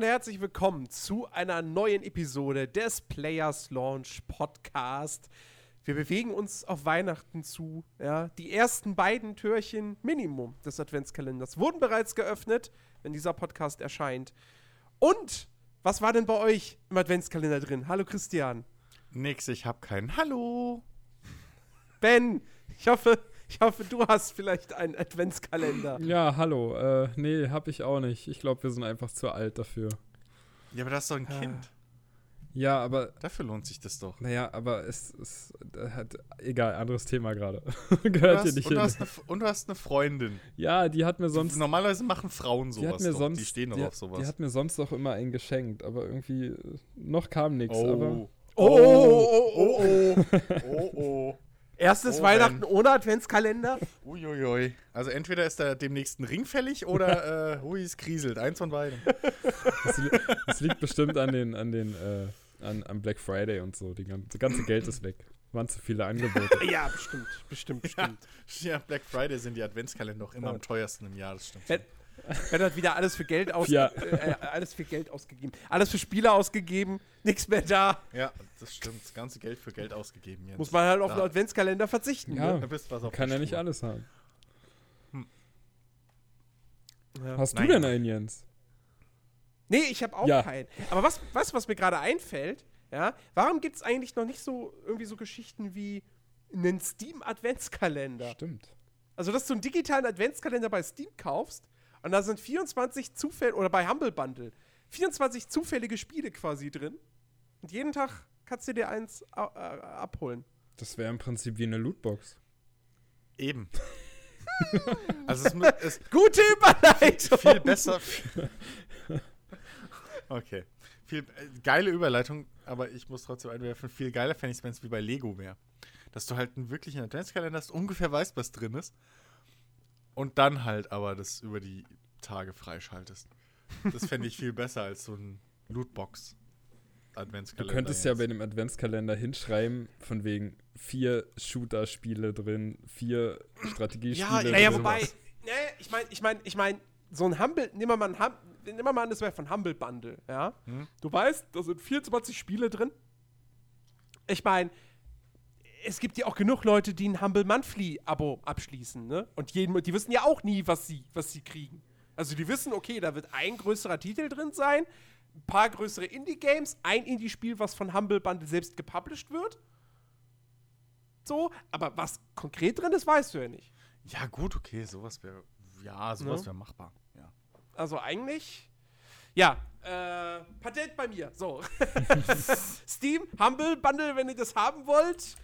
und herzlich willkommen zu einer neuen Episode des Players Launch Podcast. Wir bewegen uns auf Weihnachten zu. Ja. Die ersten beiden Türchen Minimum des Adventskalenders wurden bereits geöffnet, wenn dieser Podcast erscheint. Und was war denn bei euch im Adventskalender drin? Hallo Christian. Nix, ich hab keinen. Hallo. Ben, ich hoffe, ich hoffe, du hast vielleicht einen Adventskalender. Ja, hallo. Äh, nee, hab ich auch nicht. Ich glaube, wir sind einfach zu alt dafür. Ja, aber das ist doch ein Ah. Kind. Ja, aber, Dafür lohnt sich das doch. naja, aber es ist, äh, hat, egal, anderes Thema gerade. Du Gehört hast, hier nicht und, du hin. hast eine, und du hast eine Freundin. Ja, die hat mir sonst, Normalerweise machen Frauen die hat sowas mir doch. sonst, die stehen doch die, auf sowas. die hat mir sonst doch immer einen geschenkt, aber irgendwie, äh, noch kam nichts, aber. oh. Oh, oh, oh, oh, oh, oh, oh. Erstes Oh, Weihnachten Ben. ohne Adventskalender? Uiuiui. Also entweder ist da demnächst ein Ring fällig oder äh, hui, es kriselt. Eins von beiden. Das, li das liegt bestimmt an den, an den, äh, an, am Black Friday und so. Die ganze, das ganze Geld ist weg. Waren zu viele Angebote. Ja, bestimmt, bestimmt, bestimmt. Ja, Black Friday sind die Adventskalender auch immer Ja. am teuersten im Jahr, das stimmt. Ben, Ben hat wieder alles für Geld aus Ja. äh, alles für Geld ausgegeben. Alles für Spiele ausgegeben, nichts mehr da. Ja, das stimmt. Das ganze Geld für Geld ausgegeben, Jens. Muss man halt auf Da- den Adventskalender verzichten. Ja. Ne? Da bist was auf Kann ja nicht alles haben. Ja. Hast du Nein. denn einen, Jens? Nee, ich habe auch Ja. keinen. Aber was, weißt du, was mir gerade einfällt? Ja, warum gibt es eigentlich noch nicht so irgendwie so Geschichten wie einen Steam-Adventskalender? Stimmt. Also, dass du einen digitalen Adventskalender bei Steam kaufst und da sind 24 Zufälle, oder bei Humble Bundle, 24 zufällige Spiele quasi drin. Und jeden Tag kannst du dir eins äh, abholen. Das wäre im Prinzip wie eine Lootbox. Eben. also es, es Gute Überleitung! viel besser. okay. Viel, äh, geile Überleitung, aber ich muss trotzdem einwerfen, viel geiler fände ich es, wenn es wie bei Lego wäre. Dass du halt einen wirklichen Adventskalender hast, ungefähr weißt, was drin ist. Und dann halt aber das über die Tage freischaltest. Das fände ich viel besser als so ein Lootbox. Du Adventskalender. könntest ja jetzt. bei dem Adventskalender hinschreiben, von wegen vier Shooter-Spiele drin, vier Strategiespiele Ja, drin. Naja, wobei, nee, ich meine, ich meine, ich meine, so ein Humble, nimm mal mal, ein hum, nimm mal an, das wäre von Humble Bundle, ja? Hm? Du weißt, da sind 24 Spiele drin. Ich meine, es gibt ja auch genug Leute, die ein Humble Monthly Abo abschließen, ne? Und jeden, die wissen ja auch nie, was sie, was sie kriegen. Also die wissen, okay, da wird ein größerer Titel drin sein, ein paar größere Indie-Games, ein Indie-Spiel, was von Humble Bundle selbst gepublished wird. So, aber was konkret drin ist, weißt du ja nicht. Ja, gut, okay, sowas wäre. Ja, sowas Ne? wäre machbar. Ja. Also eigentlich. Ja, äh, Patent bei mir. So. Steam, Humble Bundle, wenn ihr das haben wollt.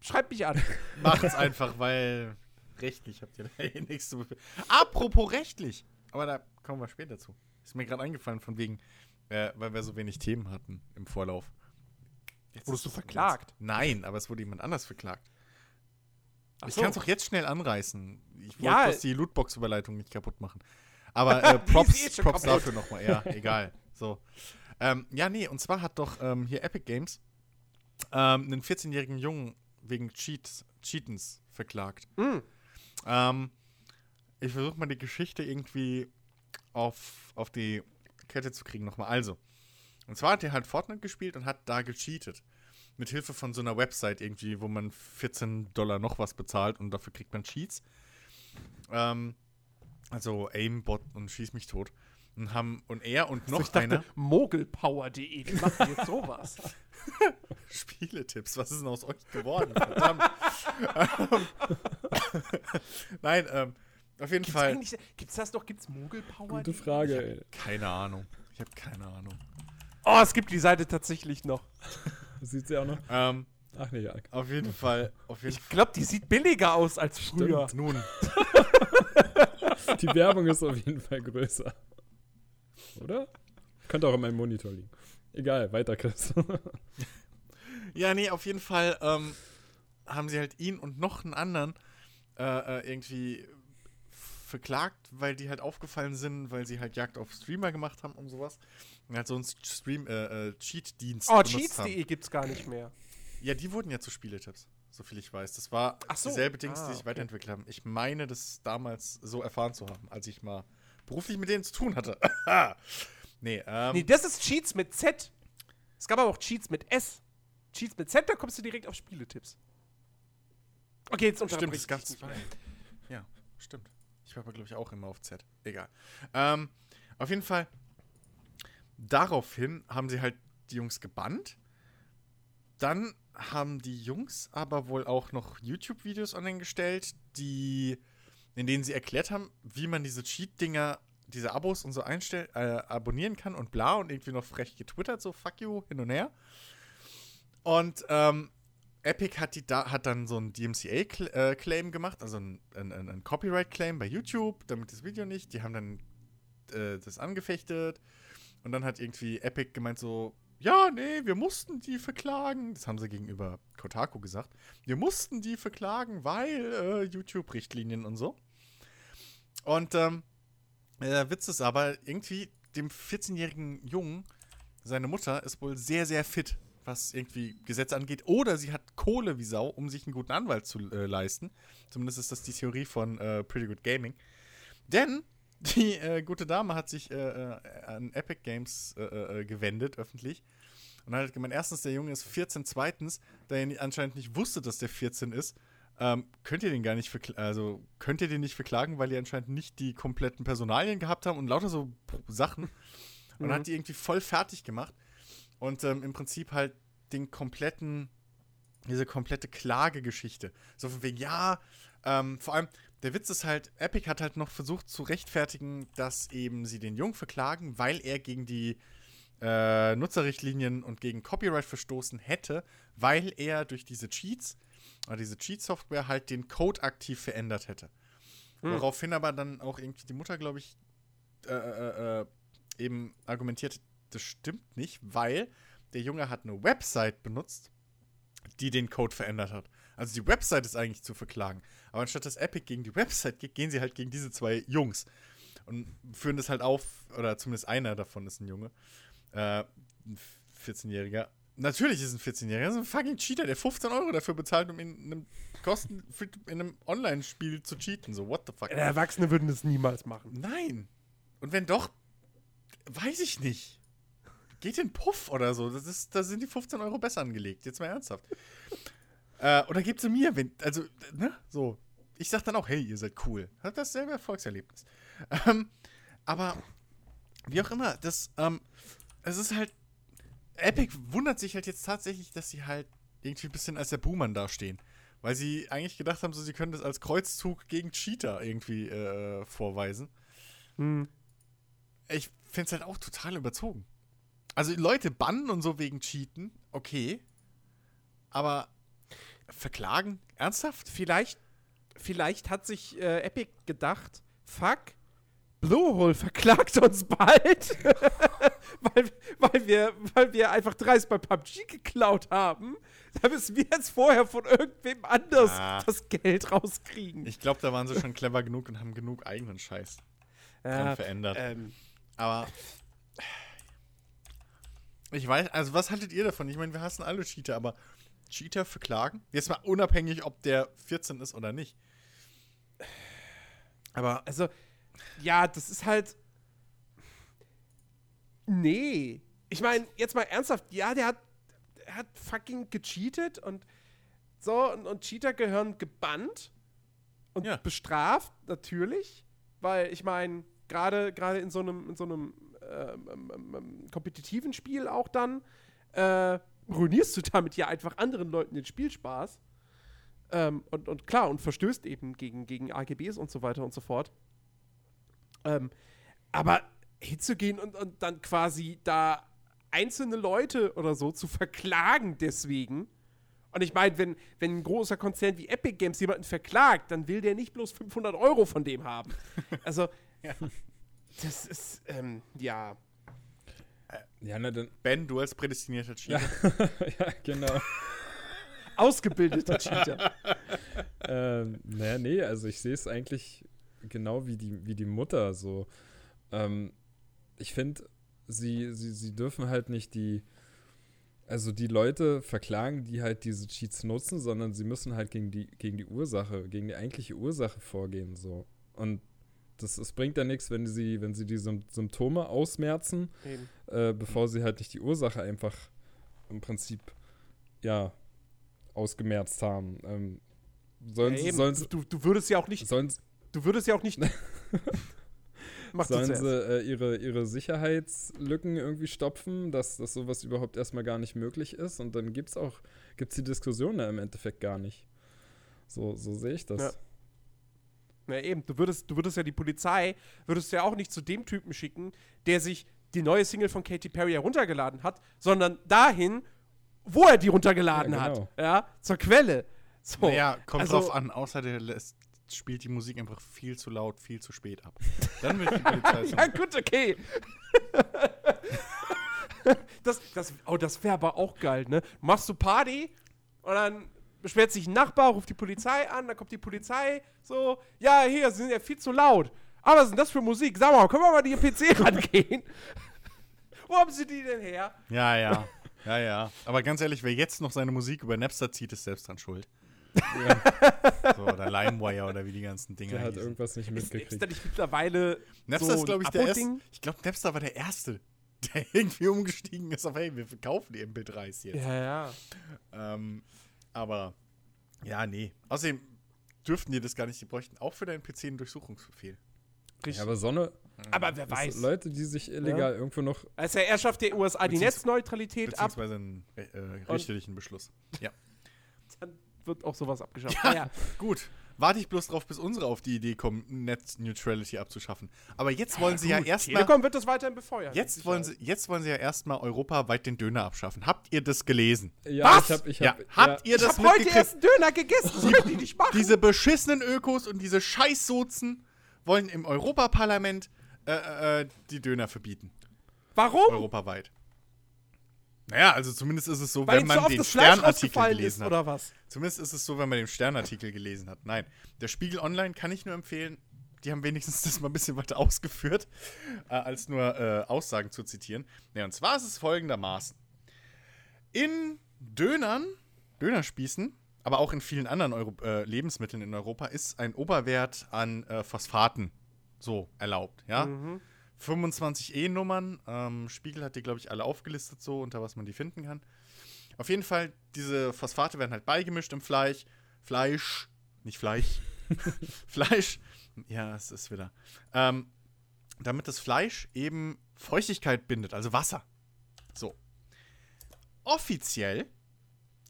Schreibt mich an. Macht's einfach, weil rechtlich habt ihr da eh nichts zu befehlen. Apropos rechtlich. Aber da kommen wir später zu. Ist mir gerade eingefallen, von wegen, äh, weil wir so wenig Themen hatten im Vorlauf. Jetzt Wurdest du verklagt? Nein, aber es wurde jemand anders verklagt. Ach ich so. kann es auch jetzt schnell anreißen. Ich wollte Ja. bloß die Lootbox-Überleitung nicht kaputt machen. Aber äh, eh Props, Props dafür nochmal. Ja, egal. So. Ähm, ja, nee, und zwar hat doch ähm, hier Epic Games ähm, einen 14-jährigen Jungen wegen Cheats, Cheatens verklagt. Mm. Ähm, ich versuche mal die Geschichte irgendwie auf, auf die Kette zu kriegen nochmal. Also, und zwar hat er halt Fortnite gespielt und hat da gecheatet. Mit Hilfe von so einer Website irgendwie, wo man 14 Dollar noch was bezahlt und dafür kriegt man Cheats. Ähm, also Aimbot und Schieß mich tot. Und, haben, und er und noch ich dachte, einer. mogelpower.de, die machen jetzt sowas. Spieletipps, was ist denn aus euch geworden? Verdammt. Ähm, Nein, ähm, auf jeden Gibt's Fall. gibt's das noch? Gibt's mogelpower? Gute Frage, ey. Keine Ahnung. Ich habe keine Ahnung. Oh, es gibt die Seite tatsächlich noch. Sieht sie auch noch? Ähm, Ach nee, ja. auf jeden Fall. Auf jeden Ich glaube, die sieht billiger aus als früher. Fall. Nun, Die Werbung ist auf jeden Fall größer. Oder? Könnte auch in meinem Monitor liegen. Egal, weiter, Chris. Ja, nee, auf jeden Fall ähm, haben sie halt ihn und noch einen anderen äh, äh, irgendwie verklagt, weil die halt aufgefallen sind, weil sie halt Jagd auf Streamer gemacht haben und sowas. Und halt so einen Stream, äh, äh, Cheat-Dienst Oh. Cheats.de gibt's gar nicht mehr. Ja, die wurden ja zu Spieletipps, soviel ich weiß. Das war Ach so. dieselbe Dings, Ah, die sich okay. weiterentwickelt haben. Ich meine, das damals so erfahren zu haben, als ich mal beruflich mit denen zu tun hatte. nee, ähm, Nee, das ist Cheats mit Z. Es gab aber auch Cheats mit S. Cheats mit Z, da kommst du direkt auf Spieletipps. Okay, jetzt stimmt, unterbrich es gab ich dich zwei. nicht. Ja, stimmt. Ich war aber, glaube ich, auch immer auf Z. Egal. Ähm, auf jeden Fall, daraufhin haben sie halt die Jungs gebannt. Dann haben die Jungs aber wohl auch noch YouTube-Videos online gestellt, die, in denen sie erklärt haben, wie man diese Cheat-Dinger, diese Abos und so einstell, äh, abonnieren kann und bla und irgendwie noch frech getwittert, so fuck you, hin und her. Und ähm, Epic hat, die da, hat dann so ein DMCA-Claim gemacht, also ein, ein, ein ein Copyright-Claim bei YouTube, damit das Video nicht. Die haben dann äh, das angefechtet. Und dann hat irgendwie Epic gemeint so, ja, nee, wir mussten die verklagen. Das haben sie gegenüber Kotaku gesagt. Wir mussten die verklagen, weil äh, YouTube-Richtlinien und so. Und ähm, der Witz ist aber, irgendwie dem 14-jährigen Jungen, seine Mutter ist wohl sehr, sehr fit, was irgendwie Gesetze angeht. Oder sie hat Kohle wie Sau, um sich einen guten Anwalt zu äh, leisten. Zumindest ist das die Theorie von äh, Pretty Good Gaming. Denn die äh, gute Dame hat sich äh, äh, an Epic Games äh, gewendet, öffentlich. Und hat gemeint, erstens, der Junge ist 14, zweitens, da er anscheinend nicht wusste, dass der 14 ist, ähm, könnt ihr den gar nicht verklagen, also könnt ihr den nicht verklagen, weil die anscheinend nicht die kompletten Personalien gehabt haben und lauter so Sachen. Und Mhm. hat die irgendwie voll fertig gemacht. Und ähm, im Prinzip halt den kompletten, diese komplette Klagegeschichte. So von wegen, ja, ähm, vor allem, der Witz ist halt, Epic hat halt noch versucht zu rechtfertigen, dass eben sie den Jungen verklagen, weil er gegen die äh, Nutzerrichtlinien und gegen Copyright verstoßen hätte, weil er durch diese Cheats, oder diese Cheat-Software halt den Code aktiv verändert hätte. Hm. Woraufhin aber dann auch irgendwie die Mutter, glaube ich, äh, äh, äh, eben argumentiert, das stimmt nicht, weil der Junge hat eine Website benutzt, die den Code verändert hat. Also die Website ist eigentlich zu verklagen. Aber anstatt dass Epic gegen die Website geht, gehen sie halt gegen diese zwei Jungs. Und führen das halt auf, oder zumindest einer davon ist ein Junge. Äh, ein 14-Jähriger. Natürlich ist ein 14-Jähriger, das ist ein fucking Cheater, der 15 Euro dafür bezahlt, um in einem Kosten in einem Online-Spiel zu cheaten. So, what the fuck? Erwachsene würden das niemals machen. Nein. Und wenn doch, weiß ich nicht. Geht in Puff oder so. Das ist, da sind die 15 Euro besser angelegt. Jetzt mal ernsthaft. äh, oder gebt sie mir, wenn, also, ne, so. Ich sag dann auch, hey, ihr seid cool. Hat dasselbe Erfolgserlebnis. Ähm, aber, wie auch immer, das, ähm, es ist halt, Epic wundert sich halt jetzt tatsächlich, dass sie halt irgendwie ein bisschen als der Buhmann dastehen. Weil sie eigentlich gedacht haben, so, sie können das als Kreuzzug gegen Cheater irgendwie äh, vorweisen. Hm. Ich finde es halt auch total überzogen. Also Leute bannen und so wegen Cheaten, okay. Aber verklagen? Ernsthaft? Vielleicht, vielleicht hat sich äh, Epic gedacht, fuck, Bluehole verklagt uns bald, weil, weil, wir, weil wir einfach dreist bei PUBG geklaut haben. Da müssen wir jetzt vorher von irgendwem anders Ah. das Geld rauskriegen. Ich glaube, da waren sie schon clever genug und haben genug eigenen Scheiß Ja, verändert. ähm, Aber ich weiß, also was haltet ihr davon? Ich meine, wir hassen alle Cheater, aber Cheater verklagen? Jetzt mal unabhängig, ob der 14 ist oder nicht. Aber also, ja, das ist halt. Nee. Ich meine, jetzt mal ernsthaft, ja, der hat, der hat fucking gecheatet und so, und, und Cheater gehören gebannt und Ja. bestraft, natürlich. Weil ich meine, gerade gerade in so einem, in so einem ähm, ähm, ähm, ähm, kompetitiven Spiel auch dann, äh, ruinierst du damit ja einfach anderen Leuten den Spielspaß. Ähm, und, und klar, und verstößt eben gegen, gegen AGBs und so weiter und so fort. Ähm, aber hinzugehen und, und dann quasi da einzelne Leute oder so zu verklagen deswegen. Und ich meine, wenn, wenn ein großer Konzern wie Epic Games jemanden verklagt, dann will der nicht bloß 500 Euro von dem haben. Also, Ja. Das ist, ähm, ja. Ja, na dann. Ben, du als prädestinierter Cheater. ja, genau. Ausgebildeter Cheater. ähm, naja, nee, also ich sehe es eigentlich genau wie die, wie die Mutter so. Ähm, ich finde, sie, sie, sie dürfen halt nicht die, also die Leute verklagen, die halt diese Cheats nutzen, sondern sie müssen halt gegen die, gegen die Ursache, gegen die eigentliche Ursache vorgehen, so. Und das, es bringt ja nichts, wenn sie, wenn sie die Sym Symptome ausmerzen, äh, bevor sie halt nicht die Ursache einfach im Prinzip, ja, ausgemerzt haben. Ähm, sollen, Ja, sie, sollen, sie, du, du würdest ja auch nicht, sollen, du würdest ja auch nicht. Sollen sie äh, ihre, ihre Sicherheitslücken irgendwie stopfen, dass, dass sowas überhaupt erstmal gar nicht möglich ist und dann gibt es auch, gibt die Diskussion da im Endeffekt gar nicht. So, so sehe ich das. Ja. Na eben, du würdest, du würdest ja die Polizei, würdest ja auch nicht zu dem Typen schicken, der sich die neue Single von Katy Perry heruntergeladen hat, sondern dahin, wo er die runtergeladen Ja, genau. hat. Ja, zur Quelle. So. Naja, kommt also- drauf an, außer der lässt, spielt die Musik einfach viel zu laut, viel zu spät ab. Dann wird die Polizei Ja, gut, okay. das, das, oh, das wäre aber auch geil, ne? Machst du Party und dann beschwert sich ein Nachbar, ruft die Polizei an, dann kommt die Polizei, so, ja, hier, sie sind ja viel zu laut. Aber was ist denn das für Musik? Sag mal, können wir mal die PC rangehen? Wo haben sie die denn her? Ja, ja. Ja, ja. Aber ganz ehrlich, wer jetzt noch seine Musik über Napster zieht, ist selbst dran schuld. so, oder LimeWire oder wie die ganzen Dinger Der hat hießen. irgendwas nicht Ist, ist mitgekriegt. nicht mittlerweile Napster so ist, glaube ich, der erste. Ich glaube, Napster war der erste, der irgendwie umgestiegen ist auf, hey, wir verkaufen die MP3s jetzt. Ja, ja. Ähm, aber, ja, nee. Außerdem dürften die das gar nicht. Die bräuchten auch für deinen PC einen Durchsuchungsbefehl. Richtig. Ja, aber so eine aber wer weiß. Leute, die sich illegal irgendwo noch Also er schafft der USA die Netzneutralität ab, Beziehungsweise einen äh, richterlichen Beschluss. Ja. dann wird auch sowas abgeschafft. Ja, ja. Gut. Warte ich bloß drauf, bis unsere auf die Idee kommen, Net Neutrality abzuschaffen. Aber jetzt wollen sie ja Gut, erstmal. Telekom wird das weiterhin befeuern. Jetzt wollen, sie, jetzt wollen sie ja erstmal europaweit den Döner abschaffen. Habt ihr das gelesen? Ja, Was? ich hab, ich Ja, hab, habt ja, ihr Ich das hab heute erst einen Döner gegessen, das können die nicht machen. Diese beschissenen Ökos und diese Scheißsozen wollen im Europaparlament äh, äh, die Döner verbieten. Warum? Europaweit. Naja, also zumindest ist es so, Weil wenn man so den Sternartikel rausgefallen ist, gelesen hat. oder was? Zumindest ist es so, wenn man den Sternartikel gelesen hat. Nein, der Spiegel Online kann ich nur empfehlen. Die haben wenigstens das mal ein bisschen weiter ausgeführt, äh, als nur äh, Aussagen zu zitieren. Ja, und zwar ist es folgendermaßen. In Dönern, Dönerspießen, aber auch in vielen anderen Euro äh, Lebensmitteln in Europa ist ein Oberwert an äh, Phosphaten so erlaubt. Ja? Mhm. 25 E-Nummern. Ähm, Spiegel hat die, glaube ich, alle aufgelistet, so unter was man die finden kann. Auf jeden Fall, diese Phosphate werden halt beigemischt im Fleisch. Fleisch, nicht Fleisch. Fleisch. Ja, es ist wieder. Ähm, damit das Fleisch eben Feuchtigkeit bindet, also Wasser. So. Offiziell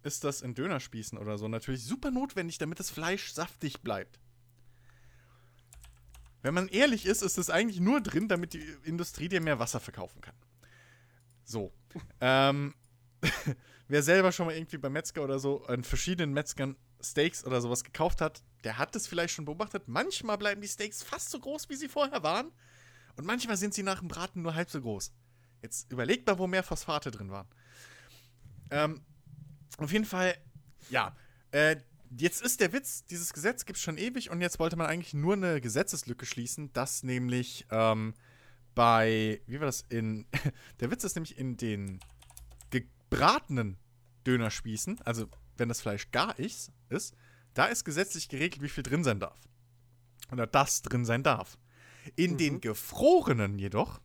ist das in Dönerspießen oder so natürlich super notwendig, damit das Fleisch saftig bleibt. Wenn man ehrlich ist, ist es eigentlich nur drin, damit die Industrie dir mehr Wasser verkaufen kann. So. ähm, wer selber schon mal irgendwie beim Metzger oder so an verschiedenen Metzgern Steaks oder sowas gekauft hat, der hat das vielleicht schon beobachtet. Manchmal bleiben die Steaks fast so groß, wie sie vorher waren. Und manchmal sind sie nach dem Braten nur halb so groß. Jetzt überlegt mal, wo mehr Phosphate drin waren. Ähm, auf jeden Fall, ja. Äh, jetzt ist der Witz, dieses Gesetz gibt es schon ewig und jetzt wollte man eigentlich nur eine Gesetzeslücke schließen, dass nämlich ähm, bei, wie war das, in, der Witz ist nämlich in den gebratenen Dönerspießen, also wenn das Fleisch gar ist, ist, da ist gesetzlich geregelt, wie viel drin sein darf. Oder das drin sein darf. In den gefrorenen jedoch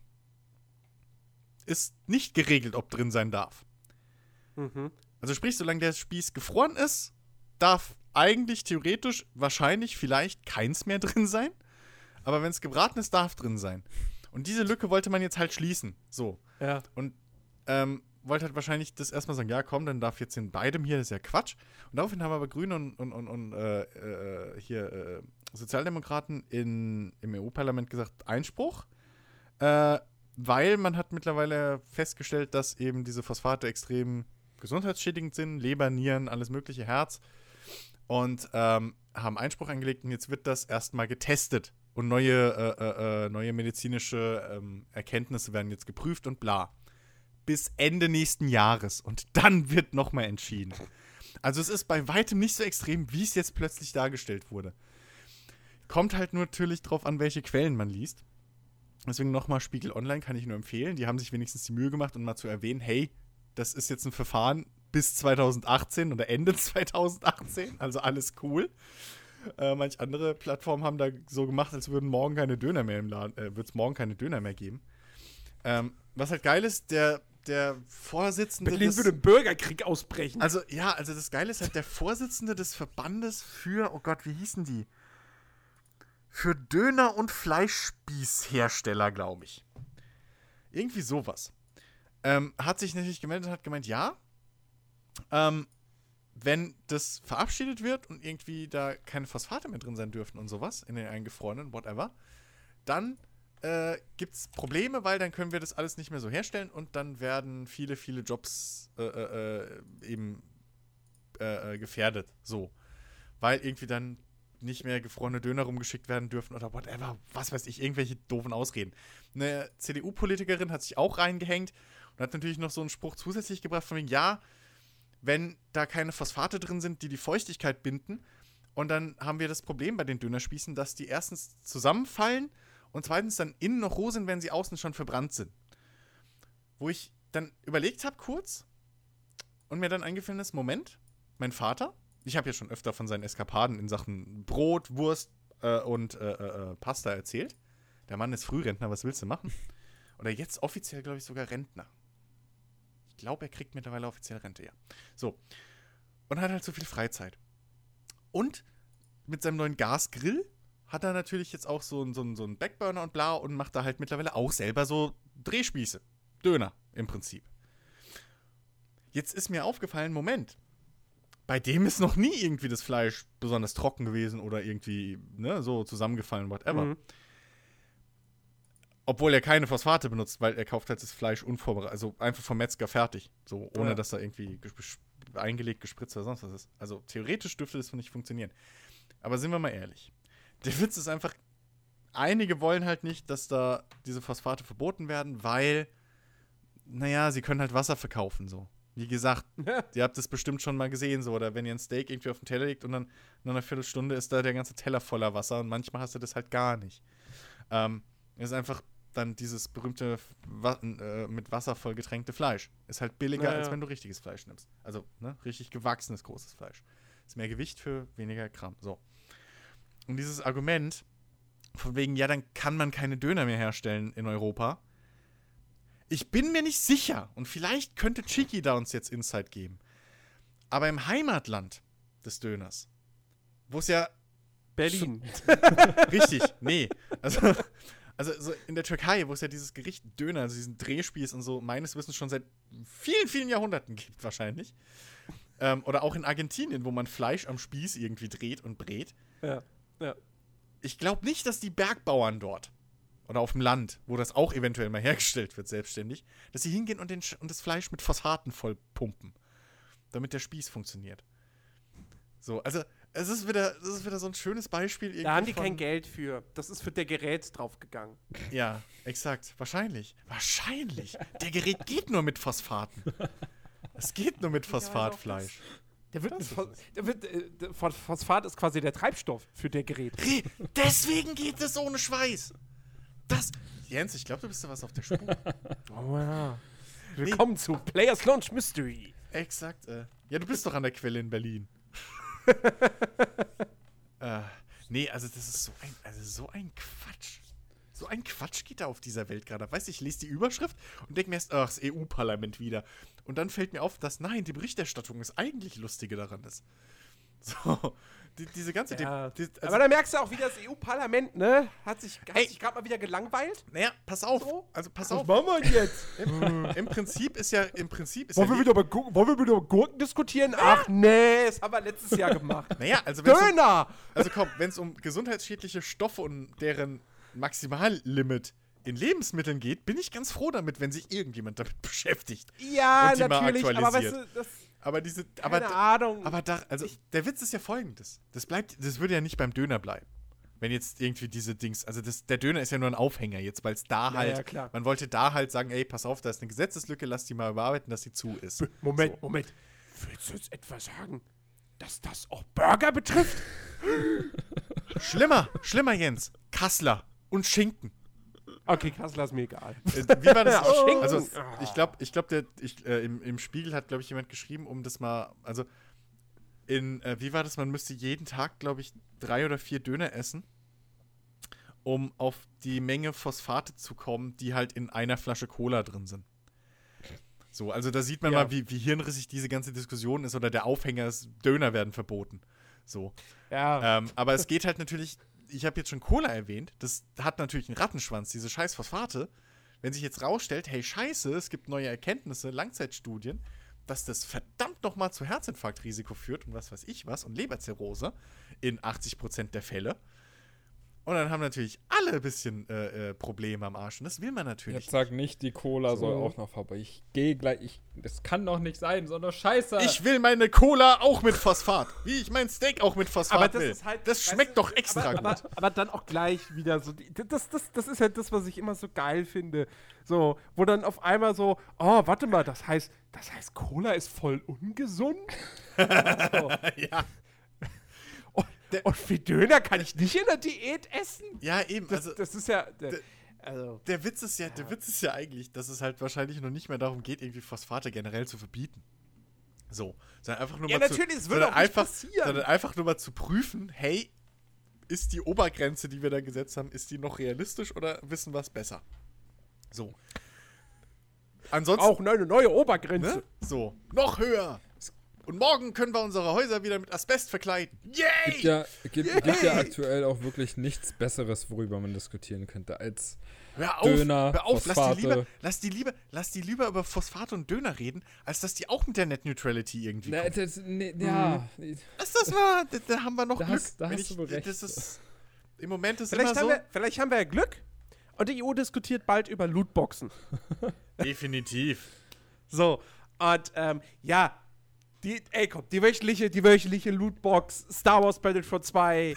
ist nicht geregelt, ob drin sein darf. Mhm. Also sprich, solange der Spieß gefroren ist, darf eigentlich theoretisch wahrscheinlich vielleicht keins mehr drin sein. Aber wenn es gebraten ist, darf drin sein. Und diese Lücke wollte man jetzt halt schließen. So. Ja. Und ähm, wollte halt wahrscheinlich das erstmal sagen, ja komm, dann darf jetzt in beidem hier, das ist ja Quatsch. Und daraufhin haben aber Grüne und, und, und, und äh, äh, hier äh, Sozialdemokraten in, im EU-Parlament gesagt, Einspruch. Äh, weil man hat mittlerweile festgestellt, dass eben diese Phosphate extrem gesundheitsschädigend sind, Leber, Nieren, alles mögliche, Herz. Und ähm, haben Einspruch eingelegt und jetzt wird das erstmal getestet. Und neue, äh, äh, äh, neue medizinische ähm, Erkenntnisse werden jetzt geprüft und bla. Bis Ende nächsten Jahres. Und dann wird nochmal entschieden. Also es ist bei weitem nicht so extrem, wie es jetzt plötzlich dargestellt wurde. Kommt halt nur natürlich drauf an, welche Quellen man liest. Deswegen nochmal Spiegel Online kann ich nur empfehlen. Die haben sich wenigstens die Mühe gemacht, um mal zu erwähnen, hey, das ist jetzt ein Verfahren bis 2018 oder Ende 2018, also alles cool. Äh, manch andere Plattformen haben da so gemacht, als würden morgen keine Döner mehr im Laden, äh, wird es morgen keine Döner mehr geben. Ähm, was halt geil ist, der, der Vorsitzende Berlin des, würde einen Bürgerkrieg ausbrechen. Also, ja, also das Geile ist halt, der Vorsitzende des Verbandes für, oh Gott, wie hießen die? Für Döner- und Fleischspießhersteller, glaube ich. Irgendwie sowas. Ähm, hat sich natürlich gemeldet und hat gemeint, ja, ähm, wenn das verabschiedet wird und irgendwie da keine Phosphate mehr drin sein dürfen und sowas, in den eingefrorenen, whatever, dann äh, gibt es Probleme, weil dann können wir das alles nicht mehr so herstellen und dann werden viele, viele Jobs äh, äh, äh eben äh, äh, gefährdet. So. Weil irgendwie dann nicht mehr gefrorene Döner rumgeschickt werden dürfen oder whatever, was weiß ich, irgendwelche doofen Ausreden. Eine CDU-Politikerin hat sich auch reingehängt und hat natürlich noch so einen Spruch zusätzlich gebracht von wegen, ja, wenn da keine Phosphate drin sind, die die Feuchtigkeit binden, und dann haben wir das Problem bei den Dönerspießen, dass die erstens zusammenfallen und zweitens dann innen noch roh sind, wenn sie außen schon verbrannt sind. Wo ich dann überlegt habe kurz und mir dann eingefallen ist, Moment, mein Vater, ich habe ja schon öfter von seinen Eskapaden in Sachen Brot, Wurst äh, und äh, äh, äh Pasta erzählt. Der Mann ist Frührentner, was willst du machen? Oder jetzt offiziell, glaube ich, sogar Rentner. Ich glaube, er kriegt mittlerweile offiziell Rente, ja. So. Und hat halt so viel Freizeit. Und mit seinem neuen Gasgrill hat er natürlich jetzt auch so, so, so einen Backburner und bla und macht da halt mittlerweile auch selber so Drehspieße. Döner im Prinzip. Jetzt ist mir aufgefallen, Moment, bei dem ist noch nie irgendwie das Fleisch besonders trocken gewesen oder irgendwie ne, so zusammengefallen, whatever. Mhm. Obwohl er keine Phosphate benutzt, weil er kauft halt das Fleisch unvorbereitet, also einfach vom Metzger fertig, so ohne ja. dass da irgendwie eingelegt, gespritzt oder sonst was ist. Also theoretisch dürfte das nicht funktionieren. Aber sind wir mal ehrlich. Der Witz ist einfach, einige wollen halt nicht, dass da diese Phosphate verboten werden, weil, naja, sie können halt Wasser verkaufen, so. Wie gesagt, ihr habt es bestimmt schon mal gesehen, so, oder wenn ihr ein Steak irgendwie auf den Teller legt und dann nach einer Viertelstunde ist da der ganze Teller voller Wasser und manchmal hast du das halt gar nicht. Ähm, ist einfach dann dieses berühmte Wa äh, mit Wasser voll getränkte Fleisch. Ist halt billiger, ja, ja. als wenn du richtiges Fleisch nimmst. Also, ne, richtig gewachsenes, großes Fleisch. Ist mehr Gewicht für weniger Gramm. So. Und dieses Argument, von wegen, ja, dann kann man keine Döner mehr herstellen in Europa. Ich bin mir nicht sicher und vielleicht könnte Chiki da uns jetzt Insight geben. Aber im Heimatland des Döners, wo es ja. Berlin. Richtig, nee. Also, also so in der Türkei, wo es ja dieses Gericht Döner, also diesen Drehspieß und so, meines Wissens schon seit vielen, vielen Jahrhunderten gibt, wahrscheinlich. Ähm, oder auch in Argentinien, wo man Fleisch am Spieß irgendwie dreht und brät. Ja. Ja. Ich glaube nicht, dass die Bergbauern dort oder auf dem Land, wo das auch eventuell mal hergestellt wird, selbstständig, dass sie hingehen und, den, und das Fleisch mit Phosphaten voll pumpen, damit der Spieß funktioniert. So, also es ist wieder, das ist wieder so ein schönes Beispiel. Da haben die kein Geld für. Das ist für der Gerät draufgegangen. Ja, exakt. Wahrscheinlich. Wahrscheinlich. Der Gerät geht nur mit Phosphaten. Es geht nur mit Phosphatfleisch. Der wird, der wird äh, Phosphat ist quasi der Treibstoff für der Gerät. Deswegen geht es ohne Schweiß. Das. Jens, ich glaube, du bist da was auf der Spur. oh ja. Willkommen nee. zu Players Launch Mystery. Exakt. Äh. Ja, du bist doch an der Quelle in Berlin. äh, nee, also das ist so ein, also so ein Quatsch. So ein Quatsch geht da auf dieser Welt gerade. Weißt du, ich lese die Überschrift und denke mir erst, ach, das EU-Parlament wieder. Und dann fällt mir auf, dass nein, die Berichterstattung das eigentlich Lustige daran ist. So, die, diese ganze. Ja. Die, also Aber da merkst du auch, wie das EU-Parlament, ne, hat sich, sich gerade mal wieder gelangweilt. Naja, pass auf. So? Also pass Was auf. Was machen wir jetzt? Im, Im, Prinzip ist ja, im Prinzip ist wollen ja wir wieder über, wollen wir wieder über Gurken diskutieren? Ach nee, das haben wir letztes Jahr gemacht. Naja, also Döner! Um, also komm, wenn es um gesundheitsschädliche Stoffe und deren Maximallimit in Lebensmitteln geht, bin ich ganz froh damit, wenn sich irgendjemand damit beschäftigt. Ja, und die natürlich, mal aber weißt du, das aber diese Keine aber Ahnung. aber da also ich, der Witz ist ja folgendes. Das bleibt das würde ja nicht beim Döner bleiben. Wenn jetzt irgendwie diese Dings, also das, der Döner ist ja nur ein Aufhänger jetzt, weil es da ja, halt, ja, man wollte da halt sagen, ey, pass auf, da ist eine Gesetzeslücke, lass die mal überarbeiten, dass sie zu ist. Moment, so. Moment. Willst du jetzt etwas sagen, dass das auch Burger betrifft? schlimmer, schlimmer, Jens. Kassler und Schinken. Okay, Kassler ist mir egal. Äh, wie war das? oh. Also, ich glaube, ich glaub, äh, im, im Spiegel hat, glaube ich, jemand geschrieben, um das mal, also in, äh, wie war das? Man müsste jeden Tag, glaube ich, drei oder vier Döner essen, um auf die Menge Phosphate zu kommen, die halt in einer Flasche Cola drin sind. So, also da sieht man Ja. mal, wie, wie hirnrissig diese ganze Diskussion ist oder der Aufhänger ist, Döner werden verboten. So. Ja. Ähm, aber es geht halt natürlich, ich habe jetzt schon Cola erwähnt, das hat natürlich einen Rattenschwanz, diese scheiß Phosphate. Wenn sich jetzt rausstellt, hey Scheiße, es gibt neue Erkenntnisse, Langzeitstudien, dass das verdammt nochmal zu Herzinfarktrisiko führt und was weiß ich was und Leberzirrhose in 80% der Fälle. Und dann haben natürlich alle ein bisschen äh, äh, Probleme am Arsch. Und das will man natürlich. Jetzt sag nicht, die Cola soll So. auch noch vorbei. Ich gehe gleich. Ich, das kann doch nicht sein, sondern Scheiße. Ich will meine Cola auch mit Phosphat. Wie ich mein Steak auch mit Phosphat aber das will. ist halt. das schmeckt doch extra aber, gut. Aber, aber dann auch gleich wieder so. Das, das, das ist halt das, was ich immer so geil finde. So, wo dann auf einmal so, oh, warte mal, das heißt, das heißt, Cola ist voll ungesund? so. ja. Und, für Döner kann ich nicht in der Diät essen? ja, eben. Das, Also, das ist ja. der- Also. der Witz ist ja, der Witz ist ja eigentlich, dass es halt wahrscheinlich noch nicht mehr darum geht, irgendwie Phosphate generell zu verbieten. So, sondern einfach nur Ja, mal natürlich, zu, es auch nicht einfach, passieren. sondern einfach nur mal zu prüfen, hey, ist die Obergrenze, die wir da gesetzt haben, ist die noch realistisch oder wissen wir es besser? So. Ansonsten Auch eine neue Obergrenze. Ne? So, noch höher. Und morgen können wir unsere Häuser wieder mit Asbest verkleiden. gibt Yay! ja, gibt, gibt ja Yay! aktuell auch wirklich nichts Besseres, worüber man diskutieren könnte, als Hör auf, Döner, hör auf, lass die, Phosphate. lieber, lass, die lieber, lass die lieber über Phosphate und Döner reden, als dass die auch mit der Net Neutrality irgendwie Na, kommen. das, nee, ja, Lass das mal, da, da haben wir noch Da Glück. da hast du wohl recht. Das ist, Im Moment ist Vielleicht immer haben, so. wir, vielleicht haben wir ja Glück und die EU diskutiert bald über Lootboxen. Definitiv. So, und ähm, ja, die, ey komm, die wöchentliche, die wöchentliche Lootbox, Star Wars Battlefront 2,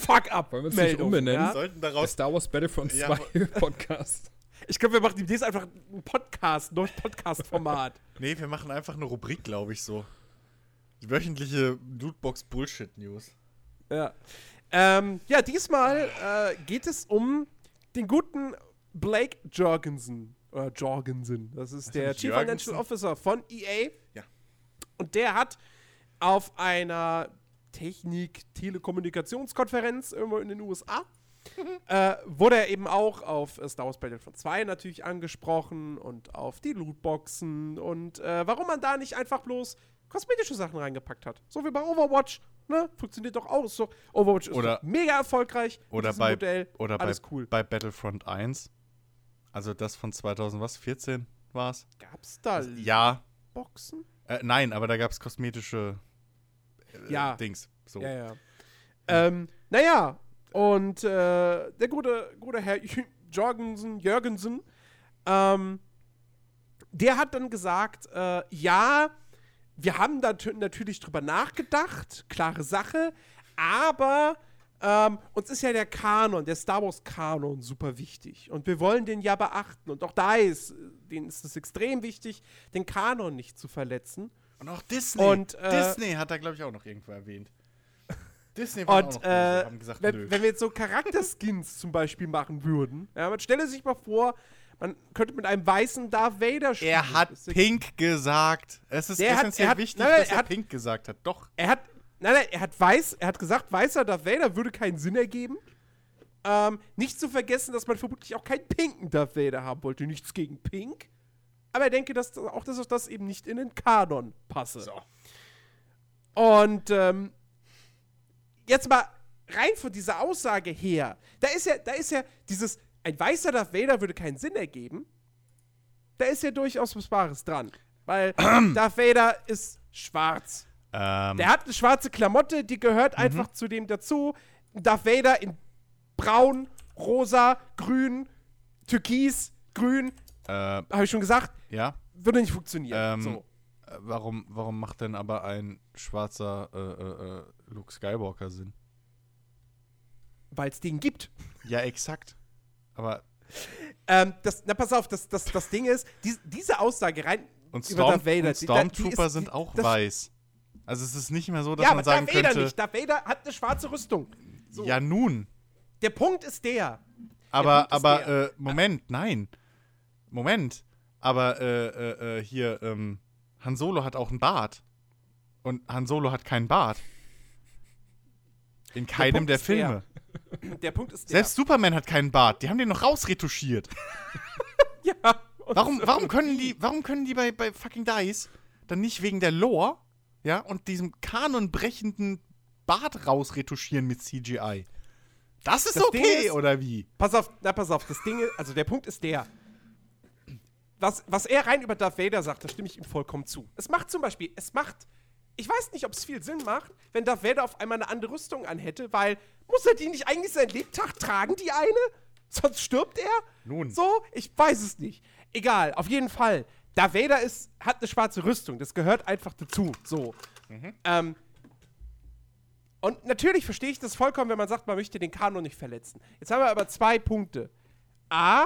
fuck up. Wollen wir es nicht Meldung, umbenennen? Ja? Sollten der daraus. Star Wars Battlefront Ja, 2 Podcast. Ich glaube, wir machen demnächst einfach einen Podcast, ein neues Podcast-Format. Nee, wir machen einfach eine Rubrik, glaube ich, so. Die wöchentliche Lootbox Bullshit News. ja. Ähm, ja, diesmal äh, geht es um den guten Blake Jorgensen. Oder Jorgensen. Das ist der nicht Chief Jürgensen? Financial Officer von EA. Ja. Und der hat auf einer Technik-Telekommunikationskonferenz irgendwo in den USA äh, wurde er eben auch auf äh, Star Wars Battlefront 2 natürlich angesprochen und auf die Lootboxen und äh, warum man da nicht einfach bloß kosmetische Sachen reingepackt hat. So wie bei Overwatch. Ne? Funktioniert doch auch. Ist doch, Overwatch ist Oder- doch mega erfolgreich. Oder bei, Modell. oder bei, Alles cool. bei Battlefront 1. Also das von 2014 war es. Gab's da Ja. Boxen? Äh, nein, aber da gab es kosmetische äh, Ja. Dings. So. Ja, ja. Ähm, naja, und äh, der gute, gute Herr Jorgensen, Jürgensen, ähm, der hat dann gesagt, äh, ja, wir haben da natürlich drüber nachgedacht, klare Sache, aber ähm, uns ist ja der Kanon, der Star Wars Kanon super wichtig und wir wollen den ja beachten und auch da ist, denen ist es extrem wichtig, den Kanon nicht zu verletzen. Und auch Disney. Und, äh, Disney hat da, glaube ich, auch noch irgendwo erwähnt. Disney war auch Und noch böse, äh, haben gesagt, wenn, nö. wenn wir jetzt so Charakterskins zum Beispiel machen würden, ja, man stelle sich mal vor, man könnte mit einem weißen Darth Vader spielen. er hat Pink gesagt. Es ist Der hat- essentiell er hat- wichtig, nein, nein, dass er er hat- Pink gesagt hat. Doch. Er hat, nein, nein, er hat weiß, er hat gesagt, weißer Darth Vader würde keinen Sinn ergeben. Ähm, nicht zu vergessen, dass man vermutlich auch keinen pinken Darth Vader haben wollte. Nichts gegen Pink. Aber er denke, dass das- auch, dass das eben nicht in den Kanon passe. Und ähm, jetzt mal rein von dieser Aussage her, da ist ja, da ist ja dieses, ein weißer Darth Vader würde keinen Sinn ergeben. Da ist ja durchaus was Wahres dran. Weil Darth Vader ist schwarz. Ähm, Der hat eine schwarze Klamotte, die gehört einfach zu dem dazu. Darth Vader in braun, rosa, grün, türkis, grün, äh, habe ich schon gesagt, ja. würde nicht funktionieren. Ähm, so. Äh, Warum, warum macht denn aber ein schwarzer äh, äh, äh, Luke Skywalker Sinn? Weil es den gibt. Ja, exakt. Aber Ähm, das, na, pass auf, das, das, das Ding ist, dies, diese Aussage rein und, über Storm Darth Vader, und die- die Stormtrooper ist- sind die- auch das- weiß. Also es ist nicht mehr so, dass ja, man aber sagen Darth Vader könnte. nicht. Darth Vader hat eine schwarze Rüstung. So. Ja, nun. Der Punkt ist der. Aber, ist aber, der. äh, Moment, nein. Moment. Aber, äh, äh, äh, hier, ähm, Han Solo hat auch einen Bart. Und Han Solo hat keinen Bart. In keinem der der, Filme. Der Punkt ist der. Selbst Superman hat keinen Bart. Die haben den noch rausretuschiert. ja, Warum, warum können die, warum können die bei, bei fucking Dice dann nicht wegen der Lore, ja, und diesem kanonbrechenden Bart rausretuschieren mit CGI? Das ist Das okay, ist- oder wie? Pass auf, na pass auf, das Ding ist, also der Punkt ist der. Was, was er rein über Darth Vader sagt, da stimme ich ihm vollkommen zu. Es macht zum Beispiel, es macht, ich weiß nicht, ob es viel Sinn macht, wenn Darth Vader auf einmal eine andere Rüstung anhätte, weil muss er die nicht eigentlich sein Lebtag tragen, die eine? Sonst stirbt er? Nun. So? Ich weiß es nicht. Egal, auf jeden Fall. Darth Vader ist, hat eine schwarze Rüstung, das gehört einfach dazu. So. Ähm, und natürlich verstehe ich das vollkommen, wenn man sagt, man möchte den Kanon nicht verletzen. Jetzt haben wir aber zwei Punkte. A,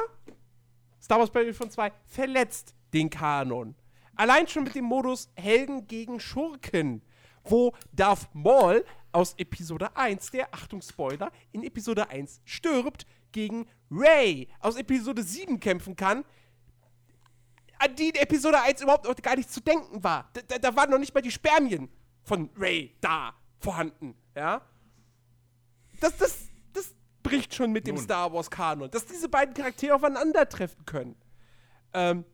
Star Wars Battlefront 2 verletzt den Kanon. Allein schon mit dem Modus Helden gegen Schurken, wo Darth Maul aus Episode 1, der, Achtung Spoiler, in Episode 1 stirbt, gegen Rey aus Episode 7 kämpfen kann, an die in Episode 1 überhaupt noch gar nicht zu denken war. Da, da, da waren noch nicht mal die Spermien von Ray da vorhanden, ja? Das, das, das bricht schon mit dem Nun. Star Wars Kanon, dass diese beiden Charaktere aufeinandertreffen können. Ähm,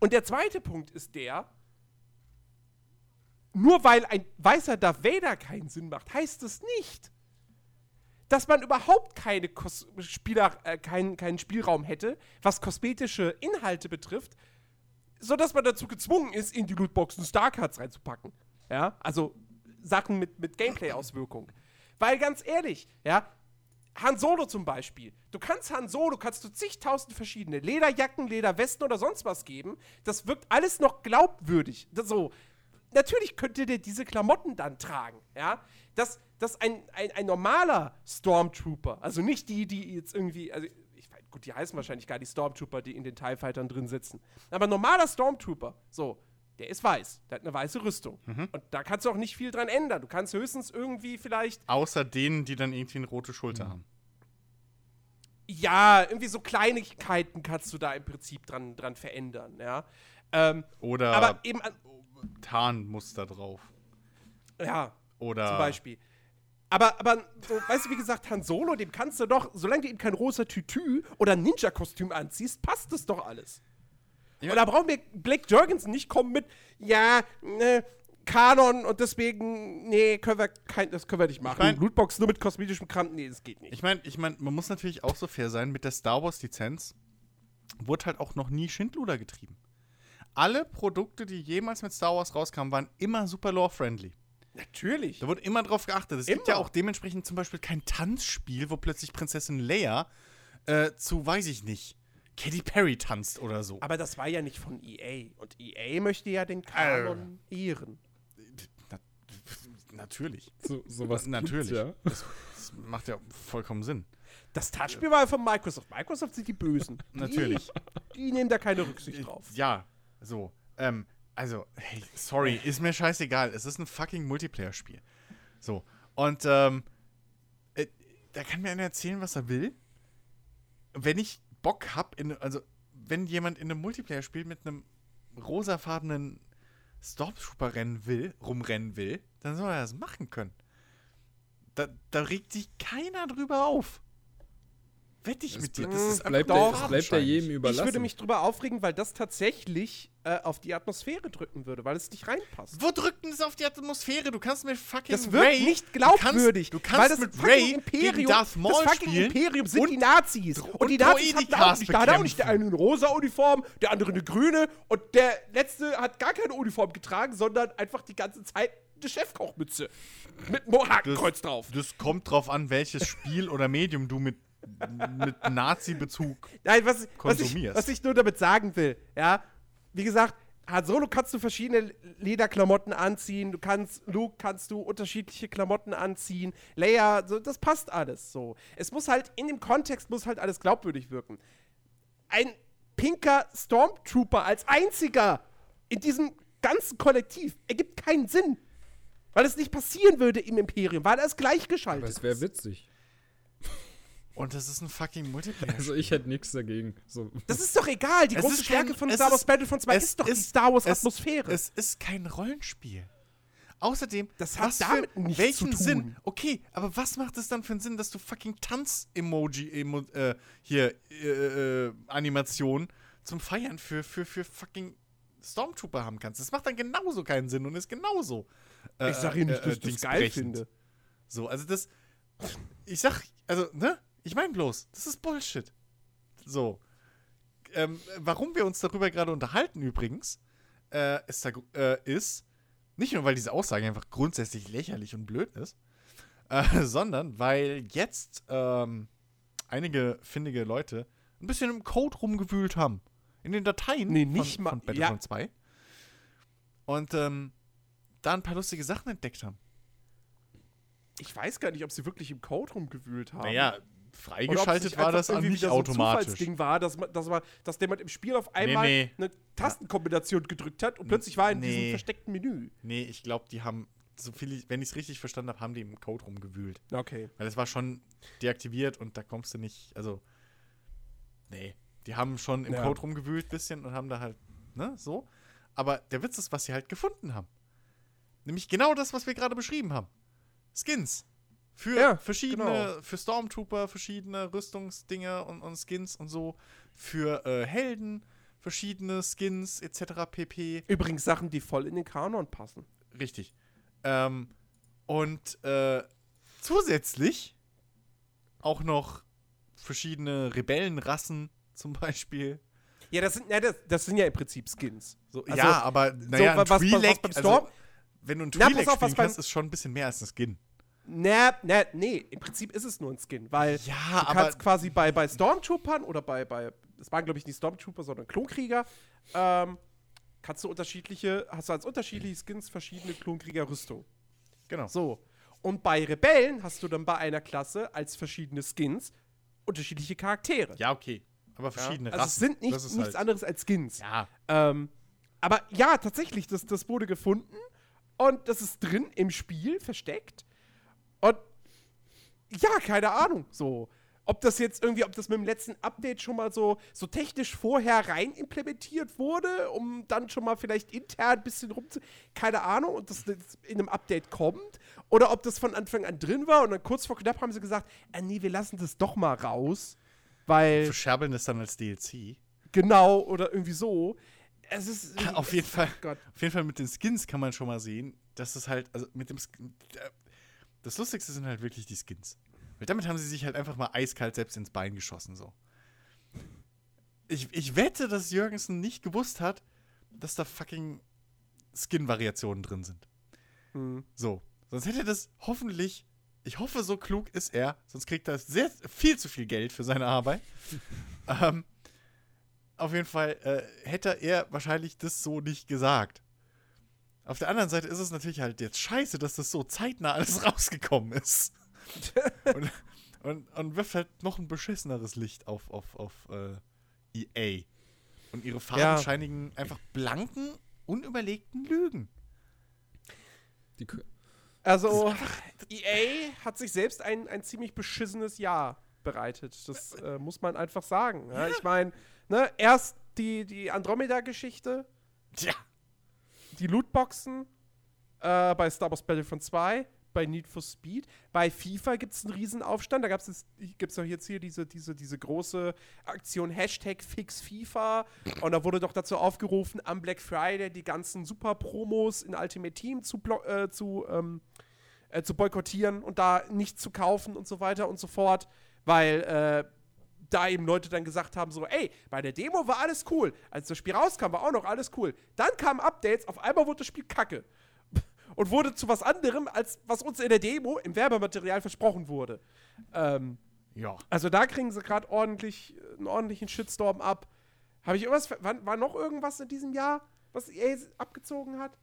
und der zweite Punkt ist der, nur weil ein weißer Darth Vader keinen Sinn macht, heißt es nicht, dass man überhaupt keine Kos Spieler, äh, keinen, keinen Spielraum hätte, was kosmetische Inhalte betrifft, sodass man dazu gezwungen ist, in die Lootboxen Starcards reinzupacken. Ja, also Sachen mit, mit Gameplay-Auswirkung. Weil ganz ehrlich, ja, Han Solo zum Beispiel. Du kannst Han Solo, kannst du zigtausend verschiedene Lederjacken, Lederwesten oder sonst was geben. Das wirkt alles noch glaubwürdig. Das so. Natürlich könnte der diese Klamotten dann tragen, ja. Dass, dass ein, ein, ein normaler Stormtrooper, also nicht die, die jetzt irgendwie, also gut, die heißen wahrscheinlich gar die Stormtrooper, die in den TIE Fightern drin sitzen. Aber normaler Stormtrooper, so, der ist weiß. Der hat eine weiße Rüstung. Und da kannst du auch nicht viel dran ändern. Du kannst höchstens irgendwie vielleicht Außer denen, die dann irgendwie eine rote Schulter haben. Ja, irgendwie so Kleinigkeiten kannst du da im Prinzip dran, dran verändern, ja. Ähm, Oder aber eben, Tarnmuster drauf. ja, Oder zum Beispiel. Aber, aber so, weißt du, wie gesagt, Han Solo, dem kannst du doch, solange du ihm kein rosa Tütü oder Ninja-Kostüm anziehst, passt das doch alles. Ja. Und da brauchen wir Blake Jorgensen nicht kommen mit, ja, ne, Kanon und deswegen, nee, können wir kein, das können wir nicht machen. mein- Lootbox nur mit kosmetischem Kram, nee, das geht nicht. Ich meine, ich mein, man muss natürlich auch so fair sein, mit der Star Wars-Lizenz wurde halt auch noch nie Schindluder getrieben. Alle Produkte, die jemals mit Star Wars rauskamen, waren immer super lore-friendly. Natürlich. Da wurde immer drauf geachtet. Es gibt ja Immer. auch dementsprechend zum Beispiel kein Tanzspiel, wo plötzlich Prinzessin Leia äh, zu, weiß ich nicht, Katy Perry tanzt oder so. Aber das war ja nicht von EA. Und EA möchte ja den Kanon ehren. Na, natürlich. So, sowas Natürlich. ja. Das, das macht ja vollkommen Sinn. Das Touchspiel war ja von Microsoft. Microsoft sind die Bösen. Die, Natürlich. Die nehmen da keine Rücksicht drauf. Ja, so. Ähm, also, hey, sorry, ist mir scheißegal. Es ist ein fucking Multiplayer-Spiel. So. Und, ähm, äh, da kann mir einer erzählen, was er will. Wenn ich Bock hab, in, also, wenn jemand in einem Multiplayer-Spiel mit einem rosafarbenen Stormtrooper rennen will, rumrennen will, dann soll er das machen können. Da, da regt sich keiner drüber auf. Wette ich Es mit dir. Das ist bleibt, es bleibt ja jedem Ich überlassen. würde mich drüber aufregen, weil das tatsächlich äh, auf die Atmosphäre drücken würde, weil es nicht reinpasst. Wo drückt denn es auf die Atmosphäre? Du kannst mit fucking Das wird Ray, nicht glaubwürdig. Du kannst, du kannst mit fucking Ray gegen Darth Maul das fucking spielen Imperium sind und die Nazis. Und, und die Nazis hatten auch nicht. Da hat auch nicht der eine eine rosa Uniform, der andere eine grüne und der letzte hat gar keine Uniform getragen, sondern einfach die ganze Zeit eine Chefkochmütze. Mit einem Hakenkreuz drauf. Das kommt drauf an, welches Spiel oder Medium du mit, mit Nazi-Bezug. Nein, was, was, ich, konsumierst. was ich nur damit sagen will, ja, wie gesagt, Han Solo kannst du verschiedene Lederklamotten anziehen, du kannst, Luke kannst du unterschiedliche Klamotten anziehen, Leia, so, das passt alles so. Es muss halt, in dem Kontext muss halt alles glaubwürdig wirken. Ein pinker Stormtrooper als einziger in diesem ganzen Kollektiv ergibt keinen Sinn. Weil es nicht passieren würde im Imperium, weil er es gleichgeschaltet Aber es wäre ist. witzig. Und das ist ein fucking Multiplayer. Also ich hätte nichts dagegen. So. Das ist doch egal. Die Es große ist Stärke kein- von es Star Wars ist- Battlefront 2 es ist doch die ist- Star Wars es- Atmosphäre. Es ist kein Rollenspiel. Außerdem, Das hat was damit für, welchen zu tun. Sinn? Okay, aber was macht es dann für einen Sinn, dass du fucking Tanz-Emoji, emo, äh, hier, äh, äh, Animation zum Feiern für, für, für fucking Stormtrooper haben kannst? Das macht dann genauso keinen Sinn und ist genauso. äh, Ich sag Ihnen nicht, äh, dass ich das geil finde. So, also das. Ich sag, also, ne? Ich meine bloß, das ist Bullshit. So. Ähm, warum wir uns darüber gerade unterhalten, übrigens, äh, ist, äh, ist, nicht nur, weil diese Aussage einfach grundsätzlich lächerlich und blöd ist, äh, sondern weil jetzt ähm, einige findige Leute ein bisschen im Code rumgewühlt haben. In den Dateien Nee, nicht von, mal- von Battlefront 2. Und ähm, da ein paar lustige Sachen entdeckt haben. Ich weiß gar nicht, ob sie wirklich im Code rumgewühlt haben. Naja, freigeschaltet war das an irgendwie nicht wieder so ein automatisch. War, dass, man, dass, man, dass jemand im Spiel auf einmal nee. eine Tastenkombination gedrückt hat und plötzlich war er in diesem Nee. versteckten Menü. Nee, ich glaube, die haben, so viel wenn ich es richtig verstanden habe, haben die im Code rumgewühlt. Okay. Weil es war schon deaktiviert und da kommst du nicht, also, nee. Die haben schon im Ja. Code rumgewühlt bisschen und haben da halt, ne, so. Aber der Witz ist, was sie halt gefunden haben. Nämlich genau das, was wir gerade beschrieben haben. Skins. Für Ja, verschiedene, genau. für Stormtrooper, verschiedene Rüstungsdinger und, und Skins und so. Für äh, Helden, verschiedene Skins etc. pp. Übrigens Sachen, die voll in den Kanon passen. Richtig. Ähm, und äh, zusätzlich auch noch verschiedene Rebellenrassen zum Beispiel. Ja, das sind, ja, das, das sind ja im Prinzip Skins. So, Also, ja, aber naja, ein was- was- was beim also, Storm- wenn du ein Twi'lek spielen kannst, ist schon ein bisschen mehr als ein Skin. Na, na, nee, im Prinzip ist es nur ein Skin, weil Ja, du aber kannst quasi bei, bei Stormtroopern oder bei, bei, das waren glaube ich nicht Stormtrooper, sondern Klonkrieger, ähm, kannst du unterschiedliche, hast du als unterschiedliche Skins verschiedene Klonkrieger-Rüstung. genau. So. Und bei Rebellen hast du dann bei einer Klasse als verschiedene Skins unterschiedliche Charaktere. Ja, okay. Aber verschiedene also es Rassen. sind nicht, das ist nichts halt, anderes als Skins. Ja, Ähm, aber ja, tatsächlich, das, das wurde gefunden und das ist drin im Spiel versteckt. Ja, keine Ahnung, so. Ob das jetzt irgendwie, ob das mit dem letzten Update schon mal so, so technisch vorher rein implementiert wurde, um dann schon mal vielleicht intern ein bisschen rumzu. Keine Ahnung, und das jetzt in einem Update kommt. Oder ob das von Anfang an drin war und dann kurz vor knapp haben sie gesagt, ah, nee, wir lassen das doch mal raus. Weil, verscherbeln es dann als DLC. genau, oder irgendwie so. Es ist. Auf jeden Fall. Gott. Auf jeden Fall mit den Skins kann man schon mal sehen, dass es halt, also mit dem äh, Das Lustigste sind halt wirklich die Skins. Weil damit haben sie sich halt einfach mal eiskalt selbst ins Bein geschossen, so. Ich, ich wette, dass Jürgensen nicht gewusst hat, dass da fucking Skin-Variationen drin sind. Hm. So. Sonst hätte das hoffentlich, ich hoffe, so klug ist er, sonst kriegt er sehr, viel zu viel Geld für seine Arbeit. ähm, auf jeden Fall äh, hätte er wahrscheinlich das so nicht gesagt. Auf der anderen Seite ist es natürlich halt jetzt scheiße, dass das so zeitnah alles rausgekommen ist. und, und, und wirft halt noch ein beschisseneres Licht auf, auf, auf äh, EA. Und ihre fadenscheinigen, einfach blanken, unüberlegten Lügen. Die, Also, EA hat sich selbst ein, ein ziemlich beschissenes Jahr bereitet. Das äh, muss man einfach sagen. Ja, ich meine, ne, erst die, die Andromeda-Geschichte, Tja. Die Lootboxen äh, bei Star Wars Battlefront 2, bei Need for Speed. Bei FIFA gibt es einen Riesenaufstand. Da gibt's es gibt's jetzt hier diese, diese, diese große Aktion Hashtag Fix FIFA. Und da wurde doch dazu aufgerufen, am Black Friday die ganzen Super-Promos in Ultimate Team zu, äh, zu, ähm, äh, zu boykottieren und da nicht zu kaufen und so weiter und so fort. Weil äh, da eben Leute dann gesagt haben, so, ey, bei der Demo war alles cool. Als das Spiel rauskam, war auch noch alles cool. Dann kamen Updates, auf einmal wurde das Spiel kacke. Und wurde zu was anderem, als was uns in der Demo im Werbematerial versprochen wurde. Ähm, Ja. also da kriegen sie gerade ordentlich, äh, einen ordentlichen Shitstorm ab. Habe ich irgendwas, war, war noch irgendwas in diesem Jahr, was EA abgezogen hat?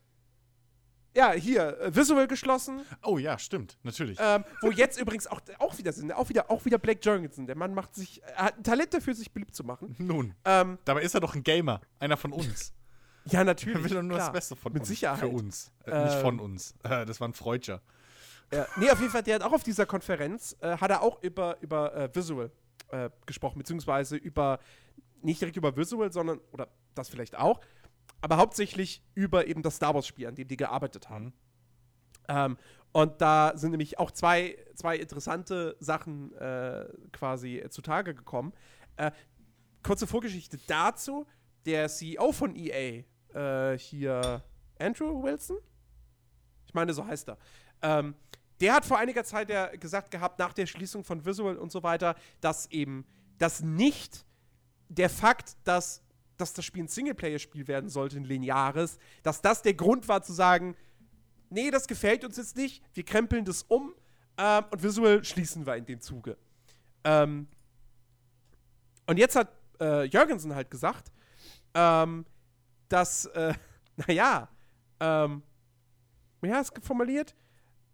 Ja, hier, äh, Visual geschlossen, Oh ja, stimmt, natürlich. ähm, wo jetzt übrigens auch, auch wieder sind, auch wieder, auch wieder Blake Jorgensen. Der Mann macht sich, er hat ein Talent dafür, sich beliebt zu machen. Nun, Ähm, dabei ist er doch ein Gamer, einer von uns. ja, Er natürlich. will doch nur klar. das Beste von Mit uns. Sicherheit. Für uns. Äh, nicht Ähm, von uns. Äh, das war ein Freudscher. Ja, nee, auf jeden Fall, der hat auch auf dieser Konferenz, äh, hat er auch über, über äh, Visual äh, gesprochen, beziehungsweise über, nicht direkt über Visual, sondern, oder das vielleicht auch, aber hauptsächlich über eben das Star Wars-Spiel, an dem die gearbeitet haben. Ähm, und da sind nämlich auch zwei, zwei interessante Sachen äh, quasi zutage gekommen. Äh, kurze Vorgeschichte dazu: Der CEO von EA, äh, hier Andrew Wilson, ich meine, so heißt er, ähm, der hat vor einiger Zeit ja gesagt gehabt, nach der Schließung von Visual und so weiter, dass eben das nicht der Fakt, dass, dass das Spiel ein Singleplayer-Spiel werden sollte, ein lineares, dass das der Grund war zu sagen, nee, das gefällt uns jetzt nicht, wir krempeln das um ähm, und Visual schließen wir in dem Zuge. Ähm, und jetzt hat äh, Jürgensen halt gesagt, ähm, dass, äh, naja, ähm, wie hast du es formuliert?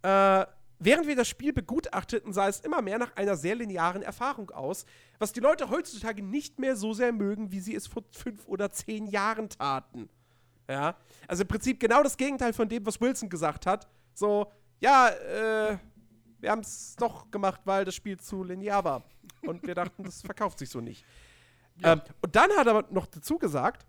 Äh, während wir das Spiel begutachteten, sah es immer mehr nach einer sehr linearen Erfahrung aus, was die Leute heutzutage nicht mehr so sehr mögen, wie sie es vor fünf oder zehn Jahren taten. Ja, also im Prinzip genau das Gegenteil von dem, was Wilson gesagt hat. So, ja, äh, wir haben es doch gemacht, weil das Spiel zu linear war. Und wir dachten, das verkauft sich so nicht. Ja. Ähm, und dann hat er noch dazu gesagt,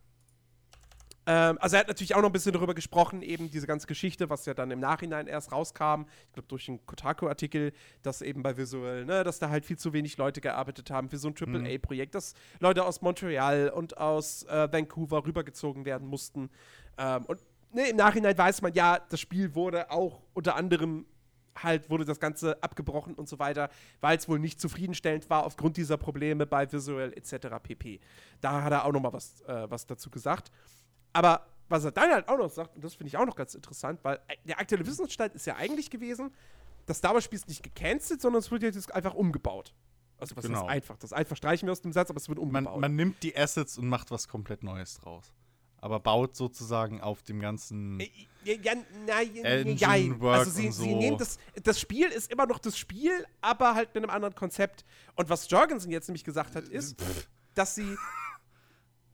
ähm, also er hat natürlich auch noch ein bisschen darüber gesprochen, eben diese ganze Geschichte, was ja dann im Nachhinein erst rauskam, ich glaube durch den Kotaku-Artikel, dass eben bei Visual, ne, dass da halt viel zu wenig Leute gearbeitet haben für so ein AAA-Projekt, mhm. dass Leute aus Montreal und aus äh, Vancouver rübergezogen werden mussten. Ähm, und ne, im Nachhinein weiß man ja, das Spiel wurde auch unter anderem halt wurde das Ganze abgebrochen und so weiter, weil es wohl nicht zufriedenstellend war aufgrund dieser Probleme bei Visual etc. pp. Da hat er auch noch mal was, äh, was dazu gesagt. Aber was er dann halt auch noch sagt, und das finde ich auch noch ganz interessant, weil äh, der aktuelle Wissensstand ist ja eigentlich gewesen, das Star Wars Spiel ist nicht gecancelt, sondern es wird jetzt einfach umgebaut. Also was genau. ist einfach? Das einfach streichen wir aus dem Satz, aber es wird umgebaut. Man, man nimmt die Assets und macht was komplett Neues draus. Aber baut sozusagen auf dem ganzen äh, ja, nein, ja, also sie, so. sie nehmen das, das Spiel ist immer noch das Spiel, aber halt mit einem anderen Konzept. Und was Jorgensen jetzt nämlich gesagt hat, ist, dass sie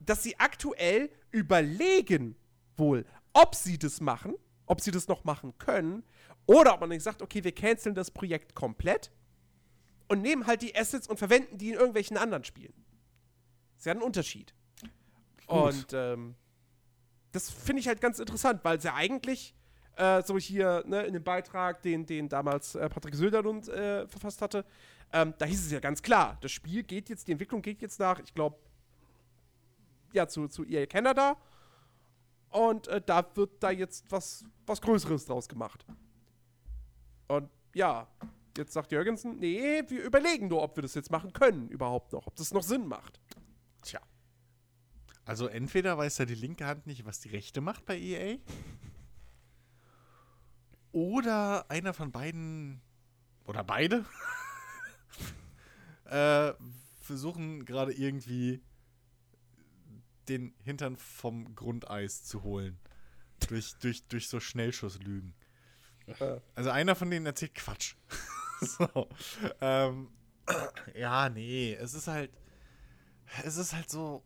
dass sie aktuell überlegen wohl, ob sie das machen, ob sie das noch machen können, oder ob man nicht sagt, okay, wir canceln das Projekt komplett und nehmen halt die Assets und verwenden die in irgendwelchen anderen Spielen. Das ist ja ein Unterschied. Gut. Und ähm, das finde ich halt ganz interessant, weil sie eigentlich äh, so hier ne, in dem Beitrag, den, den damals äh, Patrick Söderlund äh, verfasst hatte, ähm, da hieß es ja ganz klar, das Spiel geht jetzt, die Entwicklung geht jetzt nach, ich glaube, ja, zu, zu EA Canada. Und äh, da wird da jetzt was, was Größeres draus gemacht. Und ja, jetzt sagt Jürgensen, nee, wir überlegen nur, ob wir das jetzt machen können überhaupt noch, ob das noch Sinn macht. Tja. Also entweder weiß ja die linke Hand nicht, was die rechte macht bei EA. Oder einer von beiden oder beide äh, versuchen gerade irgendwie den Hintern vom Grundeis zu holen. durch, durch, durch so Schnellschusslügen. Also einer von denen erzählt Quatsch. so. Ähm, ja, nee, es ist halt. Es ist halt so.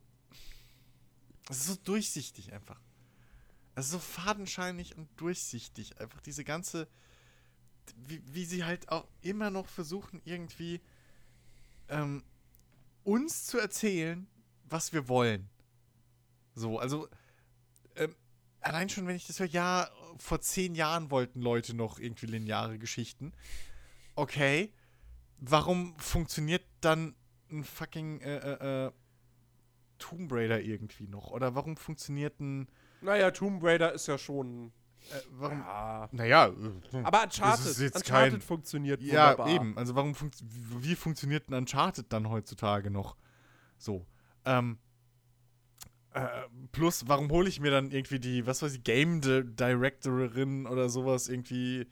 Es ist so durchsichtig einfach. Es ist so fadenscheinig und durchsichtig. Einfach diese ganze. Wie, wie sie halt auch immer noch versuchen, irgendwie ähm, uns zu erzählen, was wir wollen. So, also ähm, allein schon, wenn ich das höre, ja, vor zehn Jahren wollten Leute noch irgendwie lineare Geschichten. Okay, warum funktioniert dann ein fucking äh, äh, äh, Tomb Raider irgendwie noch? Oder warum funktioniert ein. Naja, Tomb Raider ist ja schon. Äh, warum? Ja. Naja. Äh, Aber Uncharted, Uncharted kein, funktioniert wunderbar. Ja, eben. Also warum funkt, wie funktioniert ein Uncharted dann heutzutage noch? So. Ähm, äh, plus, warum hole ich mir dann irgendwie die, was weiß ich, Game Directorin oder sowas irgendwie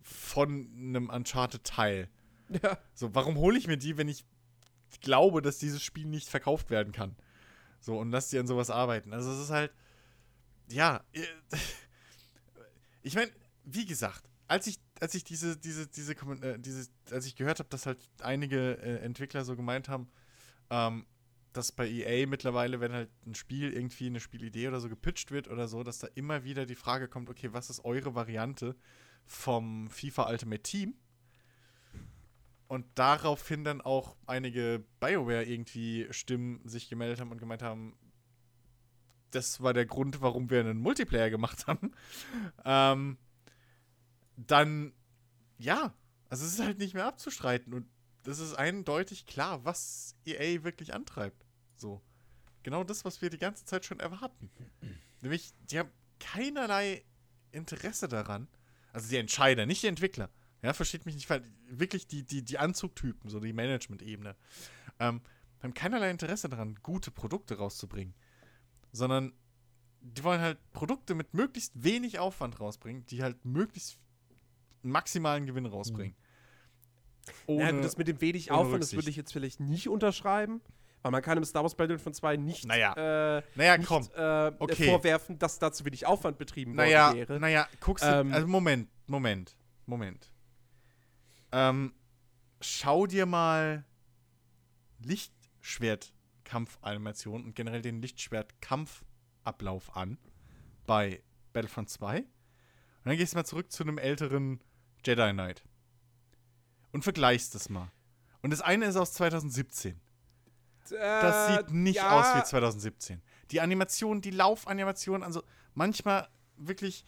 von einem Uncharted-Teil? Ja. So, warum hole ich mir die, wenn ich glaube, dass dieses Spiel nicht verkauft werden kann? So, und lass die an sowas arbeiten. Also, es ist halt, ja, äh, ich meine, wie gesagt, als ich, als ich diese, diese, diese, äh, diese als ich gehört habe, dass halt einige äh, Entwickler so gemeint haben, ähm, dass bei EA mittlerweile, wenn halt ein Spiel irgendwie eine Spielidee oder so gepitcht wird oder so, dass da immer wieder die Frage kommt, okay, was ist eure Variante vom FIFA Ultimate Team? Und daraufhin dann auch einige BioWare irgendwie Stimmen sich gemeldet haben und gemeint haben, das war der Grund, warum wir einen Multiplayer gemacht haben. ähm, dann ja, also es ist halt nicht mehr abzustreiten und das ist eindeutig klar, was EA wirklich antreibt. So. Genau das, was wir die ganze Zeit schon erwarten. Nämlich, die haben keinerlei Interesse daran. Also die Entscheider, nicht die Entwickler. Ja, versteht mich nicht, weil wirklich die, die, die Anzugtypen, so die Management-Ebene, ähm, haben keinerlei Interesse daran, gute Produkte rauszubringen. Sondern die wollen halt Produkte mit möglichst wenig Aufwand rausbringen, die halt möglichst maximalen Gewinn rausbringen. Ja, gut, das mit dem wenig ohne Aufwand, das würde ich jetzt vielleicht nicht unterschreiben. Weil man kann im Star Wars Battlefront 2 nicht, Naja. äh, Naja, nicht komm. äh, Okay. vorwerfen, dass da zu wenig Aufwand betrieben Naja, worden wäre. naja, guckst du. Ähm, also Moment, Moment, Moment. Ähm, schau dir mal Lichtschwert-Kampfanimationen und generell den Lichtschwert-Kampfablauf an bei Battlefront 2. Und dann gehst du mal zurück zu einem älteren Jedi Knight. Und vergleichst das mal. Und das eine ist aus 2017. Das Äh, sieht nicht ja, aus wie 2017. Die Animation, die Laufanimation, also manchmal wirklich,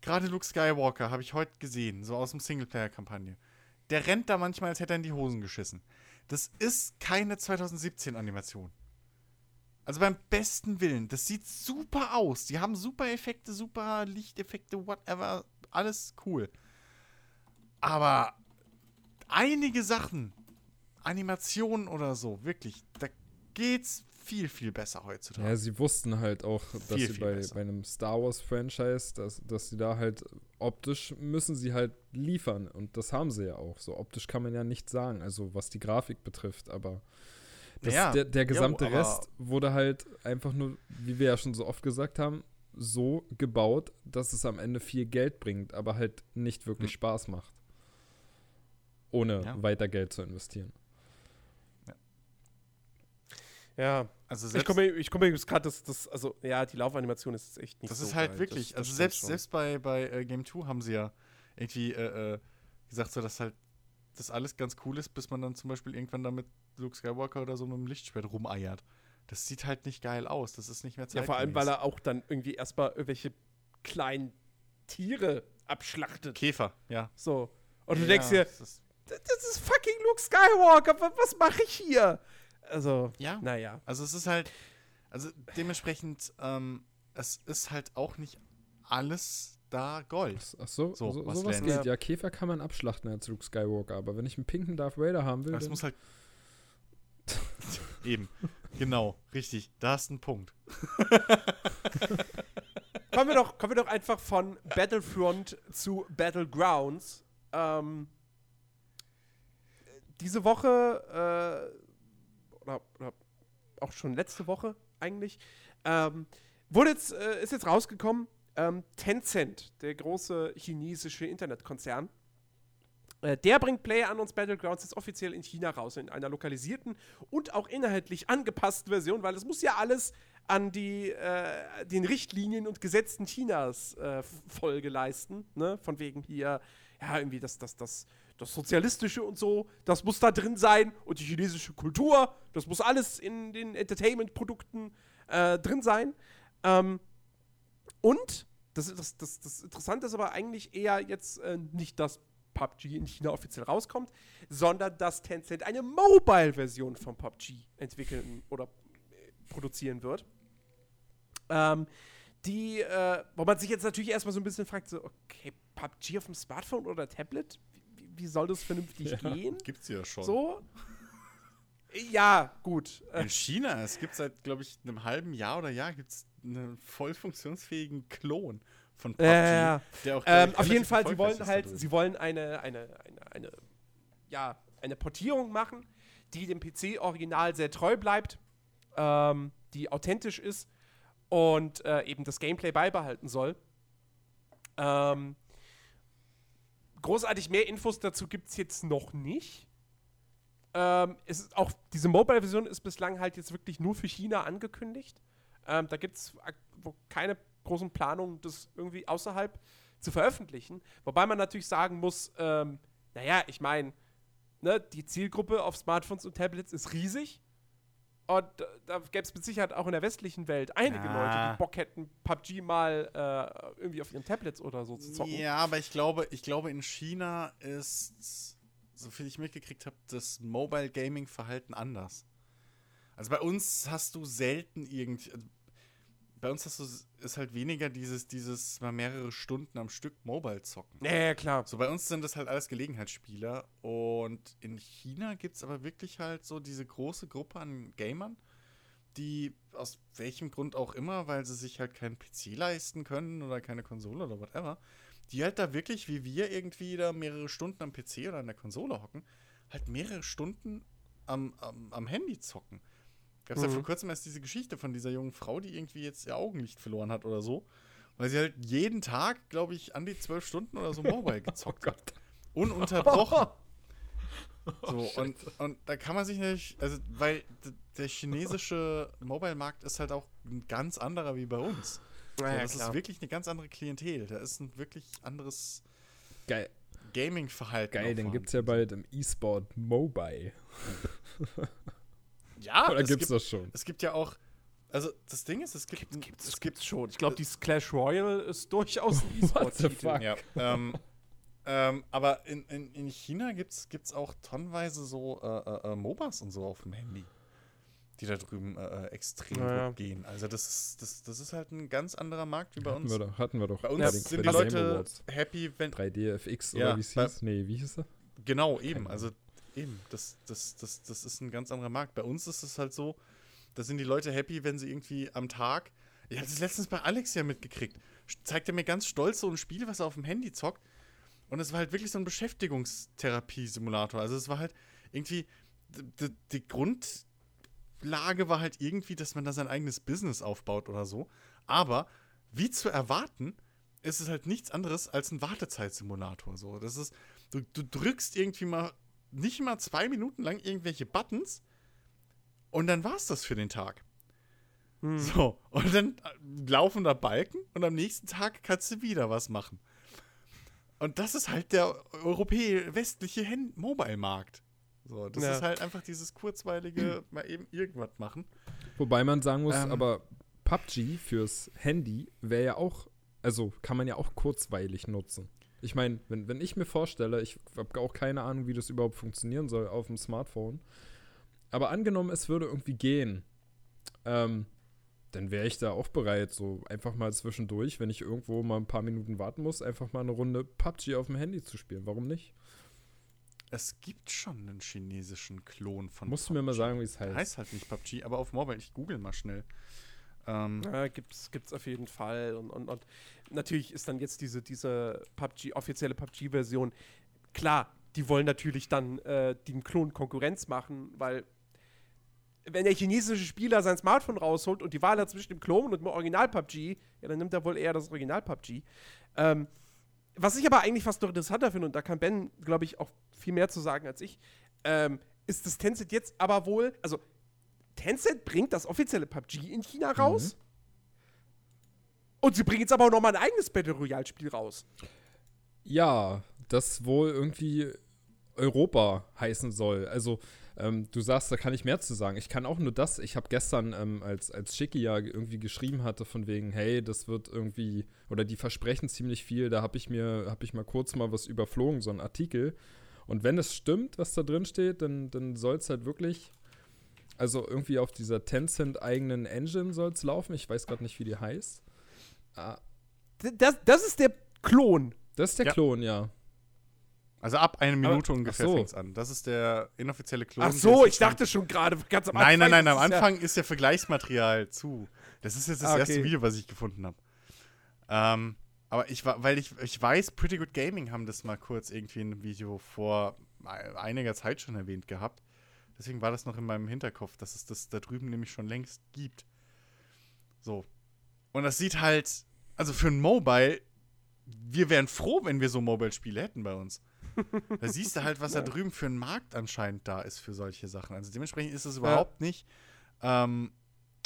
gerade Luke Skywalker habe ich heute gesehen, so aus dem Singleplayer-Kampagne. Der rennt da manchmal, als hätte er in die Hosen geschissen. Das ist keine 2017-Animation. Also beim besten Willen, das sieht super aus. Die haben super Effekte, super Lichteffekte, whatever, alles cool. Aber einige Sachen, Animationen oder so, wirklich, da geht's viel, viel besser heutzutage. Ja, sie wussten halt auch, dass Viel, sie viel bei, besser. bei einem Star Wars-Franchise, dass, dass sie da halt optisch müssen sie halt liefern. Und das haben sie ja auch. So optisch kann man ja nichts sagen, also was die Grafik betrifft, aber das, Ja, der, der gesamte aber- Rest wurde halt einfach nur, wie wir ja schon so oft gesagt haben, so gebaut, dass es am Ende viel Geld bringt, aber halt nicht wirklich Hm. Spaß macht. Ohne Ja. weiter Geld zu investieren. Ja, Also ich selbst, komme ich komme jetzt gerade, das, das, also, ja, die Laufanimation ist echt nicht das so ist halt geil. wirklich, Das- das also selbst, schon. selbst bei, bei äh, Game 2 haben sie ja irgendwie äh, äh, gesagt, so dass halt das alles ganz cool ist, bis man dann zum Beispiel irgendwann damit Luke Skywalker oder so mit dem Lichtschwert rumeiert. Das sieht halt nicht geil aus. Das ist nicht mehr Ja, zeitgemäß. vor allem, weil er auch dann irgendwie erstmal irgendwelche kleinen Tiere abschlachtet. Käfer, ja. So. Und du Ja, denkst dir, das ist- ist fucking Luke Skywalker, wa- was mache ich hier? Also, Ja. naja. Also es ist halt, also dementsprechend, ähm, es ist halt auch nicht alles da Gold. Ach so, So, so, was sowas Lance- geht. Ja, Käfer kann man abschlachten als Luke Skywalker, aber wenn ich einen pinken Darth Vader haben will, Das muss halt. Eben. Genau, richtig. Da hast du einen Punkt. kommen, wir doch, kommen wir doch einfach von Battlefront zu Battlegrounds. Ähm, diese Woche, äh, oder, oder auch schon letzte Woche eigentlich, ähm, wurde jetzt, äh, ist jetzt rausgekommen, ähm, Tencent, der große chinesische Internetkonzern, äh, der bringt Player Unknowns Battlegrounds jetzt offiziell in China raus, in einer lokalisierten und auch inhaltlich angepassten Version, weil es muss ja alles an die, äh, den Richtlinien und Gesetzen Chinas äh, Folge leisten, ne? Von wegen hier, ja, irgendwie das, das, das, das Sozialistische und so, das muss da drin sein und die chinesische Kultur, das muss alles in den Entertainment-Produkten äh, drin sein. Ähm, und das, das, das, das Interessante ist aber eigentlich eher jetzt äh, nicht, dass PUBG in China offiziell rauskommt, sondern dass Tencent eine Mobile-Version von PUBG entwickeln oder äh, produzieren wird. Ähm, die, äh, wo man sich jetzt natürlich erstmal so ein bisschen fragt, so, okay, PUBG auf dem Smartphone oder Tablet? Wie, soll das vernünftig Ja. gehen? Gibt's ja schon. So? Ja, gut. In China, es gibt seit, glaube ich, einem halben Jahr oder Jahr gibt's einen voll funktionsfähigen Klon von PUBG, Ja, der auch Ähm, auf jeden Fall, sie wollen halt, sie wollen eine, eine, eine, eine, ja, eine Portierung machen, die dem PC-Original sehr treu bleibt, ähm, die authentisch ist und äh, eben das Gameplay beibehalten soll. Ähm, großartig mehr Infos dazu gibt es jetzt noch nicht. Ähm, es auch diese Mobile-Version ist bislang halt jetzt wirklich nur für China angekündigt. Ähm, da gibt es keine großen Planungen, das irgendwie außerhalb zu veröffentlichen. Wobei man natürlich sagen muss, ähm, naja, ich meine, ne, die Zielgruppe auf Smartphones und Tablets ist riesig. Und da gäbe es mit Sicherheit auch in der westlichen Welt einige Ja. Leute, die Bock hätten, PUBG mal äh, irgendwie auf ihren Tablets oder so zu zocken. Ja, aber ich glaube, ich glaube, in China ist, so viel ich mitgekriegt habe, das Mobile Gaming Verhalten anders. Also bei uns hast du selten irgendwie. Bei uns hast du ist halt weniger dieses, dieses mal mehrere Stunden am Stück Mobile zocken. Ja, ja, klar. So, bei uns sind das halt alles Gelegenheitsspieler. Und in China gibt es aber wirklich halt so diese große Gruppe an Gamern, die aus welchem Grund auch immer, weil sie sich halt keinen PC leisten können oder keine Konsole oder whatever, die halt da wirklich, wie wir irgendwie da mehrere Stunden am PC oder an der Konsole hocken, halt mehrere Stunden am, am, am Handy zocken. Gab es ja Mhm. vor kurzem erst diese Geschichte von dieser jungen Frau, die irgendwie jetzt ihr Augenlicht verloren hat oder so. Weil sie halt jeden Tag, glaube ich, an die zwölf Stunden oder so Mobile gezockt hat. Ununterbrochen. So, und, und da kann man sich nicht, also, weil der chinesische Mobile-Markt ist halt auch ein ganz anderer wie bei uns. So, Ja, ja, das klar. ist wirklich eine ganz andere Klientel. Da ist ein wirklich anderes Geil, Gaming-Verhalten. geil auch den gibt es ja bald im E-Sport Mobile. Ja, Oder es gibt's gibt, das schon? es gibt ja auch, also das Ding ist, es gibt, Gibt's, es gibt's schon. Ich glaube, dieses Clash Royale ist durchaus ein What the E-Sport-Titel. fuck? Ja, ähm, ähm, aber in, in, in China gibt es auch tonnenweise so äh, äh, äh, MOBAs und so auf dem Handy, die da drüben äh, äh, extrem Ja, ja. gut gehen. Also das ist, das, das ist halt ein ganz anderer Markt wie bei Hatten uns. wir doch, hatten wir doch Bei uns den- sind die Leute happy, wenn 3DFX Ja, oder wie es hieß? Nee, wie hieß er? Genau, eben. Also eben, das, das, das, das ist ein ganz anderer Markt. Bei uns ist es halt so, da sind die Leute happy, wenn sie irgendwie am Tag. Ich habe das letztens bei Alex ja mitgekriegt. Zeigt er mir ganz stolz so ein Spiel, was er auf dem Handy zockt. Und es war halt wirklich so ein Beschäftigungstherapie-Simulator. Also es war halt irgendwie. d- d- Die Grundlage war halt irgendwie, dass man da sein eigenes Business aufbaut oder so. Aber wie zu erwarten, ist es halt nichts anderes als ein Wartezeitsimulator. So, das ist, du, du drückst irgendwie mal nicht mal zwei Minuten lang irgendwelche Buttons und dann war's das für den Tag. Hm. So, und dann äh, laufen da Balken und am nächsten Tag kannst du wieder was machen. Und das ist halt der europäische, westliche Hand- Mobile-Markt. So, das Ja. ist halt einfach dieses kurzweilige, mal eben irgendwas machen. Wobei man sagen muss, Ähm. aber PUBG fürs Handy wäre ja auch, also kann man ja auch kurzweilig nutzen. Ich meine, wenn, wenn ich mir vorstelle, ich habe auch keine Ahnung, wie das überhaupt funktionieren soll auf dem Smartphone, aber angenommen, es würde irgendwie gehen, ähm, dann wäre ich da auch bereit, so einfach mal zwischendurch, wenn ich irgendwo mal ein paar Minuten warten muss, einfach mal eine Runde PUBG auf dem Handy zu spielen. Warum nicht? Es gibt schon einen chinesischen Klon von Musst du mir mal PUBG. sagen, wie es heißt. Heißt halt nicht PUBG, aber auf Mobile. Ich google mal schnell. Ähm, Ja, gibt's, gibt's auf jeden Fall. Und, und, und natürlich ist dann jetzt diese, diese PUBG, offizielle PUBG-Version, klar, die wollen natürlich dann äh, dem Klon Konkurrenz machen, weil wenn der chinesische Spieler sein Smartphone rausholt und die Wahl hat zwischen dem Klon und dem Original PUBG, ja, dann nimmt er wohl eher das Original PUBG. Ähm, was ich aber eigentlich fast noch interessanter finde, und da kann Ben, glaube ich, auch viel mehr zu sagen als ich, ähm, ist, dass Tencent jetzt aber wohl, also Tencent bringt das offizielle PUBG in China raus. Und sie bringen jetzt aber auch noch mal ein eigenes Battle Royale-Spiel raus. Ja, das wohl irgendwie Europa heißen soll. Also, ähm, du sagst, da kann ich mehr zu sagen. Ich kann auch nur das. Ich habe gestern, ähm, als, als Schicki ja irgendwie geschrieben hatte, von wegen, hey, das wird irgendwie, oder die versprechen ziemlich viel, da habe ich mir, habe ich mal kurz mal was überflogen, so einen Artikel. Und wenn es stimmt, was da drin steht, dann, dann soll es halt wirklich, also irgendwie auf dieser Tencent-eigenen Engine soll es laufen. Ich weiß gerade nicht, wie die heißt. Ah, Das, das ist der Klon. das ist der Ja. Klon, ja. also ab eine Minute Aber- ungefähr so. fängt's an. Das ist der inoffizielle Klon. Ach so, ich dachte schon gerade ganz am Nein, nein, nein, am Anfang ist ja Vergleichsmaterial zu. Das ist jetzt das Ah, erste okay. Video, was ich gefunden habe. Ähm, aber ich war, weil ich, ich weiß, Pretty Good Gaming haben das mal kurz irgendwie in einem Video vor ei- einiger Zeit schon erwähnt gehabt. Deswegen war das noch in meinem Hinterkopf, dass es das da drüben nämlich schon längst gibt. So. Und das sieht halt, also für ein Mobile, wir wären froh, wenn wir so Mobile-Spiele hätten bei uns. Da siehst du halt, was da drüben für ein Markt anscheinend da ist für solche Sachen. Also dementsprechend ist es überhaupt nicht, ähm,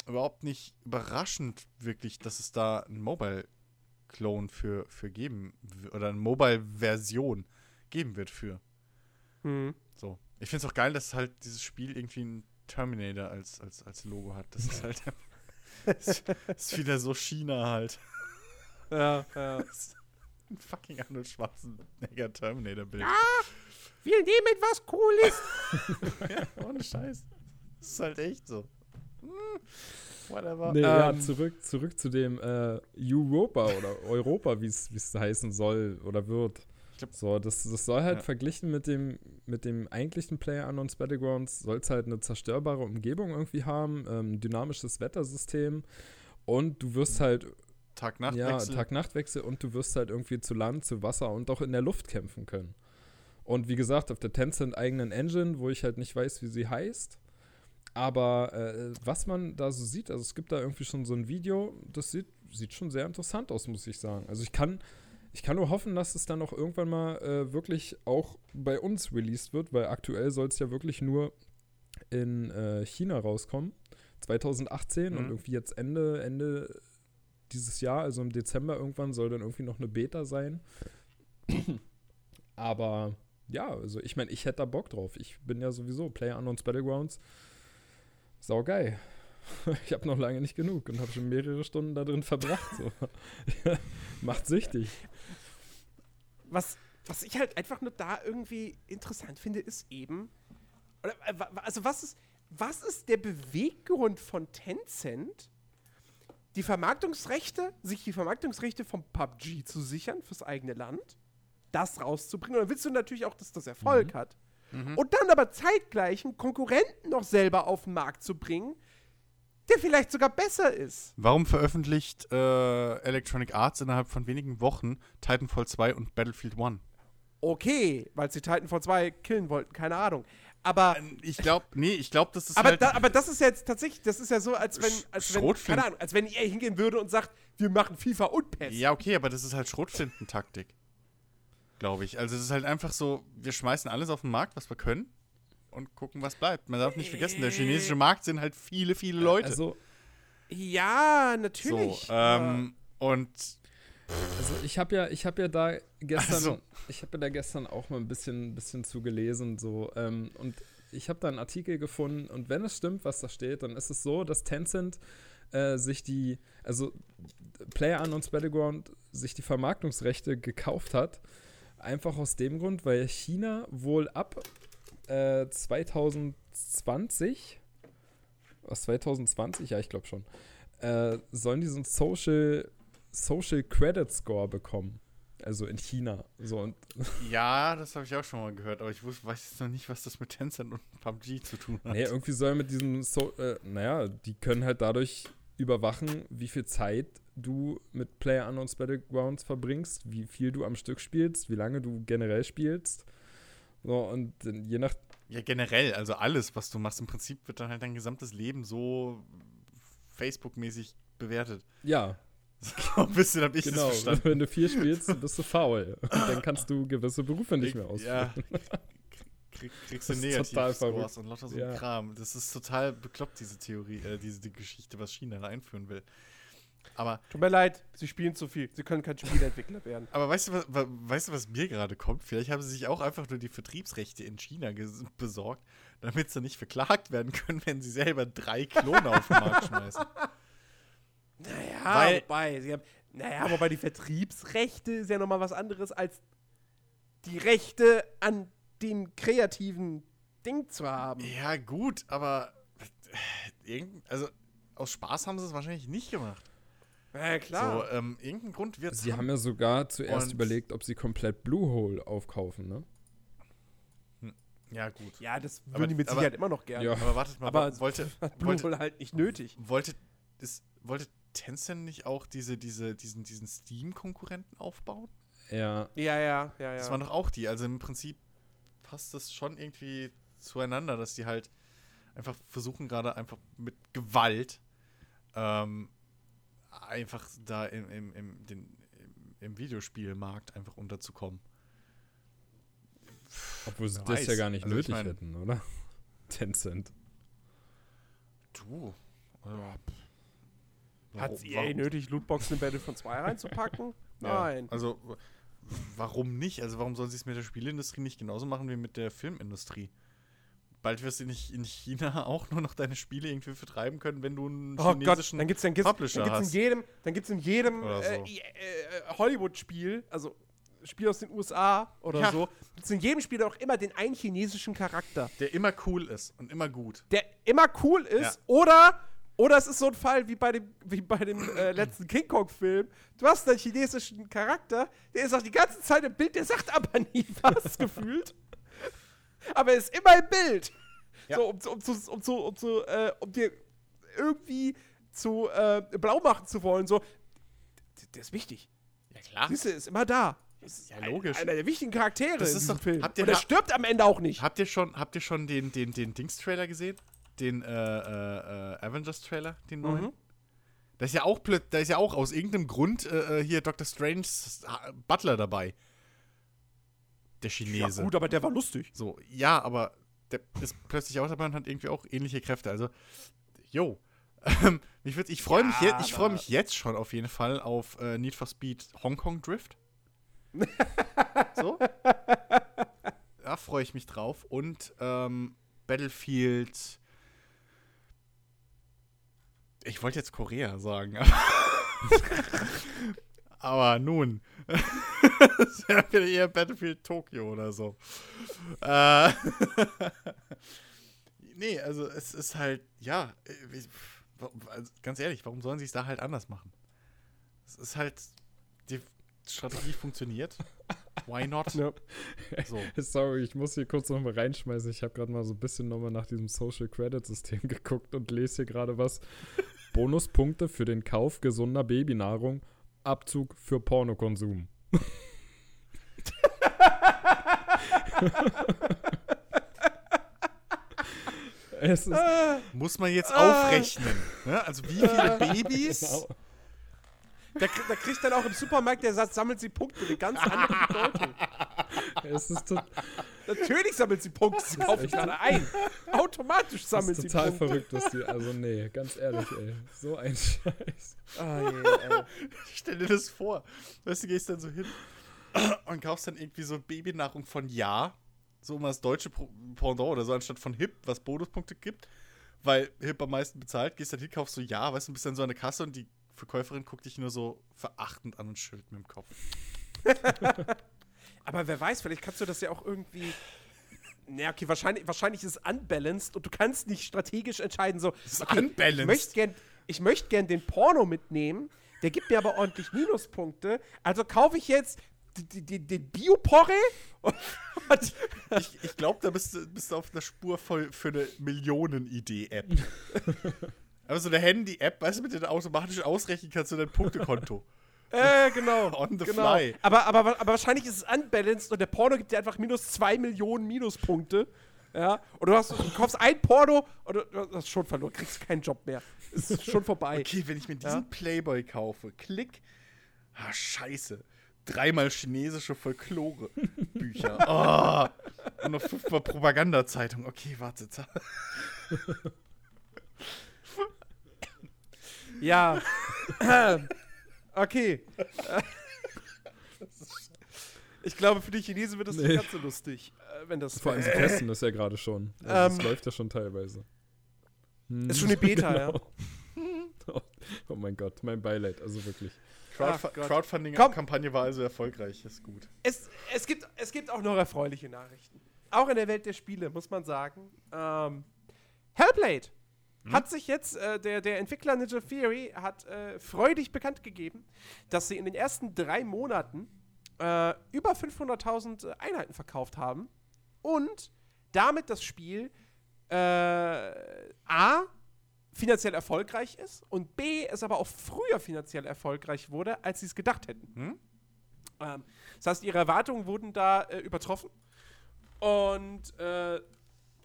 überhaupt nicht überraschend, wirklich, dass es da ein Mobile-Clone für, für geben oder eine Mobile-Version geben wird für. Hm. So. Ich finde es auch geil, dass halt dieses Spiel irgendwie ein Terminator als, als, als Logo hat. Das ist halt das ist wieder so China halt. Ja, ja. Ein fucking Arnold Schwarzenegger Terminator-Bild. Wir nehmen was Cooles. ja, ohne Scheiß. Das ist halt echt so. Hm, whatever. Nee, ja, Ähm. zurück, zurück zu dem äh, Europa oder Europa, wie es heißen soll oder wird. So, das, das soll halt Ja. verglichen mit dem, mit dem eigentlichen Player Unknowns Battlegrounds, soll es halt eine zerstörbare Umgebung irgendwie haben, ähm, dynamisches Wettersystem und du wirst halt, Tag-Nacht-Wechsel. ja, Tag-Nacht-Wechsel und du wirst halt irgendwie zu Land, zu Wasser und auch in der Luft kämpfen können. Und wie gesagt, auf der Tencent eigenen Engine, wo ich halt nicht weiß, wie sie heißt. Aber äh, was man da so sieht, also es gibt da irgendwie schon so ein Video, das sieht, sieht schon sehr interessant aus, muss ich sagen. Also ich kann, ich kann nur hoffen, dass es dann auch irgendwann mal äh, wirklich auch bei uns released wird, weil aktuell soll es ja wirklich nur in äh, China rauskommen. 2018 und Mhm. irgendwie jetzt Ende, Ende dieses Jahr, also im Dezember irgendwann, soll dann irgendwie noch eine Beta sein. Aber ja, also ich meine, ich hätte da Bock drauf. Ich bin ja sowieso Player Unknowns Battlegrounds. Sau geil. Ich habe noch lange nicht genug und habe schon mehrere Stunden da drin verbracht. So. Macht süchtig. Was, was ich halt einfach nur da irgendwie interessant finde, ist eben, oder, äh, also was ist, was ist der Beweggrund von Tencent, die Vermarktungsrechte, sich die Vermarktungsrechte vom PUBG zu sichern fürs eigene Land, das rauszubringen? Und dann willst du natürlich auch, dass das Erfolg hat. Und dann aber zeitgleich einen Konkurrenten noch selber auf den Markt zu bringen, der vielleicht sogar besser ist. Warum veröffentlicht äh, Electronic Arts innerhalb von wenigen Wochen Titanfall 2 und Battlefield 1? Okay, weil sie Titanfall 2 killen wollten, keine Ahnung. Aber Ich glaube, nee, ich glaube, das ist Aber, halt. da, aber das ist jetzt tatsächlich, das ist ja so, als wenn, als wenn, keine Ahnung, als wenn EA hingehen würde und sagt, wir machen FIFA und PES. ja, okay, aber das ist halt Schrotflintentaktik. Glaube ich. Also, es ist halt einfach so, wir schmeißen alles auf den Markt, was wir können. Und gucken, was bleibt. Man darf nicht vergessen, der chinesische Markt sind halt viele, viele Leute. Also, Ja, natürlich. so, ähm, und also ich habe ja, ich habe ja da gestern, Ach so. ich habe ja da gestern auch mal ein bisschen, bisschen zu gelesen so ähm, und ich habe da einen Artikel gefunden und wenn es stimmt, was da steht, dann ist es so, dass Tencent äh, sich die, also Player Unknowns Battleground sich die Vermarktungsrechte gekauft hat, einfach aus dem Grund, weil China wohl ab äh, 2020, was 2020, ja ich glaube schon, äh, sollen diesen Social Social Credit Score bekommen. Also in China. So und ja, das habe ich auch schon mal gehört, aber ich weiß jetzt noch nicht, was das mit Tencent und PUBG zu tun hat. nee, irgendwie soll mit diesem so äh, naja, die können halt dadurch überwachen, wie viel Zeit du mit Player Unknowns Battlegrounds verbringst, wie viel du am Stück spielst, wie lange du generell spielst. So, und je nach Ja, generell, also alles, was du machst, im Prinzip wird dann halt dein gesamtes Leben so Facebook-mäßig bewertet. ja, So ein bisschen habe ich genau. das verstanden. Wenn du viel spielst, bist du faul. Und dann kannst du gewisse Berufe nicht mehr ausführen. Ja. Krieg, kriegst du Negativ-Scores und lauter so Ja. ein Kram. Das ist total bekloppt, diese Theorie, äh, diese die Geschichte, was China da einführen will. Aber, Tut mir leid, sie spielen zu viel. Sie können kein Spieleentwickler werden. aber weißt, du, was, wa- weißt du, was mir gerade kommt? Vielleicht haben sie sich auch einfach nur die Vertriebsrechte in China besorgt, damit sie nicht verklagt werden können, wenn sie selber drei Klone auf den Markt schmeißen. Naja, Weil- wobei, sie haben, naja, wobei die Vertriebsrechte ist ja nochmal was anderes als die Rechte an den kreativen Ding zu haben. Ja, gut, aber äh, also aus Spaß haben sie es wahrscheinlich nicht gemacht. Ja, klar. So, ähm, irgendeinen Grund wird es Sie haben ja sogar zuerst Und- überlegt, ob sie komplett Bluehole aufkaufen, ne? Ja, gut. ja, das aber- würden die mit aber- Sicherheit immer noch gerne. Ja. Aber wartet mal, Aber wollte, Hat wollte, Bluehole halt nicht nötig. wollte, ist, wollte Tencent nicht auch diese, diese, diesen, diesen Steam-Konkurrenten aufbauen? Ja. Ja, ja, ja, Das ja. waren doch auch die. Also im Prinzip passt das schon irgendwie zueinander, dass die halt einfach versuchen, gerade einfach mit Gewalt ähm, einfach da im, im, im, den, im, im Videospielmarkt einfach unterzukommen. Obwohl sie das ja gar nicht Also ich nötig mein- hätten, oder? Tencent. Du. Also, Hat EA nötig, Lootboxen in Battlefront 2 reinzupacken? Ja, Nein. Also, w- warum nicht? Also, warum sollen sie es mit der Spielindustrie nicht genauso machen wie mit der Filmindustrie? Bald wirst du nicht in China auch nur noch deine Spiele irgendwie vertreiben können, wenn du einen Oh Gott, chinesischen dann gibt's, dann gibt's, Publisher dann gibt's in jedem, dann gibt's in jedem Oder so. äh, äh, äh, Hollywood-Spiel, also Spiel aus den USA oder Ja. so, gibt's in jedem Spiel auch immer den einen chinesischen Charakter, der immer cool ist und immer gut. der immer cool ist Ja. oder oder es ist so ein Fall wie bei dem, wie bei dem äh, letzten King Kong-Film. Du hast einen chinesischen Charakter, der ist auch die ganze Zeit im Bild, der sagt aber nie was gefühlt. Aber er ist immer im Bild. Ja. So, um, zu- um, zu, um, zu, um, zu, äh, um dir irgendwie zu äh, blau machen zu wollen. So, der, ist wichtig. Ja, klar. Siehst du, ist immer da. Ist Ja, logisch. Einer der wichtigen Charaktere Das ist doch- Film. habt ihr Und er stirbt am Ende auch nicht. Habt ihr schon, habt ihr schon den, den, den Dings-Trailer gesehen? Den äh, äh, äh, Avengers-Trailer, den neuen? Mhm. Da ist ja auch da ist ja auch aus irgendeinem Grund äh, äh, hier Dr. Strange's äh, Butler dabei. Der Ja, Chinese. gut, aber der war lustig. So, ja, aber der ist plötzlich auch dabei und hat irgendwie auch ähnliche Kräfte. Also, yo. Ähm, ich ich freue mich, Ja, je- ich freu mich jetzt schon auf jeden Fall auf äh, Need for Speed Hong Kong Drift. so. Da freue ich mich drauf. Und ähm, Battlefield. Ich wollte jetzt Korea sagen. Aber nun. das wäre wieder eher Battlefield Tokyo oder so. Äh, nee, also es ist halt, ja, äh, also ganz ehrlich, warum sollen sie es da halt anders machen? Es ist halt, die Strategie funktioniert. Why not? Ja. So. Sorry, ich muss hier kurz noch mal reinschmeißen. Ich habe gerade mal so ein bisschen noch mal nach diesem Social Credit System geguckt und lese hier gerade was. Bonuspunkte für den Kauf gesunder Babynahrung, Abzug für Pornokonsum. es ist Muss man jetzt Ah. aufrechnen. Ne? Also wie viele Babys? genau. Da, da kriegt dann auch im Supermarkt der Satz, sammelt sie Punkte, eine ganz andere Bedeutung. Es ist, to Natürlich sammelt sie Punkte, sie kaufen gerade ein. Automatisch sammelt ist sie total Punkte. verrückt, dass die. Also, nee, ganz ehrlich, ey. So ein Scheiß. Ah, je, ey. Stell dir das vor. Weißt du, gehst dann so hin und kaufst dann irgendwie so Babynahrung von Ja, so mal das deutsche Pendant oder so, anstatt von Hip, was Bonuspunkte gibt, weil Hip am meisten bezahlt, gehst dann hin, kaufst so Ja, weißt du, bist dann so an der Kasse und die Verkäuferin guckt dich nur so verachtend an und schüttelt mit dem Kopf. Aber wer weiß, vielleicht kannst du das ja auch irgendwie. Na, okay, wahrscheinlich, wahrscheinlich ist es unbalanced und du kannst nicht strategisch entscheiden, so. ist okay, unbalanced. Ich möchte gern, ich gern den Porno mitnehmen, der gibt mir aber ordentlich Minuspunkte. Also kaufe ich jetzt den Bioporre Ich, ich glaube, da bist du, bist du auf einer Spur voll für eine Millionen-Idee-App. Aber so eine Handy-App, weißt du, mit der du automatisch ausrechnen kannst du dein Punktekonto. Äh, genau. On the genau. fly. Aber, aber, aber wahrscheinlich ist es unbalanced und der Porno gibt dir einfach minus 2 Millionen Minuspunkte. Ja. Und du, hast, du kaufst ein Porno und du, hast schon verloren, kriegst keinen Job mehr. Ist schon vorbei. Okay, wenn ich mir diesen Ja. Playboy kaufe, klick. Ah, scheiße. Dreimal chinesische Folklore-Bücher. oh. Und noch fünfmal Propagandazeitung. Okay, warte. Ja. Okay. Ich glaube, für die Chinesen wird das Nee. nicht ganz so lustig, äh, wenn das Vor allem, sie testen das ja gerade schon. Also, Ähm. es läuft ja schon teilweise. Hm, Ist schon eine Beta, ja. Oh, oh mein Gott, mein Beileid, also wirklich. Crowdf. Crowdfunding-Kampagne war also erfolgreich. Ist gut. es, es, gibt, es gibt auch noch erfreuliche Nachrichten. Auch in der Welt der Spiele, muss man sagen. Ähm, Hellblade hat sich jetzt, äh, der, der Entwickler Ninja Theory hat äh, freudig bekannt gegeben, dass sie in den ersten drei Monaten äh, über 500.000 Einheiten verkauft haben und damit das Spiel äh, A finanziell erfolgreich ist und B es aber auch früher finanziell erfolgreich wurde, als sie es gedacht hätten. Hm? Ähm, das heißt, ihre Erwartungen wurden da äh, übertroffen. Und äh,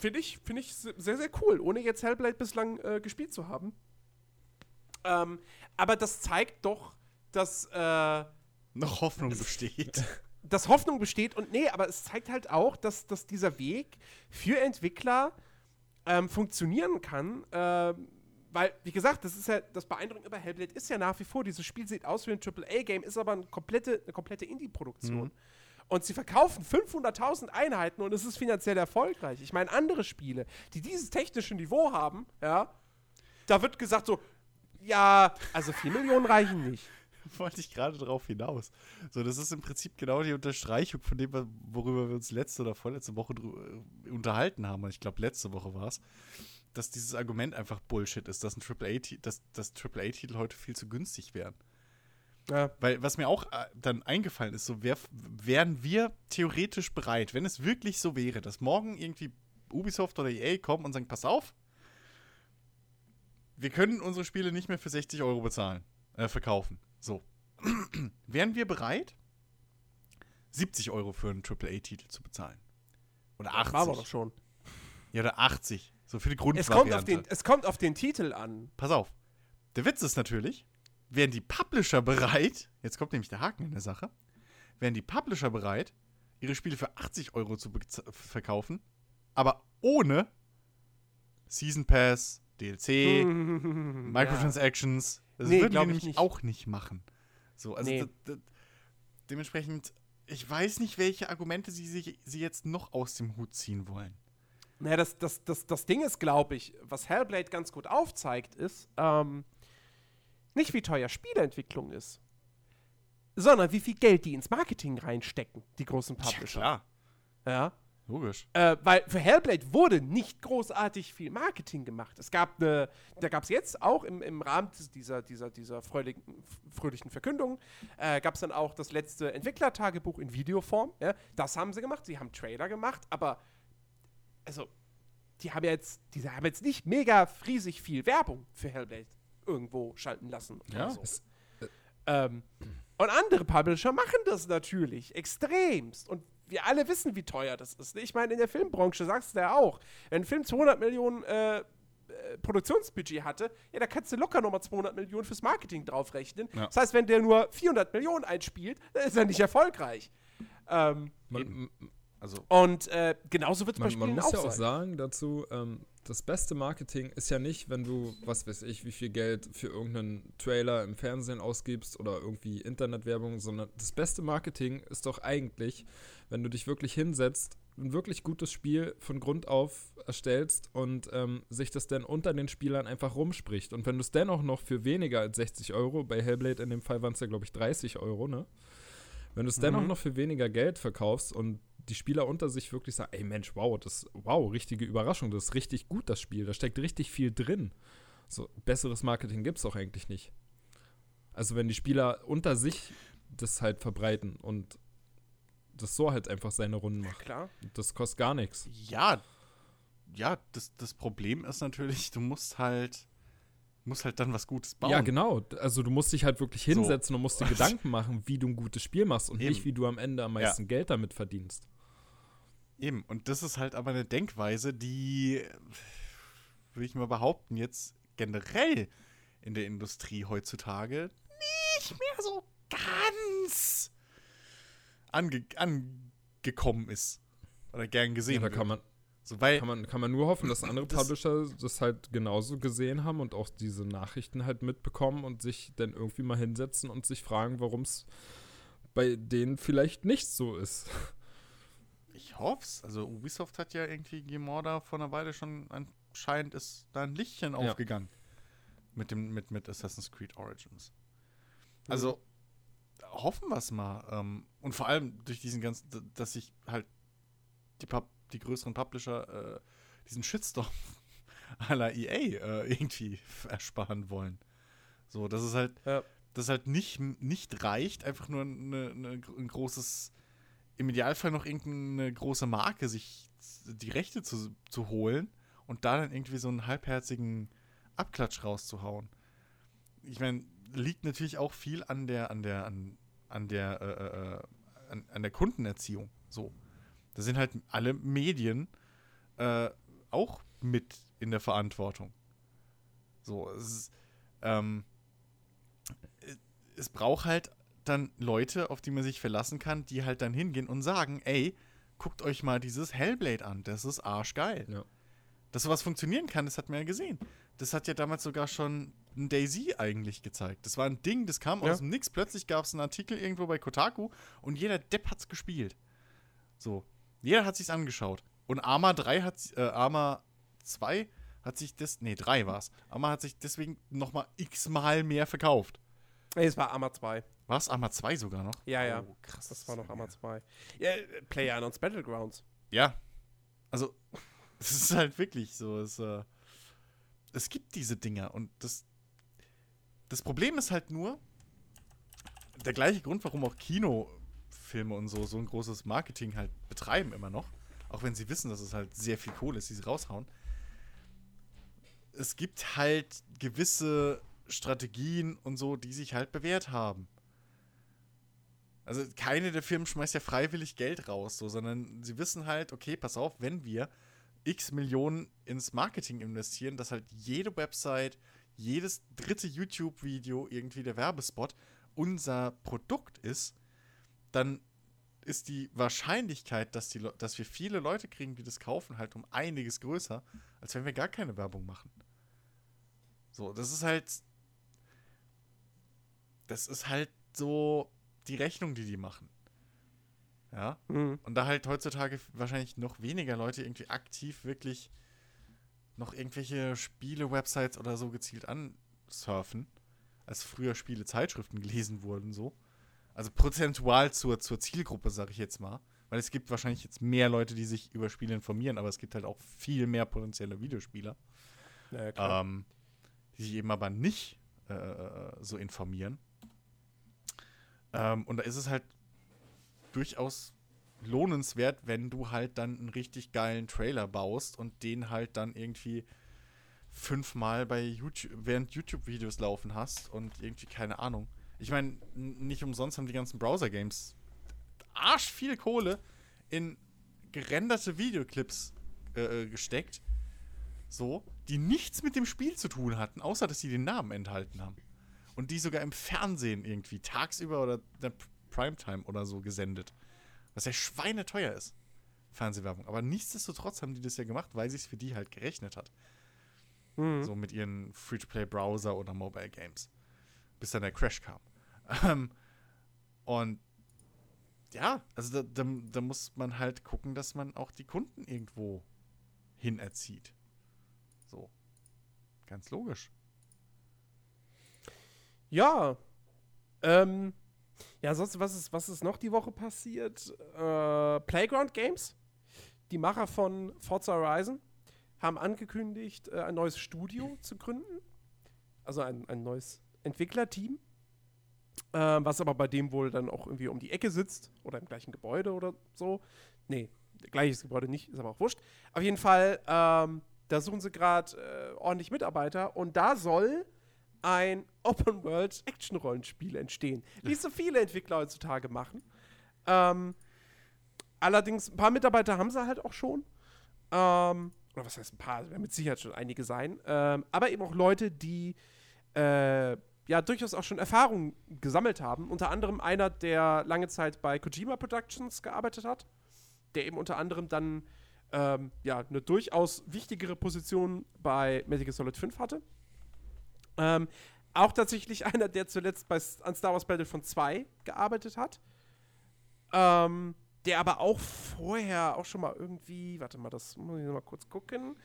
finde ich, finde ich se- sehr, sehr cool, ohne jetzt Hellblade bislang äh, gespielt zu haben. Ähm, aber das zeigt doch, dass, äh, Noch Hoffnung besteht. dass Hoffnung besteht. Und nee, aber es zeigt halt auch, dass, dass dieser Weg für Entwickler ähm, funktionieren kann. Ähm, weil, wie gesagt, das ist ja das Beeindruckende bei Hellblade ist ja nach wie vor, dieses Spiel sieht aus wie ein AAA-Game, ist aber eine komplette, eine komplette Indie-Produktion. Und sie verkaufen 500.000 Einheiten und es ist finanziell erfolgreich. Ich meine, andere Spiele, die dieses technische Niveau haben, ja, da wird gesagt so, ja, also 4 Millionen reichen nicht. Wollte ich gerade drauf hinaus. So, das ist im Prinzip genau die Unterstreichung von dem, worüber wir uns letzte oder vorletzte Woche äh, unterhalten haben. Ich glaube, letzte Woche war es, dass dieses Argument einfach Bullshit ist, dass ein AAA, dass, dass AAA-Titel heute viel zu günstig wären. Ja. Weil, was mir auch äh, dann eingefallen ist, so wär, wären wir theoretisch bereit, wenn es wirklich so wäre, dass morgen irgendwie Ubisoft oder EA kommen und sagen, pass auf, wir können unsere Spiele nicht mehr für 60 Euro bezahlen, äh, verkaufen. So. wären wir bereit, 70 Euro für einen AAA-Titel zu bezahlen? Oder 80? Das war doch schon. Ja, oder 80. So für die Grundvariante. Es kommt, auf den, es kommt auf den Titel an. Pass auf. Der Witz ist natürlich, wären die Publisher bereit, jetzt kommt nämlich der Haken in der Sache, wären die Publisher bereit, ihre Spiele für 80 Euro zu verkaufen, aber ohne Season Pass, DLC, Microtransactions. Das nee, würden die nämlich nicht. auch nicht machen. So, also nee. dementsprechend, ich weiß nicht, welche Argumente sie, sich, sie jetzt noch aus dem Hut ziehen wollen. Naja, das, das, das, das Ding ist, glaube ich, was Hellblade ganz gut aufzeigt, ist, ähm, nicht, wie teuer Spieleentwicklung ist, sondern wie viel Geld die ins Marketing reinstecken, die großen Publisher. Ja, klar. Ja. Logisch. Äh, weil für Hellblade wurde nicht großartig viel Marketing gemacht. Es gab eine, da gab es jetzt auch im, im Rahmen dieser, dieser, dieser fröhlichen, fröhlichen Verkündung, äh, gab es dann auch das letzte Entwicklertagebuch in Videoform. Ja? Das haben sie gemacht, sie haben Trailer gemacht, aber also, die haben jetzt, die haben jetzt nicht mega riesig viel Werbung für Hellblade irgendwo schalten lassen. Ja. So. Äh, ähm, und andere Publisher machen das natürlich extremst. Und wir alle wissen, wie teuer das ist. Ich meine, in der Filmbranche sagst du ja auch, wenn ein Film 200 Millionen äh, äh, Produktionsbudget hatte, ja, da kannst du locker nochmal 200 Millionen fürs Marketing draufrechnen. Ja. Das heißt, wenn der nur 400 Millionen einspielt, dann ist er nicht erfolgreich. Ähm, man, also und äh, genauso wird es bei Spielen Man muss auch ja auch sein. sagen dazu, ähm, das beste Marketing ist ja nicht, wenn du, was weiß ich, wie viel Geld für irgendeinen Trailer im Fernsehen ausgibst oder irgendwie Internetwerbung, sondern das beste Marketing ist doch eigentlich, wenn du dich wirklich hinsetzt, ein wirklich gutes Spiel von Grund auf erstellst und ähm, sich das dann unter den Spielern einfach rumspricht. Und wenn du es dennoch noch für weniger als 60 Euro, bei Hellblade in dem Fall waren es ja, glaube ich, 30 Euro, ne? Wenn du es mhm. dennoch noch für weniger Geld verkaufst und die Spieler unter sich wirklich sagen, ey Mensch, wow, das, wow, richtige Überraschung, das ist richtig gut, das Spiel, da steckt richtig viel drin. So, besseres Marketing gibt es auch eigentlich nicht. Also wenn die Spieler unter sich das halt verbreiten und das so halt einfach seine Runden macht. Ja, klar. Das kostet gar nichts. Ja, ja, das, das Problem ist natürlich, du musst halt musst halt dann was Gutes bauen. Ja, genau. Also du musst dich halt wirklich hinsetzen so. und musst dir Gedanken machen, wie du ein gutes Spiel machst und Eben. nicht, wie du am Ende am meisten ja. Geld damit verdienst. Eben, und das ist halt aber eine Denkweise, die, würde ich mal behaupten, jetzt generell in der Industrie heutzutage nicht mehr so ganz ange angekommen ist. Oder gern gesehen. Ja, da kann man, so, weil kann, man, kann man nur hoffen, dass andere das Publisher das halt genauso gesehen haben und auch diese Nachrichten halt mitbekommen und sich dann irgendwie mal hinsetzen und sich fragen, warum es bei denen vielleicht nicht so ist. Ich hoffe es. Also Ubisoft hat ja irgendwie Gemorda vor einer Weile schon anscheinend ist da ein Lichtchen ja. aufgegangen. Mit dem, mit, mit Assassin's Creed Origins. Also, mhm. hoffen wir es mal. Ähm, und vor allem durch diesen ganzen, dass sich halt die, Pub die größeren Publisher äh, diesen Shitstorm la EA äh, irgendwie ersparen wollen. So, dass es halt, ja. dass halt nicht, nicht reicht, einfach nur eine, eine, ein großes im Idealfall noch irgendeine große Marke sich die Rechte zu, zu holen und da dann irgendwie so einen halbherzigen Abklatsch rauszuhauen. Ich meine, liegt natürlich auch viel an der, an der, an, an der, äh, äh, äh, an, an, der Kundenerziehung. So. Da sind halt alle Medien äh, auch mit in der Verantwortung. So, es, ist, ähm, es braucht halt dann Leute, auf die man sich verlassen kann, die halt dann hingehen und sagen, ey, guckt euch mal dieses Hellblade an, das ist arschgeil. Ja. Dass sowas funktionieren kann, das hat man ja gesehen. Das hat ja damals sogar schon ein Daisy eigentlich gezeigt. Das war ein Ding, das kam Ja. aus dem Nix. Plötzlich gab es einen Artikel irgendwo bei Kotaku und jeder Depp hat's gespielt. So. Jeder hat sich's angeschaut. Und Arma 3 hat, äh, Arma 2 hat sich das, nee, 3 war's. Arma hat sich deswegen nochmal x-mal mehr verkauft. Nee, es war Arma 2. War's Arma 2 sogar noch? Ja, ja. Oh, krass. Das war noch Arma 2. Ja, äh, PlayerUnknown's Battlegrounds. Ja. Also, es ist halt wirklich so. Es, äh, es gibt diese Dinger und das. Das Problem ist halt nur, der gleiche Grund, warum auch Kinofilme und so so ein großes Marketing halt betreiben immer noch. Auch wenn sie wissen, dass es halt sehr viel Kohle ist, die sie raushauen. Es gibt halt gewisse Strategien und so, die sich halt bewährt haben. Also keine der Firmen schmeißt ja freiwillig Geld raus, so, sondern sie wissen halt, okay, pass auf, wenn wir x Millionen ins Marketing investieren, dass halt jede Website, jedes dritte YouTube-Video, irgendwie der Werbespot unser Produkt ist, dann ist die Wahrscheinlichkeit, dass, die, dass wir viele Leute kriegen, die das kaufen, halt um einiges größer, als wenn wir gar keine Werbung machen. So, das ist halt. Das ist halt so die Rechnung, die die machen. Ja. Mhm. Und da halt heutzutage wahrscheinlich noch weniger Leute irgendwie aktiv wirklich noch irgendwelche Spiele-Websites oder so gezielt ansurfen, als früher Spiele-Zeitschriften gelesen wurden, so. Also prozentual zur, zur Zielgruppe, sag ich jetzt mal. Weil es gibt wahrscheinlich jetzt mehr Leute, die sich über Spiele informieren, aber es gibt halt auch viel mehr potenzielle Videospieler, Ja, ja, klar. ähm, die sich eben aber nicht äh, so informieren. Ähm, und da ist es halt durchaus lohnenswert, wenn du halt dann einen richtig geilen Trailer baust und den halt dann irgendwie fünfmal bei YouTube, während YouTube-Videos laufen hast und irgendwie keine Ahnung. Ich meine, nicht umsonst haben die ganzen Browser-Games arsch viel Kohle in gerenderte Videoclips äh, gesteckt, so, die nichts mit dem Spiel zu tun hatten, außer dass sie den Namen enthalten haben. Und die sogar im Fernsehen irgendwie tagsüber oder der Primetime oder so gesendet. Was ja schweineteuer ist. Fernsehwerbung. Aber nichtsdestotrotz haben die das ja gemacht, weil sich für die halt gerechnet hat. Mhm. So mit ihren Free-to-Play-Browser oder Mobile-Games. Bis dann der Crash kam. Ähm, und ja, also da, da, da muss man halt gucken, dass man auch die Kunden irgendwo hin erzieht. So. Ganz logisch. Ja. Ähm, ja, sonst, was ist, was ist noch die Woche passiert? Äh, Playground Games, die Macher von Forza Horizon, haben angekündigt, äh, ein neues Studio zu gründen. Also ein, ein neues Entwicklerteam. Ähm, was aber bei dem wohl dann auch irgendwie um die Ecke sitzt oder im gleichen Gebäude oder so. Nee, gleiches Gebäude nicht, ist aber auch wurscht. Auf jeden Fall, ähm, da suchen sie gerade äh, ordentlich Mitarbeiter und da soll ein Open-World-Action-Rollenspiel entstehen, wie es so viele Entwickler heutzutage machen. Ähm, allerdings, ein paar Mitarbeiter haben sie halt auch schon. Ähm, oder was heißt ein paar? Es werden mit Sicherheit schon einige sein. Ähm, aber eben auch Leute, die äh, ja durchaus auch schon Erfahrung gesammelt haben. Unter anderem einer, der lange Zeit bei Kojima Productions gearbeitet hat, der eben unter anderem dann ähm, ja eine durchaus wichtigere Position bei Metal Gear Solid 5 hatte. Ähm, auch tatsächlich einer, der zuletzt bei, an Star Wars Battlefront 2 gearbeitet hat. Ähm, der aber auch vorher auch schon mal irgendwie, warte mal, das muss ich noch mal kurz gucken.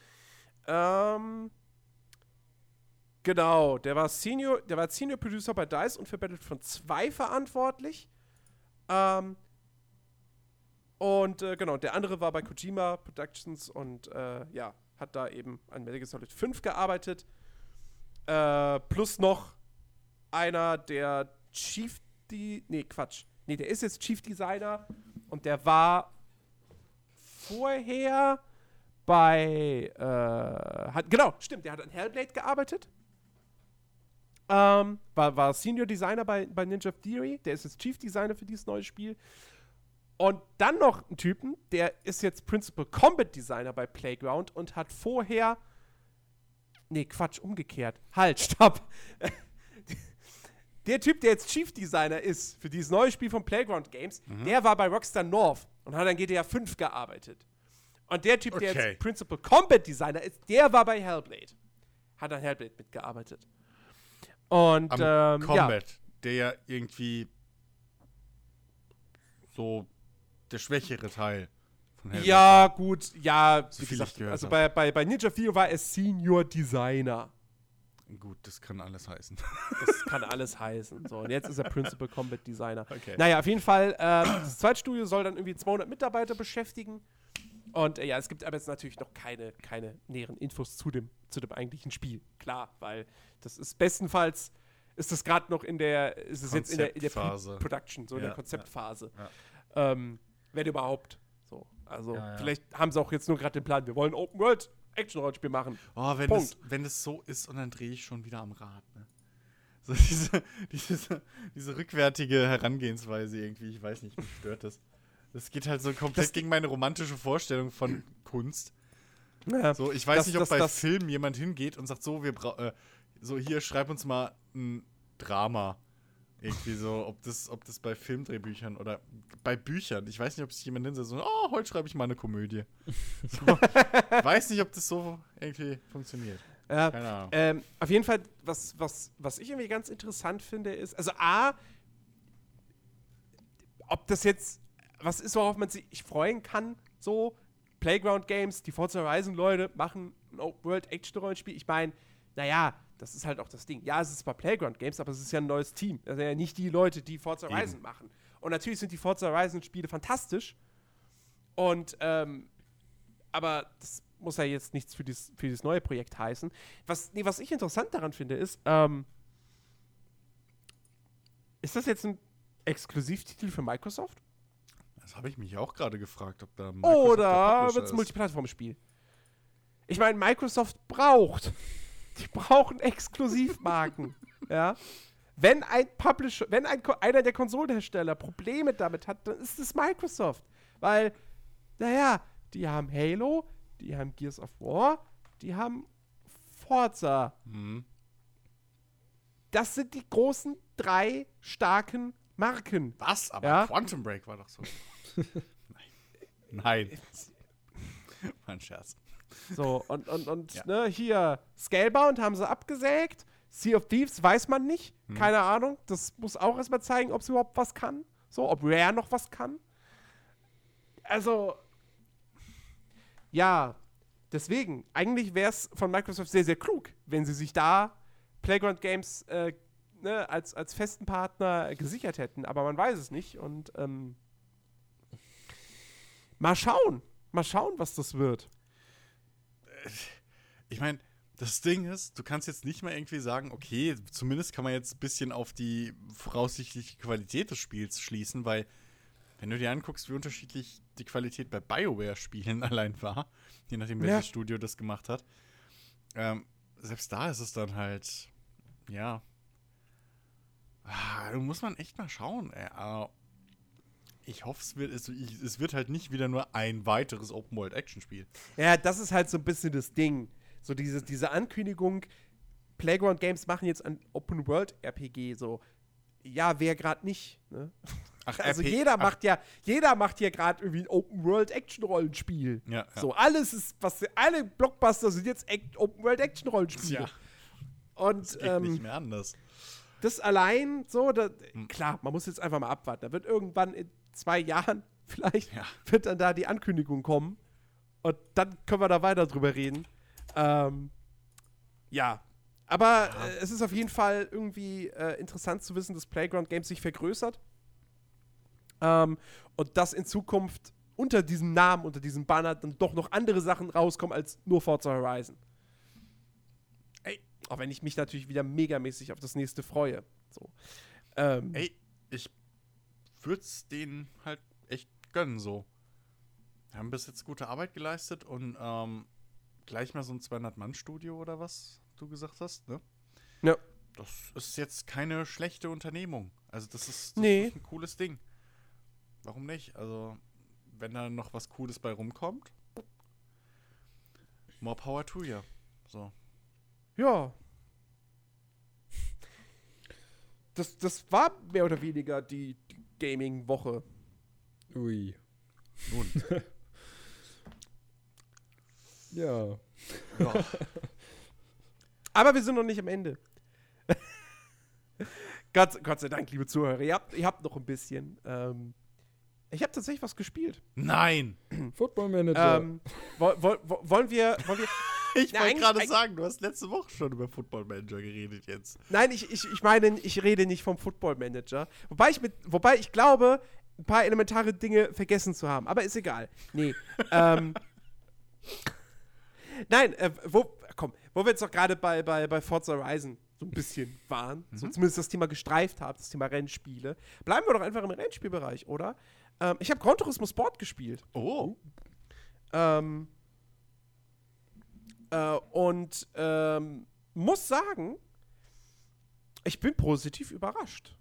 Ähm, genau, der war Senior, der war Senior Producer bei DICE und für Battlefront 2 verantwortlich. Ähm, und äh, genau, der andere war bei Kojima Productions und äh, ja, hat da eben an Metal Gear Solid 5 gearbeitet. Äh, plus noch einer der Chief, die, nee, Quatsch. Nee, der ist jetzt Chief Designer und der war vorher bei, äh, hat, genau, stimmt, der hat an Hellblade gearbeitet. Ähm, war, war Senior Designer bei, bei Ninja Theory, der ist jetzt Chief Designer für dieses neue Spiel. Und dann noch einen Typen, der ist jetzt Principal Combat Designer bei Playground und hat vorher. Nee, Quatsch, umgekehrt. Halt, stopp. Der Typ, der jetzt Chief Designer ist für dieses neue Spiel von Playground Games, der war bei Rockstar North und hat an GTA 5 gearbeitet. Und der Typ, der Okay. jetzt Principal Combat Designer ist, der war bei Hellblade. Hat an Hellblade mitgearbeitet. Und Am ähm, ja, Combat, der ja irgendwie so der schwächere Teil von Hellblade ja, gut, ja, So wie viel gesagt, ich gehört also bei, bei, bei Ninja Theory war es Senior Designer. Gut, das kann alles heißen. Das kann alles heißen. So, und jetzt ist er Principal Combat Designer. Okay. Naja, auf jeden Fall, ähm, das Zweitstudio soll dann irgendwie 200 Mitarbeiter beschäftigen. Und äh, ja, es gibt aber jetzt natürlich noch keine, keine näheren Infos zu dem, zu dem eigentlichen Spiel. Klar, weil das ist bestenfalls, ist das gerade noch in der, ist es jetzt in der, in der. Production, so in Ja, der Konzeptphase. ja. Ähm, wenn überhaupt. So, also vielleicht haben sie auch jetzt nur gerade den Plan, wir wollen Open World Action-Rollenspiel machen. Oh, wenn es, wenn es so ist und dann drehe ich schon wieder am Rad, ne? So diese, diese, diese rückwärtige Herangehensweise irgendwie, ich weiß nicht, mich stört das. Das geht halt so komplett Das- gegen meine romantische Vorstellung von Kunst. Ja, So, ich weiß Das- nicht, ob das- bei das- Filmen jemand hingeht und sagt, so, wir äh, so hier, schreib uns mal ein Drama. Irgendwie so, ob das, ob das bei Filmdrehbüchern oder bei Büchern. Ich weiß nicht, ob sich jemand hinsetzt und oh, heute schreibe ich mal eine Komödie. So, weiß nicht, ob das so irgendwie funktioniert. ja. Keine Ahnung. Ähm, auf jeden Fall, was, was, was ich irgendwie ganz interessant finde, ist, also A, ob das jetzt was ist, worauf man sich freuen kann, so Playground Games, die Forza Horizon Leute machen ein Open World Action Rollenspiel. Ich meine, naja, das ist halt auch das Ding. Ja, es ist zwar Playground Games, aber es ist ja ein neues Team. Das sind ja nicht die Leute, die Forza Eben. Horizon machen. Und natürlich sind die Forza Horizon Spiele fantastisch. Und, ähm, aber das muss ja jetzt nichts für dieses, für dieses neue Projekt heißen. Was, nee, was ich interessant daran finde, ist, ähm, ist das jetzt ein Exklusivtitel für Microsoft? Das habe ich mich auch gerade gefragt, ob da Microsoft der Oder wird es ein. Multiplattform-Spiel? Ich meine, Microsoft braucht. Die brauchen Exklusivmarken. ja. Wenn ein Publisher, wenn ein, einer der Konsolenhersteller Probleme damit hat, dann ist es Microsoft. Weil, naja, die haben Halo, die haben Gears of War, die haben Forza. Mhm. Das sind die großen drei starken Marken. Was? Aber Ja? Quantum Break war doch so. Nein. Nein. War ein Scherz. So, und, und, und Ja. ne, hier, Scalebound haben sie abgesägt. Sea of Thieves weiß man nicht. Hm. Keine Ahnung. Das muss auch erstmal zeigen, ob es überhaupt was kann. So, ob Rare noch was kann. Also, ja, deswegen, eigentlich wäre es von Microsoft sehr, sehr klug, wenn sie sich da Playground Games äh, ne, als, als festen Partner gesichert hätten. Aber man weiß es nicht. Und ähm, mal schauen. Mal schauen, was das wird. Ich meine, das Ding ist, du kannst jetzt nicht mal irgendwie sagen, okay, zumindest kann man jetzt ein bisschen auf die voraussichtliche Qualität des Spiels schließen, weil wenn du dir anguckst, wie unterschiedlich die Qualität bei BioWare-Spielen allein war, je nachdem, welches Ja. Studio das gemacht hat, ähm, selbst da ist es dann halt, ja, ah, da muss man echt mal schauen. Ey. Ich hoffe, es wird, es, es wird halt nicht wieder nur ein weiteres Open-World-Action-Spiel. Ja, das ist halt so ein bisschen das Ding. So diese, diese Ankündigung, Playground Games machen jetzt ein Open World RPG, so. Ja, wer gerade nicht, ne? Ach, Also RP jeder ach, macht ja, jeder macht hier gerade irgendwie ein Open World Action Rollenspiel. Ja, ja. So, alles ist, was alle Blockbuster sind jetzt Open World Action Rollenspiele. Ja. Und Geht nicht ähm, mehr anders. das allein, so, da, Hm. klar, man muss jetzt einfach mal abwarten. Da wird irgendwann in zwei Jahren vielleicht, Ja. wird dann da die Ankündigung kommen. Und dann können wir da weiter drüber reden. Ähm, ja. Aber äh, es ist auf jeden Fall irgendwie äh, interessant zu wissen, dass Playground Games sich vergrößert. Ähm, und dass in Zukunft unter diesem Namen, unter diesem Banner dann doch noch andere Sachen rauskommen als nur Forza Horizon. Ey, auch wenn ich mich natürlich wieder megamäßig auf das nächste freue. So. Ähm, Ey, ich würde es denen halt echt gönnen so. Wir haben bis jetzt gute Arbeit geleistet und ähm, gleich mal so ein 200-Mann-Studio oder was du gesagt hast, ne? Ja. Das ist jetzt keine schlechte Unternehmung. Also das ist, das Nee. ist ein cooles Ding. Warum nicht? Also, wenn da noch was Cooles bei rumkommt, more power to you. So. Ja. Das, das war mehr oder weniger die, die Gaming-Woche. Ui. Nun. Ja. ja. Aber wir sind noch nicht am Ende. Gott, Gott sei Dank, liebe Zuhörer, ihr habt, ihr habt noch ein bisschen. Ähm, ich habe tatsächlich was gespielt. Nein! Football Manager. Ähm, wo, wo, wo, wollen wir. Wollen wir Ich wollte gerade sagen, du hast letzte Woche schon über Football Manager geredet jetzt. nein, ich, ich, ich meine, ich rede nicht vom Football Manager. Wobei ich, mit, wobei ich glaube, ein paar elementare Dinge vergessen zu haben. Aber ist egal. Nee. ähm, nein, äh, wo, komm, wo wir jetzt doch gerade bei, bei, bei Forza Horizon so ein bisschen waren, so zumindest das Thema gestreift haben, das Thema Rennspiele, bleiben wir doch einfach im Rennspielbereich, oder? Ähm, ich habe Gran Turismo Sport gespielt. Oh. Ähm, äh, und ähm, muss sagen, ich bin positiv überrascht.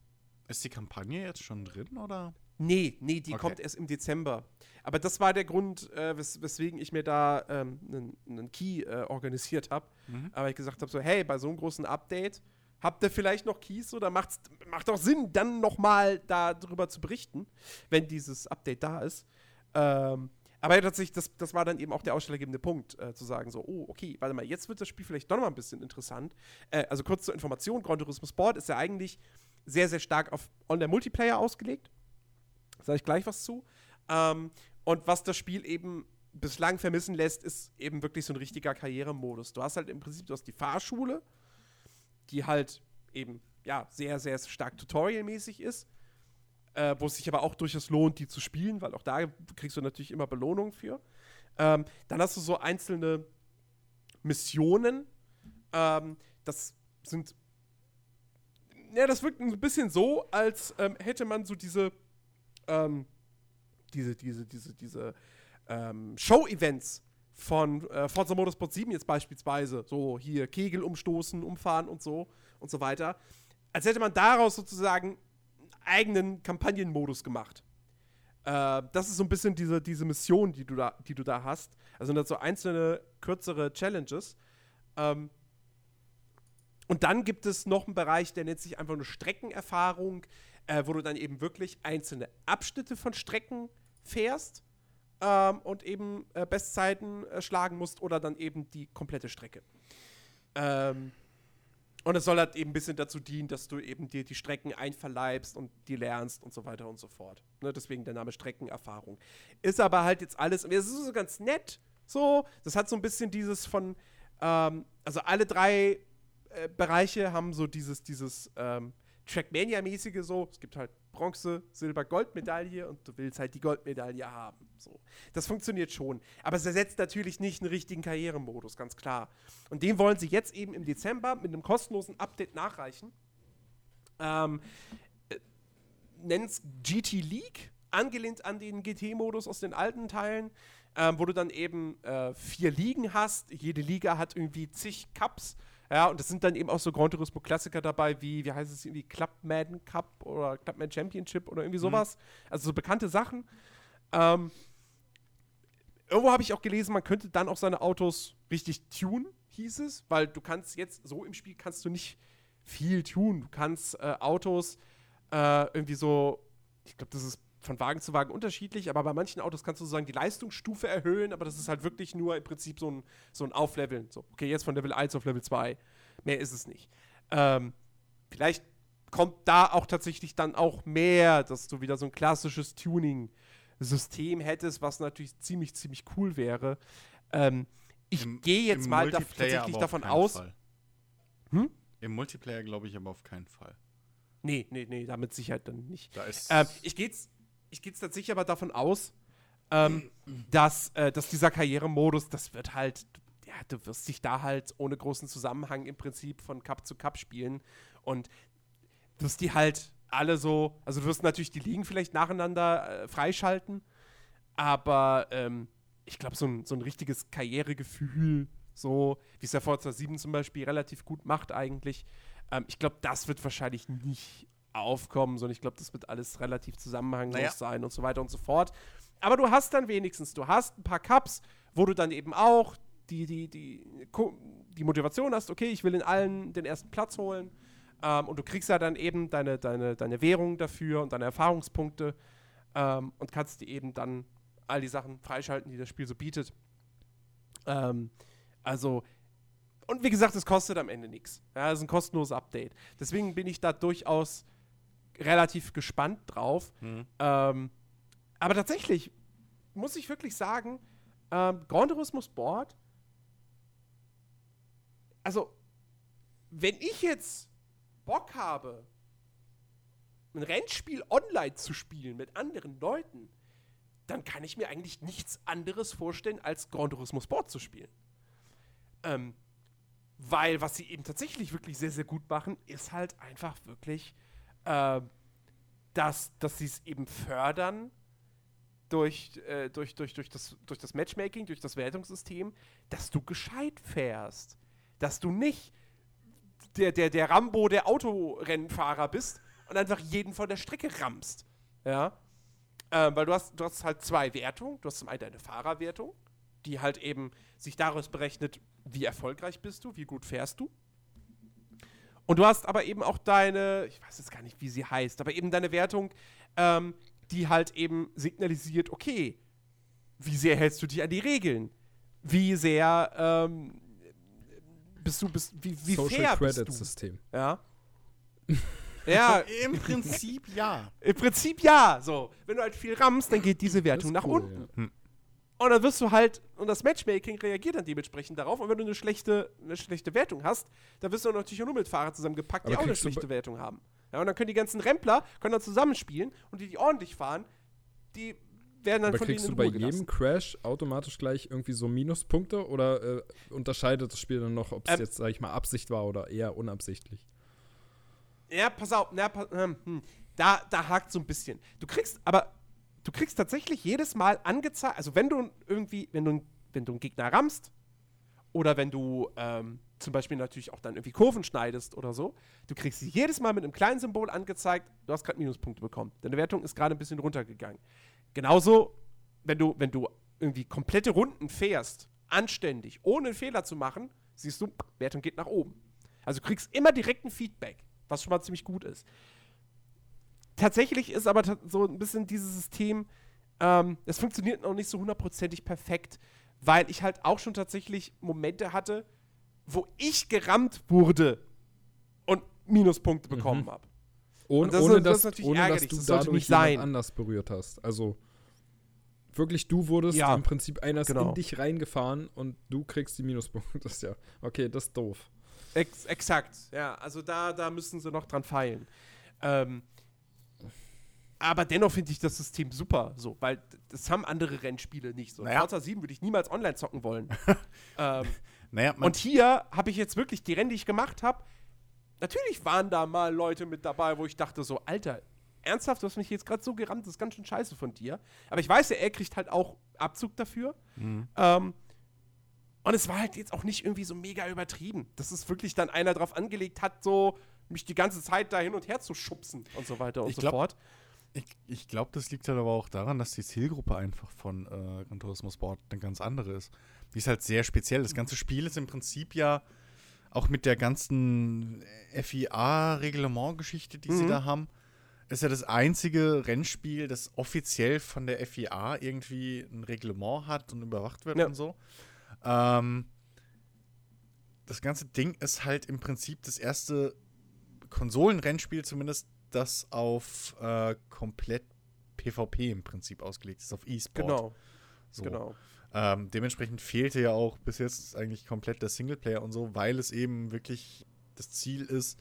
Ist die Kampagne jetzt schon drin, oder? Nee, nee, die Okay. kommt erst im Dezember. Aber das war der Grund, äh, wes weswegen ich mir da ähm, einen einen Key äh, organisiert habe. Mhm. Aber ich gesagt habe so, hey, bei so einem großen Update habt ihr vielleicht noch Keys oder macht's, macht doch Sinn, dann noch mal darüber zu berichten, wenn dieses Update da ist. Ähm, aber tatsächlich, das, das war dann eben auch der ausschlaggebende Punkt, äh, zu sagen so, oh, okay, warte mal, jetzt wird das Spiel vielleicht doch noch mal ein bisschen interessant. Äh, also kurz zur Information, Gran Turismo Sport ist ja eigentlich sehr, sehr stark auf Online-Multiplayer ausgelegt. Sage ich gleich was zu. Ähm, und was das Spiel eben bislang vermissen lässt, ist eben wirklich so ein richtiger Karrieremodus. Du hast halt im Prinzip, du hast die Fahrschule, die halt eben, ja, sehr, sehr stark tutorialmäßig ist, äh, wo es sich aber auch durchaus lohnt, die zu spielen, weil auch da kriegst du natürlich immer Belohnung für. Ähm, dann hast du so einzelne Missionen. Ähm, das sind. Ja, das wirkt ein bisschen so, als ähm, hätte man so diese. Ähm, diese, diese, diese, diese ähm, Show-Events von äh, Forza Motorsport 7 jetzt beispielsweise, so hier Kegel umstoßen, umfahren und so und so weiter, als hätte man daraus sozusagen eigenen Kampagnenmodus gemacht. Äh, das ist so ein bisschen diese, diese Mission, die du da, die du da hast. Also sind das so einzelne kürzere Challenges. Ähm, und dann gibt es noch einen Bereich, der nennt sich einfach nur Streckenerfahrung, äh, wo du dann eben wirklich einzelne Abschnitte von Strecken fährst ähm, und eben äh, Bestzeiten äh, schlagen musst oder dann eben die komplette Strecke. Ähm, und es soll halt eben ein bisschen dazu dienen, dass du eben dir die Strecken einverleibst und die lernst und so weiter und so fort. Ne, deswegen der Name Streckenerfahrung. Ist aber halt jetzt alles, es ist so ganz nett, so. Das hat so ein bisschen dieses von, ähm, also alle drei äh, Bereiche haben so dieses, dieses ähm, Trackmania-mäßige so. Es gibt halt Bronze, Silber, Goldmedaille und du willst halt die Goldmedaille haben. So. Das funktioniert schon. Aber es ersetzt natürlich nicht einen richtigen Karrieremodus, ganz klar. Und den wollen sie jetzt eben im Dezember mit einem kostenlosen Update nachreichen. Ähm, äh, Nennen es GT League, angelehnt an den GT-Modus aus den alten Teilen, ähm, wo du dann eben äh, vier Ligen hast. Jede Liga hat irgendwie zig Cups. Ja, und es sind dann eben auch so Gran Turismo Klassiker dabei, wie, wie heißt es irgendwie, Clubman Cup oder Clubman Championship oder irgendwie sowas. Also so bekannte Sachen. Ähm, irgendwo habe ich auch gelesen, man könnte dann auch seine Autos richtig tunen, hieß es, weil du kannst jetzt, so im Spiel kannst du nicht viel tun. Du kannst äh, Autos äh, irgendwie so, ich glaube, das ist von Wagen zu Wagen unterschiedlich, aber bei manchen Autos kannst du sozusagen die Leistungsstufe erhöhen, aber das ist halt wirklich nur im Prinzip so ein, so ein Aufleveln. So, okay, jetzt von Level 1 auf Level 2. Mehr ist es nicht. Ähm, vielleicht kommt da auch tatsächlich dann auch mehr, dass du wieder so ein klassisches Tuning-System hättest, was natürlich ziemlich, ziemlich cool wäre. Ähm, ich gehe jetzt mal da, tatsächlich davon aus. Hm? Im Multiplayer glaube ich aber auf keinen Fall. Nee, nee, nee, damit Sicherheit dann nicht. Da ist. Ähm, ich gehe jetzt ich gehe jetzt tatsächlich aber davon aus, ähm, dass, äh, dass dieser Karrieremodus, das wird halt, ja, du wirst dich da halt ohne großen Zusammenhang im Prinzip von Cup zu Cup spielen und wirst die halt alle so, also du wirst natürlich die Ligen vielleicht nacheinander äh, freischalten, aber ähm, ich glaube, so ein, so ein richtiges Karrieregefühl, so wie es der Forza 7 zum Beispiel relativ gut macht eigentlich, ähm, ich glaube, das wird wahrscheinlich nicht aufkommen, sondern ich glaube, das wird alles relativ zusammenhanglos Naja. sein und so weiter und so fort. Aber du hast dann wenigstens, du hast ein paar Cups, wo du dann eben auch die, die, die, die Motivation hast, okay, ich will in allen den ersten Platz holen. Ähm, und du kriegst ja dann eben deine, deine, deine Währung dafür und deine Erfahrungspunkte ähm, und kannst die eben dann all die Sachen freischalten, die das Spiel so bietet. Ähm, also und wie gesagt, es kostet am Ende nichts. Ja, es ist ein kostenloses Update. Deswegen bin ich da durchaus relativ gespannt drauf. Mhm. Ähm, aber tatsächlich muss ich wirklich sagen, ähm, Grand Turismo Sport, also wenn ich jetzt Bock habe, ein Rennspiel online zu spielen mit anderen Leuten, dann kann ich mir eigentlich nichts anderes vorstellen, als Grand Turismo Sport zu spielen. Ähm, weil was sie eben tatsächlich wirklich sehr, sehr gut machen, ist halt einfach wirklich, äh, dass, dass sie es eben fördern durch, äh, durch, durch, durch, das, durch das Matchmaking, durch das Wertungssystem, dass du gescheit fährst. Dass du nicht der, der, der Rambo der Autorennfahrer bist und einfach jeden von der Strecke rammst. Ja. Ähm, weil du hast, du hast halt zwei Wertungen. Du hast zum einen deine Fahrerwertung, die halt eben sich daraus berechnet, wie erfolgreich bist du, wie gut fährst du. Und du hast aber eben auch deine, ich weiß jetzt gar nicht, wie sie heißt, aber eben deine Wertung, ähm, die halt eben signalisiert, okay, wie sehr hältst du dich an die Regeln? Wie sehr ähm, bist du, bist, wie, wie Social fair Credit bist du? System. Ja. ja, Im Prinzip ja. im Prinzip ja. So, wenn du halt viel rammst, dann geht diese Wertung nach cool, unten. ja. Und dann wirst du halt, und das Matchmaking reagiert dann dementsprechend darauf. Und wenn du eine schlechte, eine schlechte Wertung hast, dann wirst du auch natürlich nur mit Fahrern zusammengepackt, die Aber auch eine du schlechte bei- Wertung haben. Ja, und dann können die ganzen Rempler können dann zusammenspielen und die, die ordentlich fahren, die werden dann Aber von kriegst denen du in bei Ruhe jedem gelassen. Crash automatisch gleich irgendwie so Minuspunkte oder äh, unterscheidet das Spiel dann noch, ob es Ähm, jetzt, sag ich mal, Absicht war oder eher unabsichtlich? Ja, pass auf, na, pa hm, hm, da, da hakt so ein bisschen. Du kriegst, aber du kriegst tatsächlich jedes Mal angezeigt, also wenn du irgendwie, wenn du, wenn du einen Gegner rammst oder wenn du ähm, zum Beispiel natürlich auch dann irgendwie Kurven schneidest oder so, du kriegst jedes Mal mit einem kleinen Symbol angezeigt, du hast gerade Minuspunkte bekommen. Deine Wertung ist gerade ein bisschen runtergegangen. Genauso, wenn du, wenn du irgendwie komplette Runden fährst, anständig, ohne einen Fehler zu machen, siehst du, Wertung geht nach oben. Also du kriegst immer direkt ein Feedback, was schon mal ziemlich gut ist. Tatsächlich ist aber so ein bisschen dieses System, ähm, es funktioniert noch nicht so hundertprozentig perfekt, weil ich halt auch schon tatsächlich Momente hatte, wo ich gerammt wurde und Minuspunkte bekommen habe. Ohne, das ist- ohne, das natürlich ohne dass du das dadurch nicht sein. anders berührt hast. Also wirklich, du wurdest Ja, im Prinzip einer genau. in dich reingefahren und du kriegst die Minuspunkte. Das ist ja, okay, das ist doof. Ex exakt, ja. Also da, da müssen sie noch dran feilen. Ähm, aber dennoch finde ich das System super, so, weil das haben andere Rennspiele nicht so. Naja. Forza 7 würde ich niemals online zocken wollen. ähm, Naja, und hier habe ich jetzt wirklich die Rennen, die ich gemacht habe. Natürlich waren da mal Leute mit dabei, wo ich dachte so, Alter, ernsthaft, du hast mich jetzt gerade so gerammt, das ist ganz schön scheiße von dir. Aber ich weiß ja, er kriegt halt auch Abzug dafür. Mhm. Ähm, und es war halt jetzt auch nicht irgendwie so mega übertrieben. Dass es wirklich dann einer drauf angelegt hat, so mich die ganze Zeit da hin und her zu schubsen und so weiter und Ich so glaub- fort. Ich, ich glaube, das liegt halt aber auch daran, dass die Zielgruppe einfach von äh, Gran Turismo Sport eine ganz andere ist. Die ist halt sehr speziell. Das ganze Spiel ist im Prinzip ja auch mit der ganzen FIA-Reglement-Geschichte, die sie Mhm. da haben, ist ja das einzige Rennspiel, das offiziell von der FIA irgendwie ein Reglement hat und überwacht wird Ja. und so. Ähm, das ganze Ding ist halt im Prinzip das erste Konsolenrennspiel, zumindest das auf äh, komplett PvP im Prinzip ausgelegt ist, auf E-Sport. Genau, So. genau. Ähm, dementsprechend fehlte ja auch bis jetzt eigentlich komplett der Singleplayer und so, weil es eben wirklich das Ziel ist,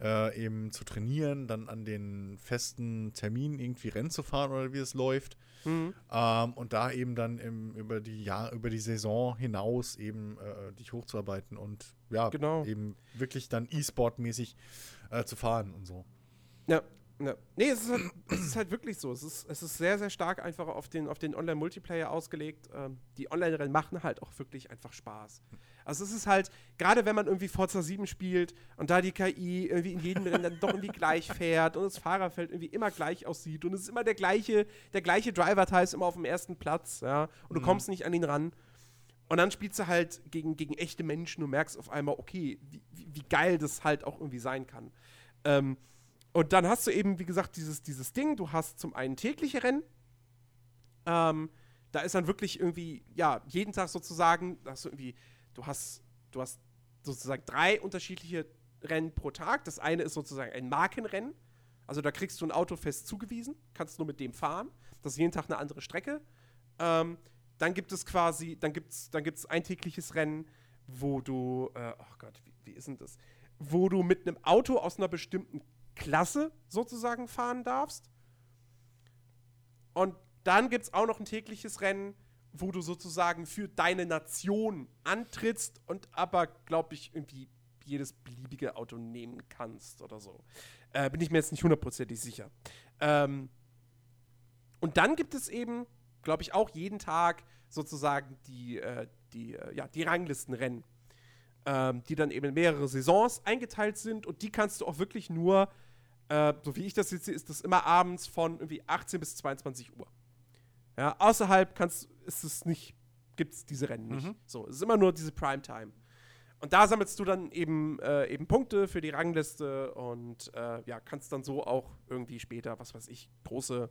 äh, eben zu trainieren, dann an den festen Terminen irgendwie Rennen zu fahren oder wie es läuft. Mhm. Ähm, und da eben dann im, über die Jahr, über die Saison hinaus eben äh, dich hochzuarbeiten und ja, Genau. eben wirklich dann E-Sport-mäßig äh, zu fahren und so. Ja, ja. Nee, es ist, halt, es ist halt wirklich so. Es ist, es ist sehr, sehr stark einfach auf den, auf den Online-Multiplayer ausgelegt. Ähm, die Online-Rennen machen halt auch wirklich einfach Spaß. Also es ist halt, gerade wenn man irgendwie Forza 7 spielt und da die KI irgendwie in jedem Rennen dann doch irgendwie gleich fährt und das Fahrerfeld irgendwie immer gleich aussieht und es ist immer der gleiche, der gleiche Driver-Teil ist immer auf dem ersten Platz, ja, und du Mhm. kommst nicht an ihn ran. Und dann spielst du halt gegen, gegen echte Menschen und merkst auf einmal, okay, wie, wie, geil das halt auch irgendwie sein kann. Ähm, und dann hast du eben, wie gesagt, dieses, dieses Ding, du hast zum einen tägliche Rennen. Ähm, da ist dann wirklich irgendwie, ja, jeden Tag sozusagen, hast du irgendwie, du hast, du hast sozusagen drei unterschiedliche Rennen pro Tag. Das eine ist sozusagen ein Markenrennen. Also da kriegst du ein Auto fest zugewiesen, kannst nur mit dem fahren. Das ist jeden Tag eine andere Strecke. Ähm, dann gibt es quasi, dann gibt es dann gibt's ein tägliches Rennen, wo du, äh, oh Gott, wie, wie ist denn das? Wo du mit einem Auto aus einer bestimmten Klasse sozusagen fahren darfst. Und dann gibt es auch noch ein tägliches Rennen, wo du sozusagen für deine Nation antrittst und aber, glaube ich, irgendwie jedes beliebige Auto nehmen kannst oder so. Äh, bin ich mir jetzt nicht hundertprozentig sicher. Ähm, und dann gibt es eben, glaube ich, auch jeden Tag sozusagen die, äh, die, äh, ja, die Ranglistenrennen, ähm, die dann eben in mehrere Saisons eingeteilt sind und die kannst du auch wirklich nur, äh, so wie ich das jetzt sehe, ist das immer abends von irgendwie 18 bis 22 Uhr. Ja, außerhalb kannst, ist es nicht, gibt es diese Rennen nicht. Mhm. So, es ist immer nur diese Primetime. Und da sammelst du dann eben, äh, eben Punkte für die Rangliste und äh, ja, kannst dann so auch irgendwie später, was weiß ich, große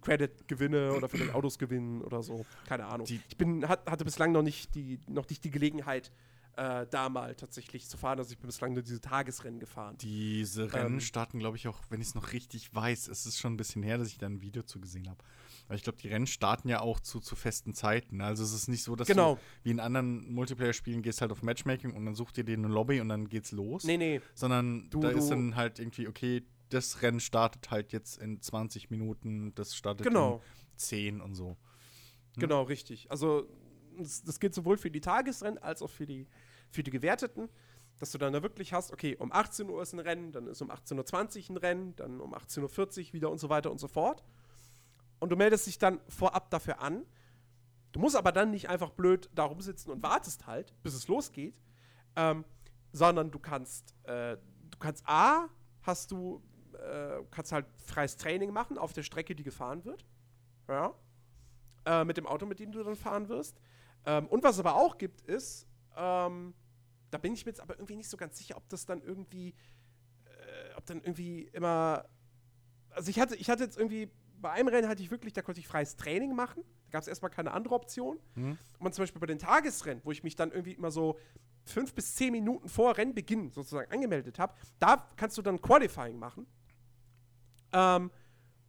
Credit-Gewinne oder für den Autos gewinnen oder so. Keine Ahnung. Die- ich bin, hat, hatte bislang noch nicht die, noch nicht die Gelegenheit, äh, da mal tatsächlich zu fahren. Also ich bin bislang nur diese Tagesrennen gefahren. Diese Rennen Ähm. starten, glaube ich, auch, wenn ich es noch richtig weiß, es ist schon ein bisschen her, dass ich da ein Video zu gesehen habe. Aber ich glaube, die Rennen starten ja auch zu, zu festen Zeiten. Also es ist nicht so, dass Genau. du wie in anderen Multiplayer-Spielen gehst halt auf Matchmaking und dann sucht ihr dir eine Lobby und dann geht's los. Nee, nee. Sondern Du- da ist du- dann halt irgendwie, okay, das Rennen startet halt jetzt in 20 Minuten, das startet Genau. in 10 und so. Genau, richtig. Also das, das gilt sowohl für die Tagesrennen als auch für die, für die Gewerteten, dass du dann da wirklich hast, okay, um 18 Uhr ist ein Rennen, dann ist um 18.20 Uhr ein Rennen, dann um 18.40 Uhr wieder und so weiter und so fort. Und du meldest dich dann vorab dafür an. Du musst aber dann nicht einfach blöd da rumsitzen und wartest halt, bis es losgeht, ähm, sondern du kannst, äh, du kannst A, hast du, äh, kannst halt freies Training machen auf der Strecke, die gefahren wird. Ja äh, mit dem Auto, mit dem du dann fahren wirst. Ähm, und was es aber auch gibt, ist, ähm, da bin ich mir jetzt aber irgendwie nicht so ganz sicher, ob das dann irgendwie, äh, ob dann irgendwie immer, also ich hatte, ich hatte jetzt irgendwie, bei einem Rennen hatte ich wirklich, da konnte ich freies Training machen. Da gab es erstmal keine andere Option. Mhm. Und zum Beispiel bei den Tagesrennen, wo ich mich dann irgendwie immer so fünf bis zehn Minuten vor Rennbeginn sozusagen angemeldet habe, da kannst du dann Qualifying machen. Ähm,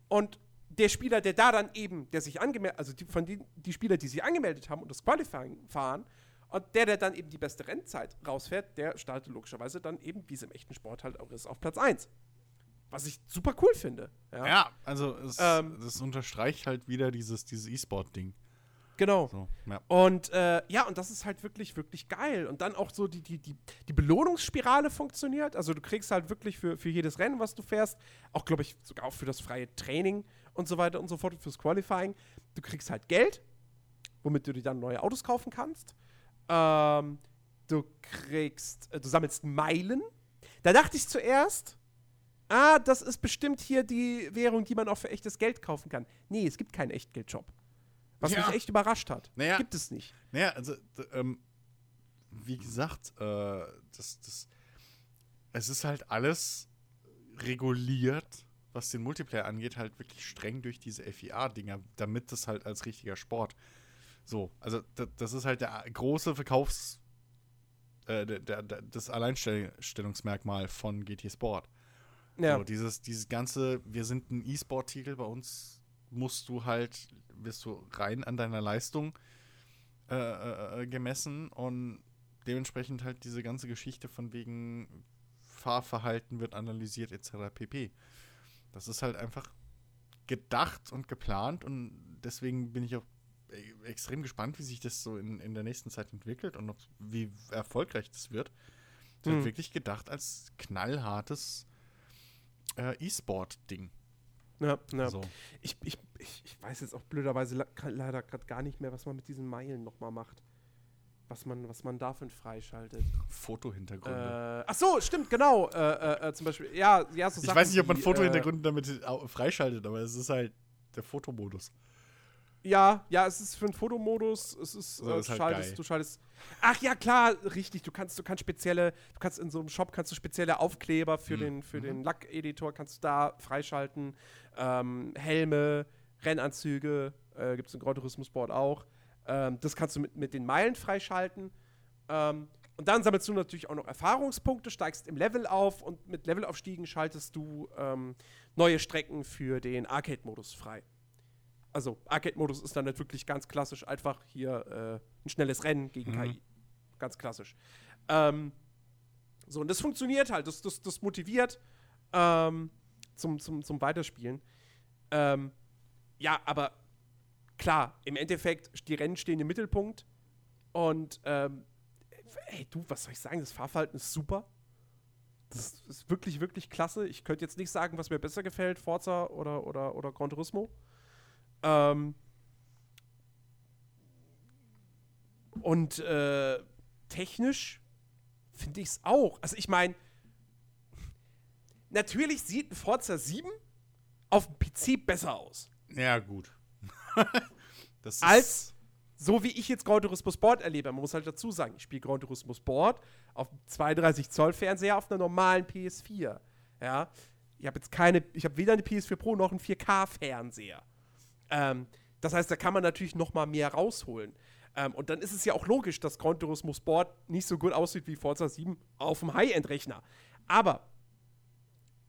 und der Spieler, der da dann eben, der sich angemeldet, also die, von den die Spieler, die sich angemeldet haben und das Qualifying fahren, und der, der dann eben die beste Rennzeit rausfährt, der startet logischerweise dann eben, wie es im echten Sport halt auch ist, auf Platz 1. Was ich super cool finde. Ja, Ja, also es, Ähm. das unterstreicht halt wieder dieses, dieses E-Sport-Ding. genau. So, ja. Und äh, ja, und das ist halt wirklich, wirklich geil. Und dann auch so die, die, die, die Belohnungsspirale funktioniert. Also du kriegst halt wirklich für, für jedes Rennen, was du fährst, auch glaube ich sogar auch für das freie Training und so weiter und so fort, fürs Qualifying, du kriegst halt Geld, womit du dir dann neue Autos kaufen kannst. Ähm, du kriegst, äh, du sammelst Meilen. Da dachte ich zuerst, ah, das ist bestimmt hier die Währung, die man auch für echtes Geld kaufen kann. Nee, es gibt keinen Echtgeldshop. Was Ja. mich echt überrascht hat. Naja. Gibt es nicht. Naja, also, ähm, wie gesagt, äh, das, das, es ist halt alles reguliert, was den Multiplayer angeht, halt wirklich streng durch diese FIA-Dinger, damit das halt als richtiger Sport. So, also das ist halt der große Verkaufs-, äh, der, der, der, das Alleinstellungsmerkmal von GT Sport. Ja. So, dieses, dieses ganze, wir sind ein E-Sport-Titel, bei uns musst du halt, wirst du rein an deiner Leistung äh, äh, äh, gemessen und dementsprechend halt diese ganze Geschichte von wegen Fahrverhalten wird analysiert etc. pp. Das ist halt einfach gedacht und geplant und deswegen bin ich auch e- extrem gespannt, wie sich das so in, in der nächsten Zeit entwickelt und auch wie erfolgreich das wird. Es wird Mhm. wirklich gedacht als knallhartes äh, E-Sport-Ding. Ja, ja. So. Ich, ich, ich, weiß jetzt auch blöderweise le leider gerade gar nicht mehr, was man mit diesen Meilen nochmal macht. Was man, was man davon freischaltet. Fotohintergründe. Äh, ach so, stimmt, genau. Äh, äh, äh, zum Beispiel, ja, ja, so ich Sachen weiß nicht, ob man Fotohintergründe damit au- freischaltet, aber es ist halt der Fotomodus. Äh, ja, ja, es ist für einen Fotomodus, es ist, So, äh, ist halt schaltest, geil. du schaltest. Ach ja, klar, richtig, du kannst, du kannst spezielle, du kannst in so einem Shop kannst du spezielle Aufkleber für Mhm. den, für Mhm. den Lackeditor kannst du da freischalten. Ähm, Helme, Rennanzüge, äh, gibt es in Gran Turismo Sport auch. Ähm, das kannst du mit, mit den Meilen freischalten. Ähm, und dann sammelst du natürlich auch noch Erfahrungspunkte, steigst im Level auf und mit Levelaufstiegen schaltest du ähm, neue Strecken für den Arcade-Modus frei. Also, Arcade-Modus ist dann nicht wirklich ganz klassisch, einfach hier äh, ein schnelles Rennen gegen Mhm. KI. Ganz klassisch. Ähm, so, und das funktioniert halt, das, das, das motiviert ähm, zum, zum, zum Weiterspielen. Ähm, ja, aber klar, im Endeffekt, die Rennen stehen im Mittelpunkt. Und, ähm, ey, du, was soll ich sagen? Das Fahrverhalten ist super. Das ist wirklich, wirklich klasse. Ich könnte jetzt nicht sagen, was mir besser gefällt, Forza oder, oder, oder Gran Turismo. Ähm, und äh, technisch finde ich es auch. Also ich meine, natürlich sieht ein Forza 7 auf dem PC besser aus. Ja, gut. Als so wie ich jetzt Gran Turismo Sport erlebe. Man muss halt dazu sagen, ich spiele Gran Turismo Sport auf einem 32 Zoll Fernseher auf einer normalen PS4. Ja, ich habe jetzt keine, ich habe weder eine PS4 Pro noch einen 4K Fernseher. Ähm, das heißt, da kann man natürlich noch mal mehr rausholen. Ähm, und dann ist es ja auch logisch, dass Gran Turismo Sport nicht so gut aussieht wie Forza 7 auf dem High-End-Rechner. Aber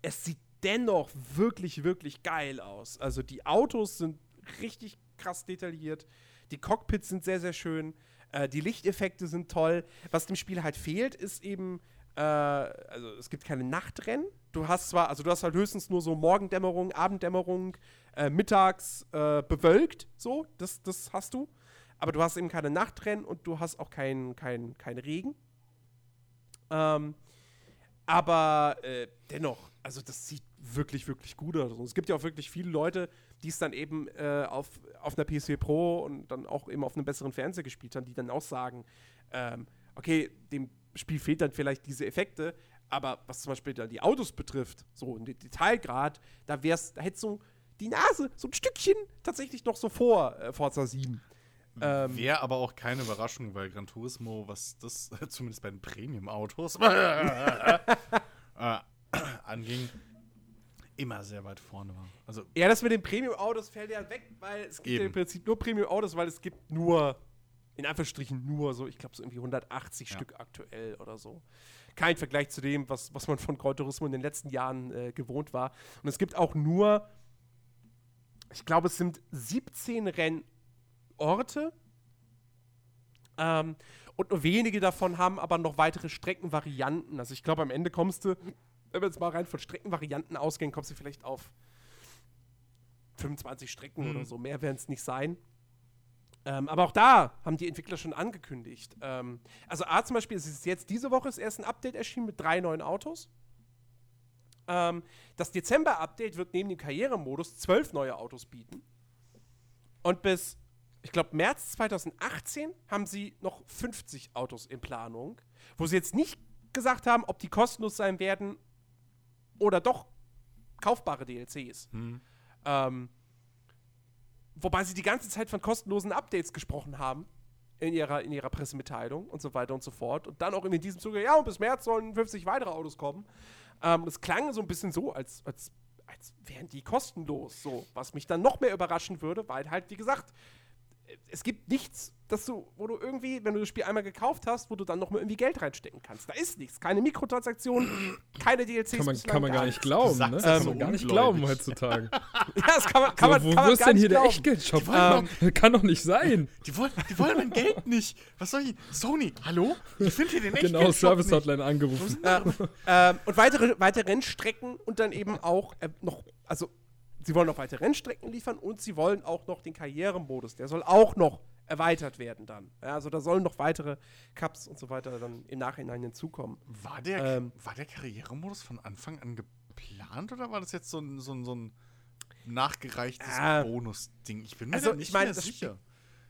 es sieht dennoch wirklich, wirklich geil aus. Also die Autos sind richtig krass detailliert. Die Cockpits sind sehr, sehr schön. Äh, die Lichteffekte sind toll. Was dem Spiel halt fehlt, ist eben, äh, also es gibt keine Nachtrennen. Du hast zwar, also du hast halt höchstens nur so Morgendämmerung, Abenddämmerung, äh, mittags äh, bewölkt, so, das, das hast du. Aber du hast eben keine Nachtrennen und du hast auch keinen kein, kein Regen. Ähm, aber äh, dennoch, also das sieht wirklich, wirklich gut aus. Und es gibt ja auch wirklich viele Leute, die es dann eben äh, auf, auf einer PS4 Pro und dann auch eben auf einem besseren Fernseher gespielt haben, die dann auch sagen, ähm, okay, dem Spiel fehlt dann vielleicht diese Effekte, aber was zum Beispiel dann die Autos betrifft, so den Detailgrad, da wär's, da hättest du die Nase so ein Stückchen tatsächlich noch so vor äh, Forza 7. Ähm, Wäre aber auch keine Überraschung, weil Gran Turismo, was das zumindest bei den Premium-Autos äh, anging, immer sehr weit vorne war. Also, Ja, das mit den Premium-Autos fällt ja weg, weil es gibt ja im Prinzip nur Premium-Autos, weil es gibt nur, in Anführungsstrichen nur so, ich glaube so irgendwie 180 Ja. Stück aktuell oder so. Kein Vergleich zu dem, was, was man von Gran Turismo in den letzten Jahren äh, gewohnt war. Und es gibt auch nur, ich glaube, es sind 17 Rennorte. Ähm, und nur wenige davon haben aber noch weitere Streckenvarianten. Also ich glaube, am Ende kommst du, wenn wir jetzt mal rein von Streckenvarianten ausgehen, kommst du vielleicht auf 25 Strecken Mhm. oder so. Mehr werden es nicht sein. Ähm, aber auch da haben die Entwickler schon angekündigt. Ähm, also A zum Beispiel, es ist jetzt diese Woche ist erst ein Update erschienen mit drei neuen Autos. Ähm, das Dezember-Update wird neben dem Karrieremodus zwölf neue Autos bieten. Und bis, ich glaube, März 2018 haben sie noch 50 Autos in Planung, wo sie jetzt nicht gesagt haben, ob die kostenlos sein werden oder doch kaufbare DLCs. hm. Ähm, wobei sie die ganze Zeit von kostenlosen Updates gesprochen haben in ihrer, in ihrer Pressemitteilung und so weiter und so fort. Und dann auch in diesem Zuge, ja, und bis März sollen 50 weitere Autos kommen. Ähm, es klang so ein bisschen so, als, als, als wären die kostenlos. So, was mich dann noch mehr überraschen würde, weil halt, wie gesagt, es gibt nichts, dass du, wo du irgendwie, wenn du das Spiel einmal gekauft hast, wo du dann noch mal irgendwie Geld reinstecken kannst. Da ist nichts. Keine Mikrotransaktionen, keine DLCs. Kann man, kann man gar nicht glauben, ne? Kann das man so gar nicht glauben heutzutage. Ja, das kann man, kann man, so, wo, kann wo man ist gar denn nicht hier der. Echtgeldshop? Ähm, kann doch nicht sein. Die wollen, die wollen mein Geld nicht. Was soll ich? Sony, hallo? Ich finde hier den echt Genau, Service Hotline angerufen. Ähm, und weitere, weitere Rennstrecken und dann eben auch äh, noch, also sie wollen noch weitere Rennstrecken liefern und sie wollen auch noch den Karrieremodus, der soll auch noch erweitert werden dann. Ja, also da sollen noch weitere Cups und so weiter dann im Nachhinein hinzukommen. War der, Ähm. war der Karrieremodus von Anfang an geplant oder war das jetzt so ein, so ein, so ein nachgereichtes Ah. Bonus-Ding? Ich bin mir Also, nicht ich meine, mehr das sicher.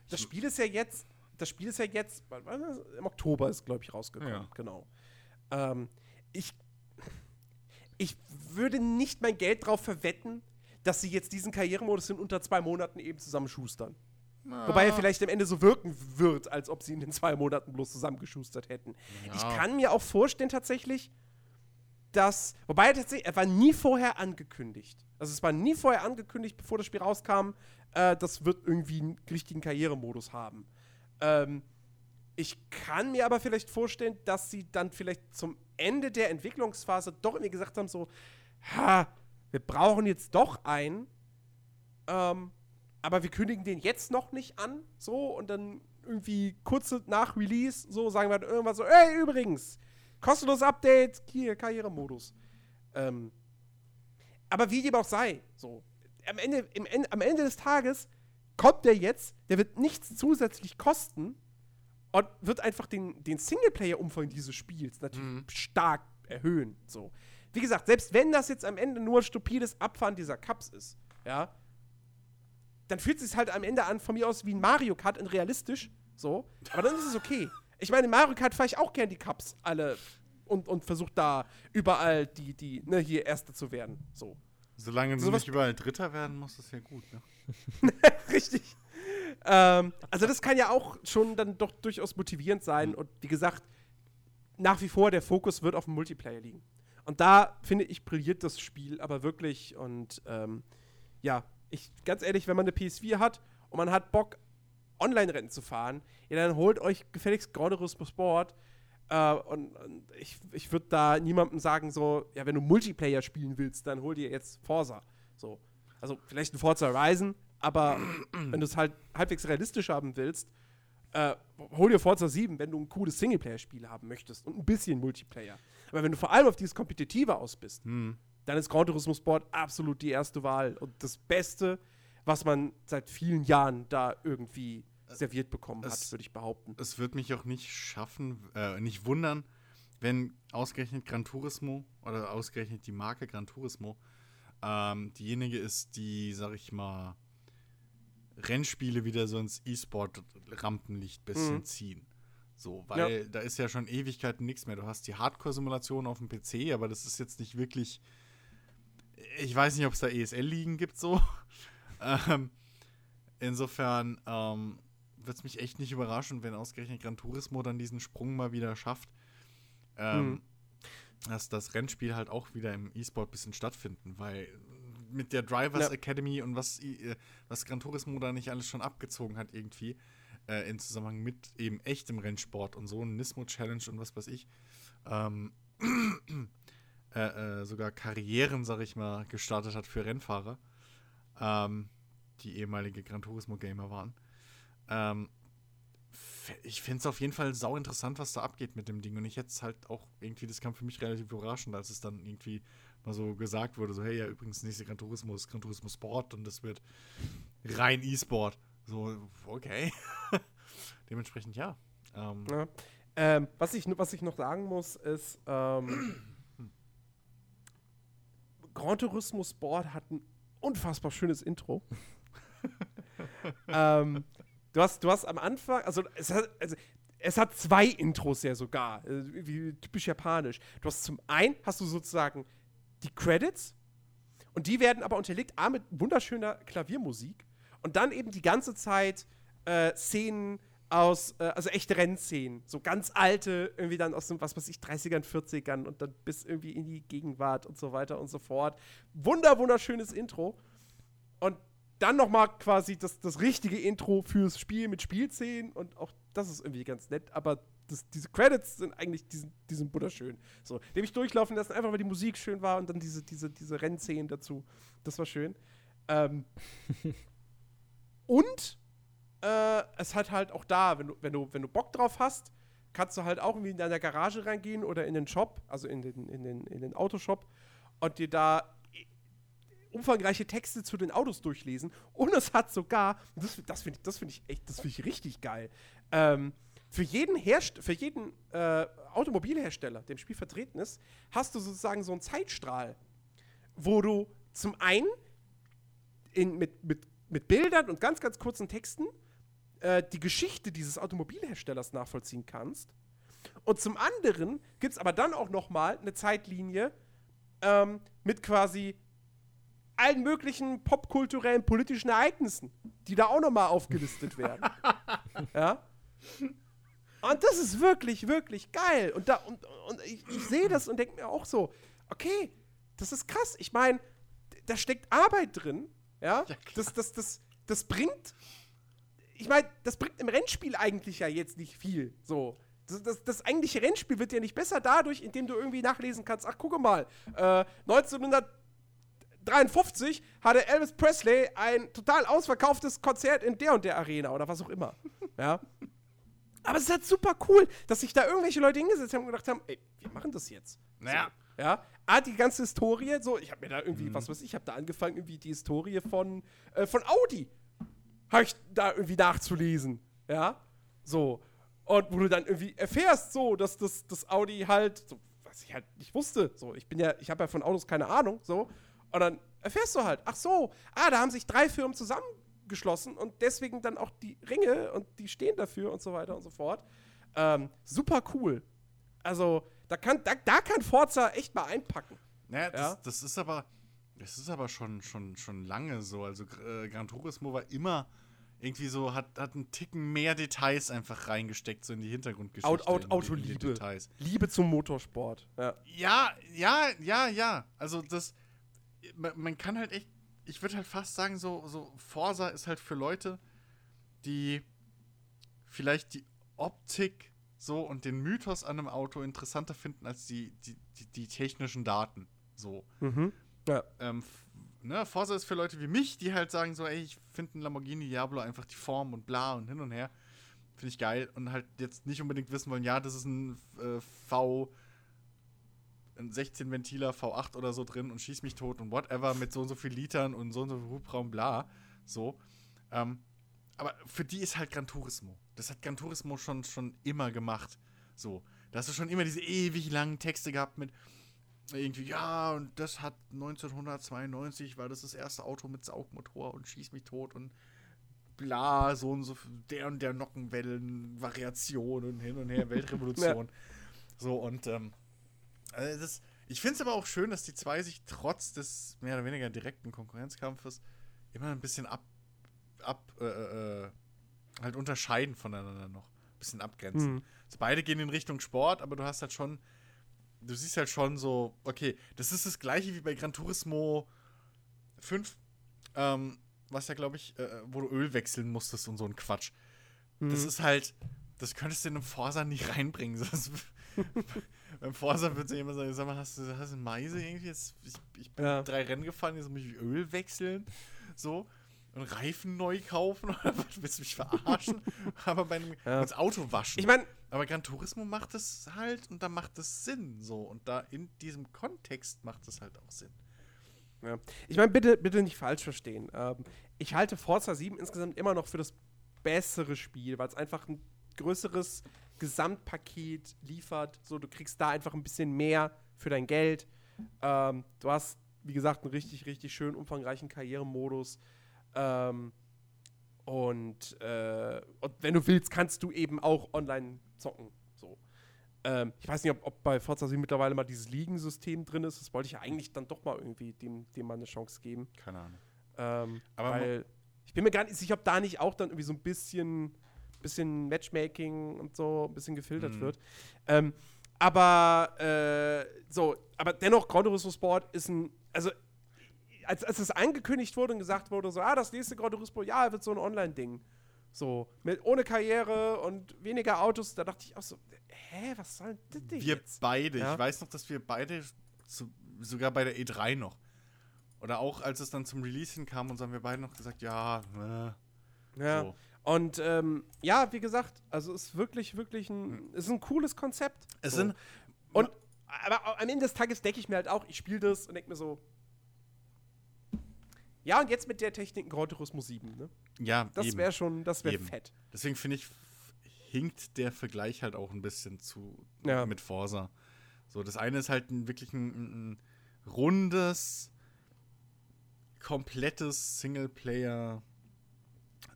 Das Spiel ist ja jetzt, das Spiel ist ja jetzt, im Oktober ist, glaube ich, rausgekommen. Ja. Genau. Ähm, ich, ich würde nicht mein Geld drauf verwetten, dass sie jetzt diesen Karrieremodus in unter zwei Monaten eben zusammenschustern. Wobei er vielleicht am Ende so wirken wird, als ob sie ihn in zwei Monaten bloß zusammengeschustert hätten. Ich Ja. kann mir auch vorstellen, tatsächlich, dass. Wobei er tatsächlich, er war nie vorher angekündigt. Also es war nie vorher angekündigt, bevor das Spiel rauskam, äh, das wird irgendwie einen richtigen Karrieremodus haben. Ähm, Ich kann mir aber vielleicht vorstellen, dass sie dann vielleicht zum Ende der Entwicklungsphase doch irgendwie gesagt haben: so, ha, wir brauchen jetzt doch einen, ähm, aber wir kündigen den jetzt noch nicht an, so, und dann irgendwie kurz nach Release, so, sagen wir dann irgendwann so: ey, übrigens, kostenlos Update, hier, Karrieremodus. Ähm, aber wie dem auch sei, so, am Ende, im, am Ende des Tages kommt der jetzt, der wird nichts zusätzlich kosten und wird einfach den, den Singleplayer-Umfang dieses Spiels natürlich Mhm. stark erhöhen. So. Wie gesagt, selbst wenn das jetzt am Ende nur stupides Abfahren dieser Cups ist, ja, dann fühlt es sich halt am Ende an von mir aus wie ein Mario Kart in realistisch, so, aber dann ist es okay. Ich meine, in Mario Kart fahre ich auch gern die Cups alle und, und versuche da überall die, die, ne, hier Erste zu werden, so. Solange du Sowas- nicht überall Dritter werden musst, ist ja gut, ne? Richtig. Ähm, also das kann ja auch schon dann doch durchaus motivierend sein. Und wie gesagt, nach wie vor der Fokus wird auf dem Multiplayer liegen. Und da finde ich brilliert das Spiel aber wirklich. Und ähm, ja, ich ganz ehrlich, wenn man eine PS4 hat und man hat Bock, Online-Rennen zu fahren, ja, dann holt euch gefälligst Grand Turismo Sport. Äh, und, und ich, ich würde da niemandem sagen, so, ja, wenn du Multiplayer spielen willst, dann hol dir jetzt Forza. So. Also vielleicht ein Forza Horizon, aber wenn du es halt halbwegs realistisch haben willst, äh, hol dir Forza 7, wenn du ein cooles Singleplayer-Spiel haben möchtest und ein bisschen Multiplayer. Aber wenn du vor allem auf dieses Kompetitive aus bist, Hm. dann ist Gran Turismo Sport absolut die erste Wahl und das Beste, was man seit vielen Jahren da irgendwie serviert bekommen hat, es- würde ich behaupten. Es wird mich auch nicht schaffen, äh, nicht wundern, wenn ausgerechnet Gran Turismo oder ausgerechnet die Marke Gran Turismo ähm, diejenige ist, die, sag ich mal, Rennspiele wieder so ins E-Sport-Rampenlicht bisschen Mhm. ziehen. So, weil da ist ja schon Ewigkeiten nichts mehr. Du hast die Hardcore-Simulation auf dem PC, aber das ist jetzt nicht wirklich. Ich weiß nicht, ob es da ESL-Ligen gibt, so. ähm, insofern ähm, wird es mich echt nicht überraschen, wenn ausgerechnet Gran Turismo dann diesen Sprung mal wieder schafft. Ähm, Mhm. Dass das Rennspiel halt auch wieder im E-Sport ein bisschen stattfinden, weil mit der Drivers Ja. Academy und was, äh, was Gran Turismo da nicht alles schon abgezogen hat, irgendwie, äh, in Zusammenhang mit eben echtem Rennsport und so, Nismo-Challenge und was weiß ich, ähm, äh, äh, sogar Karrieren, sag ich mal, gestartet hat für Rennfahrer, ähm, die ehemalige Gran Turismo-Gamer waren. Ähm, ich finde es auf jeden Fall sau interessant, was da abgeht mit dem Ding. Und ich hätte es halt auch irgendwie, das kam für mich relativ überraschend, als es dann irgendwie mal so gesagt wurde: so, hey, ja, übrigens, nächste Gran Turismo ist Gran Turismo Sport und das wird rein E-Sport. So, okay. Dementsprechend ja. Ähm, Ja. Ähm, was, ich, was ich noch sagen muss, ist, ähm, Gran Turismo Sport hat ein unfassbar schönes Intro. ähm, du, hast, du hast am Anfang, also es hat, also es hat zwei Intros ja sogar, äh, wie typisch japanisch. Du hast zum einen, hast du sozusagen die Credits und die werden aber unterlegt A mit wunderschöner Klaviermusik und dann eben die ganze Zeit äh, Szenen aus, äh, also echte Rennszenen, so ganz alte, irgendwie dann aus dem, was weiß ich, 30ern, 40ern und dann bis irgendwie in die Gegenwart und so weiter und so fort. Wunder, wunderschönes Intro. Und dann noch mal quasi das, das richtige Intro fürs Spiel mit Spielszenen und auch das ist irgendwie ganz nett, aber das, diese Credits sind eigentlich, die sind, die sind wunderschön. So, die habe ich durchlaufen lassen, einfach weil die Musik schön war und dann diese, diese, diese Rennszenen dazu. Das war schön. Ähm, und äh, es hat halt auch da, wenn du, wenn, du, wenn du Bock drauf hast, kannst du halt auch irgendwie in deiner Garage reingehen oder in den Shop, also in den, in den, in den Autoshop und dir da umfangreiche Texte zu den Autos durchlesen. Und es hat sogar, das, das finde ich, find ich echt, das finde ich richtig geil, ähm, für jeden, Herst für jeden äh, Automobilhersteller, der im Spiel vertreten ist, hast du sozusagen so einen Zeitstrahl, wo du zum einen in, mit, mit, mit Bildern und ganz, ganz kurzen Texten äh, die Geschichte dieses Automobilherstellers nachvollziehen kannst. Und zum anderen gibt es aber dann auch noch mal eine Zeitlinie ähm, mit quasi allen möglichen popkulturellen politischen Ereignissen, die da auch noch mal aufgelistet werden. ja. Und das ist wirklich, wirklich geil. Und, da, und, und ich, ich sehe das und denke mir auch so, okay, das ist krass. Ich meine, da steckt Arbeit drin. Ja, klar. das, das, das, das bringt ich meine, das bringt im Rennspiel eigentlich ja jetzt nicht viel. So. Das, das, das, eigentliche Rennspiel wird ja nicht besser dadurch, indem du irgendwie nachlesen kannst, ach, gucke mal, äh, 1953 hatte Elvis Presley ein total ausverkauftes Konzert in der und der Arena oder was auch immer. ja. Aber es ist halt super cool, dass sich da irgendwelche Leute hingesetzt haben und gedacht haben, ey, wir machen das jetzt. Naja. So, ja. Ah, die ganze Historie, so, ich habe mir da irgendwie, mhm. was weiß ich, ich habe da angefangen, irgendwie die Historie von, äh, von Audi, habe ich da irgendwie nachzulesen. Ja. So. Und wo du dann irgendwie erfährst, so, dass das, das Audi halt, so, was ich halt nicht wusste, so, ich bin ja, ich habe ja von Autos keine Ahnung, so. Und dann erfährst du halt, ach so, ah, da haben sich drei Firmen zusammen geschlossen und deswegen dann auch die Ringe und die stehen dafür und so weiter und so fort. Ähm, super cool. Also, da kann, da, da kann Forza echt mal einpacken. Naja, das, ja? das ist aber, das ist aber schon, schon, schon lange so. Also äh, Gran Turismo war immer irgendwie so, hat, hat einen Ticken mehr Details einfach reingesteckt, so in die Hintergrundgeschichte. Aut, Aut, Autoliebe. Liebe zum Motorsport. Ja. ja, ja, ja, ja. Also das, man, man kann halt echt ich würde halt fast sagen, so, so Forsa ist halt für Leute, die vielleicht die Optik so und den Mythos an einem Auto interessanter finden als die, die, die, die technischen Daten. So. Mhm. Ja. Ähm, ne, Forza ist für Leute wie mich, die halt sagen so, ey, ich finde ein Lamborghini Diablo einfach die Form und bla und hin und her. Finde ich geil. Und halt jetzt nicht unbedingt wissen wollen, ja, das ist ein äh, V ein 16 Ventiler V8 oder so drin und schieß mich tot und whatever mit so und so viel Litern und so und so viel Hubraum, bla. So. Ähm, aber für die ist halt Gran Turismo. Das hat Gran Turismo schon, schon immer gemacht. So. Da hast du schon immer diese ewig langen Texte gehabt mit irgendwie, ja, und das hat 1992, war das das erste Auto mit Saugmotor und schieß mich tot und bla, so und so, der und der Nockenwellen, Variationen hin und her, Weltrevolution. So, und ähm, also das, ich finde es aber auch schön, dass die zwei sich trotz des mehr oder weniger direkten Konkurrenzkampfes immer ein bisschen ab, ab äh, äh, äh halt unterscheiden voneinander noch. Ein bisschen abgrenzen. Mhm. Also beide gehen in Richtung Sport, aber du hast halt schon, du siehst halt schon so, okay, das ist das gleiche wie bei Gran Turismo 5, ähm, was ja, glaube ich, äh, wo du Öl wechseln musstest und so ein Quatsch. Mhm. Das ist halt, das könntest du in einem Forsa nicht reinbringen. Beim Forsa wird sich immer sagen, sag mal, hast du, hast du Meise irgendwie? Jetzt, ich, ich bin ja. drei Rennen gefahren, jetzt muss ich Öl wechseln. So. Und Reifen neu kaufen oder was willst du mich verarschen? Aber bei einem ja. das Auto waschen. Ich meine, aber Gran Turismo macht es halt und da macht es Sinn. So. Und da in diesem Kontext macht es halt auch Sinn. Ja. Ich meine, bitte, bitte nicht falsch verstehen. Ähm, ich halte Forza 7 insgesamt immer noch für das bessere Spiel, weil es einfach ein größeres Gesamtpaket liefert. So, du kriegst da einfach ein bisschen mehr für dein Geld. Ähm, du hast, wie gesagt, einen richtig, richtig schön umfangreichen Karrieremodus. Ähm, und, äh, und wenn du willst, kannst du eben auch online zocken. So. Ähm, ich weiß nicht, ob, ob bei Forza 7 mittlerweile mal dieses Ligensystem drin ist. Das wollte ich ja eigentlich dann doch mal irgendwie dem, dem mal eine Chance geben. Keine Ahnung. Ähm, Aber weil ich bin mir gar nicht sicher, ob da nicht auch dann irgendwie so ein bisschen bisschen Matchmaking und so ein bisschen gefiltert mhm. wird. Ähm, aber äh, so, aber dennoch, Gran Turismo Sport ist ein, also als, als es angekündigt wurde und gesagt wurde, so, ah, das nächste Gran Turismo, ja, wird so ein Online-Ding. So, mit, ohne Karriere und weniger Autos, da dachte ich auch so, hä, was soll das denn Wir jetzt? beide, ja? ich weiß noch, dass wir beide, zu, sogar bei der E3 noch, oder auch als es dann zum Release hinkam und so haben wir beide noch gesagt, ja, äh, ja. So. Und ähm, ja, wie gesagt, also ist wirklich, wirklich ein, ist ein cooles Konzept. Es so. sind. Und aber am Ende des Tages denke ich mir halt auch, ich spiele das und denke mir so. Ja, und jetzt mit der Technik Gran Turismo 7, ne? Ja, das wäre schon, das wäre fett. Deswegen finde ich, hinkt der Vergleich halt auch ein bisschen zu ja. mit Forsa. So, das eine ist halt ein, wirklich ein, ein rundes, komplettes Singleplayer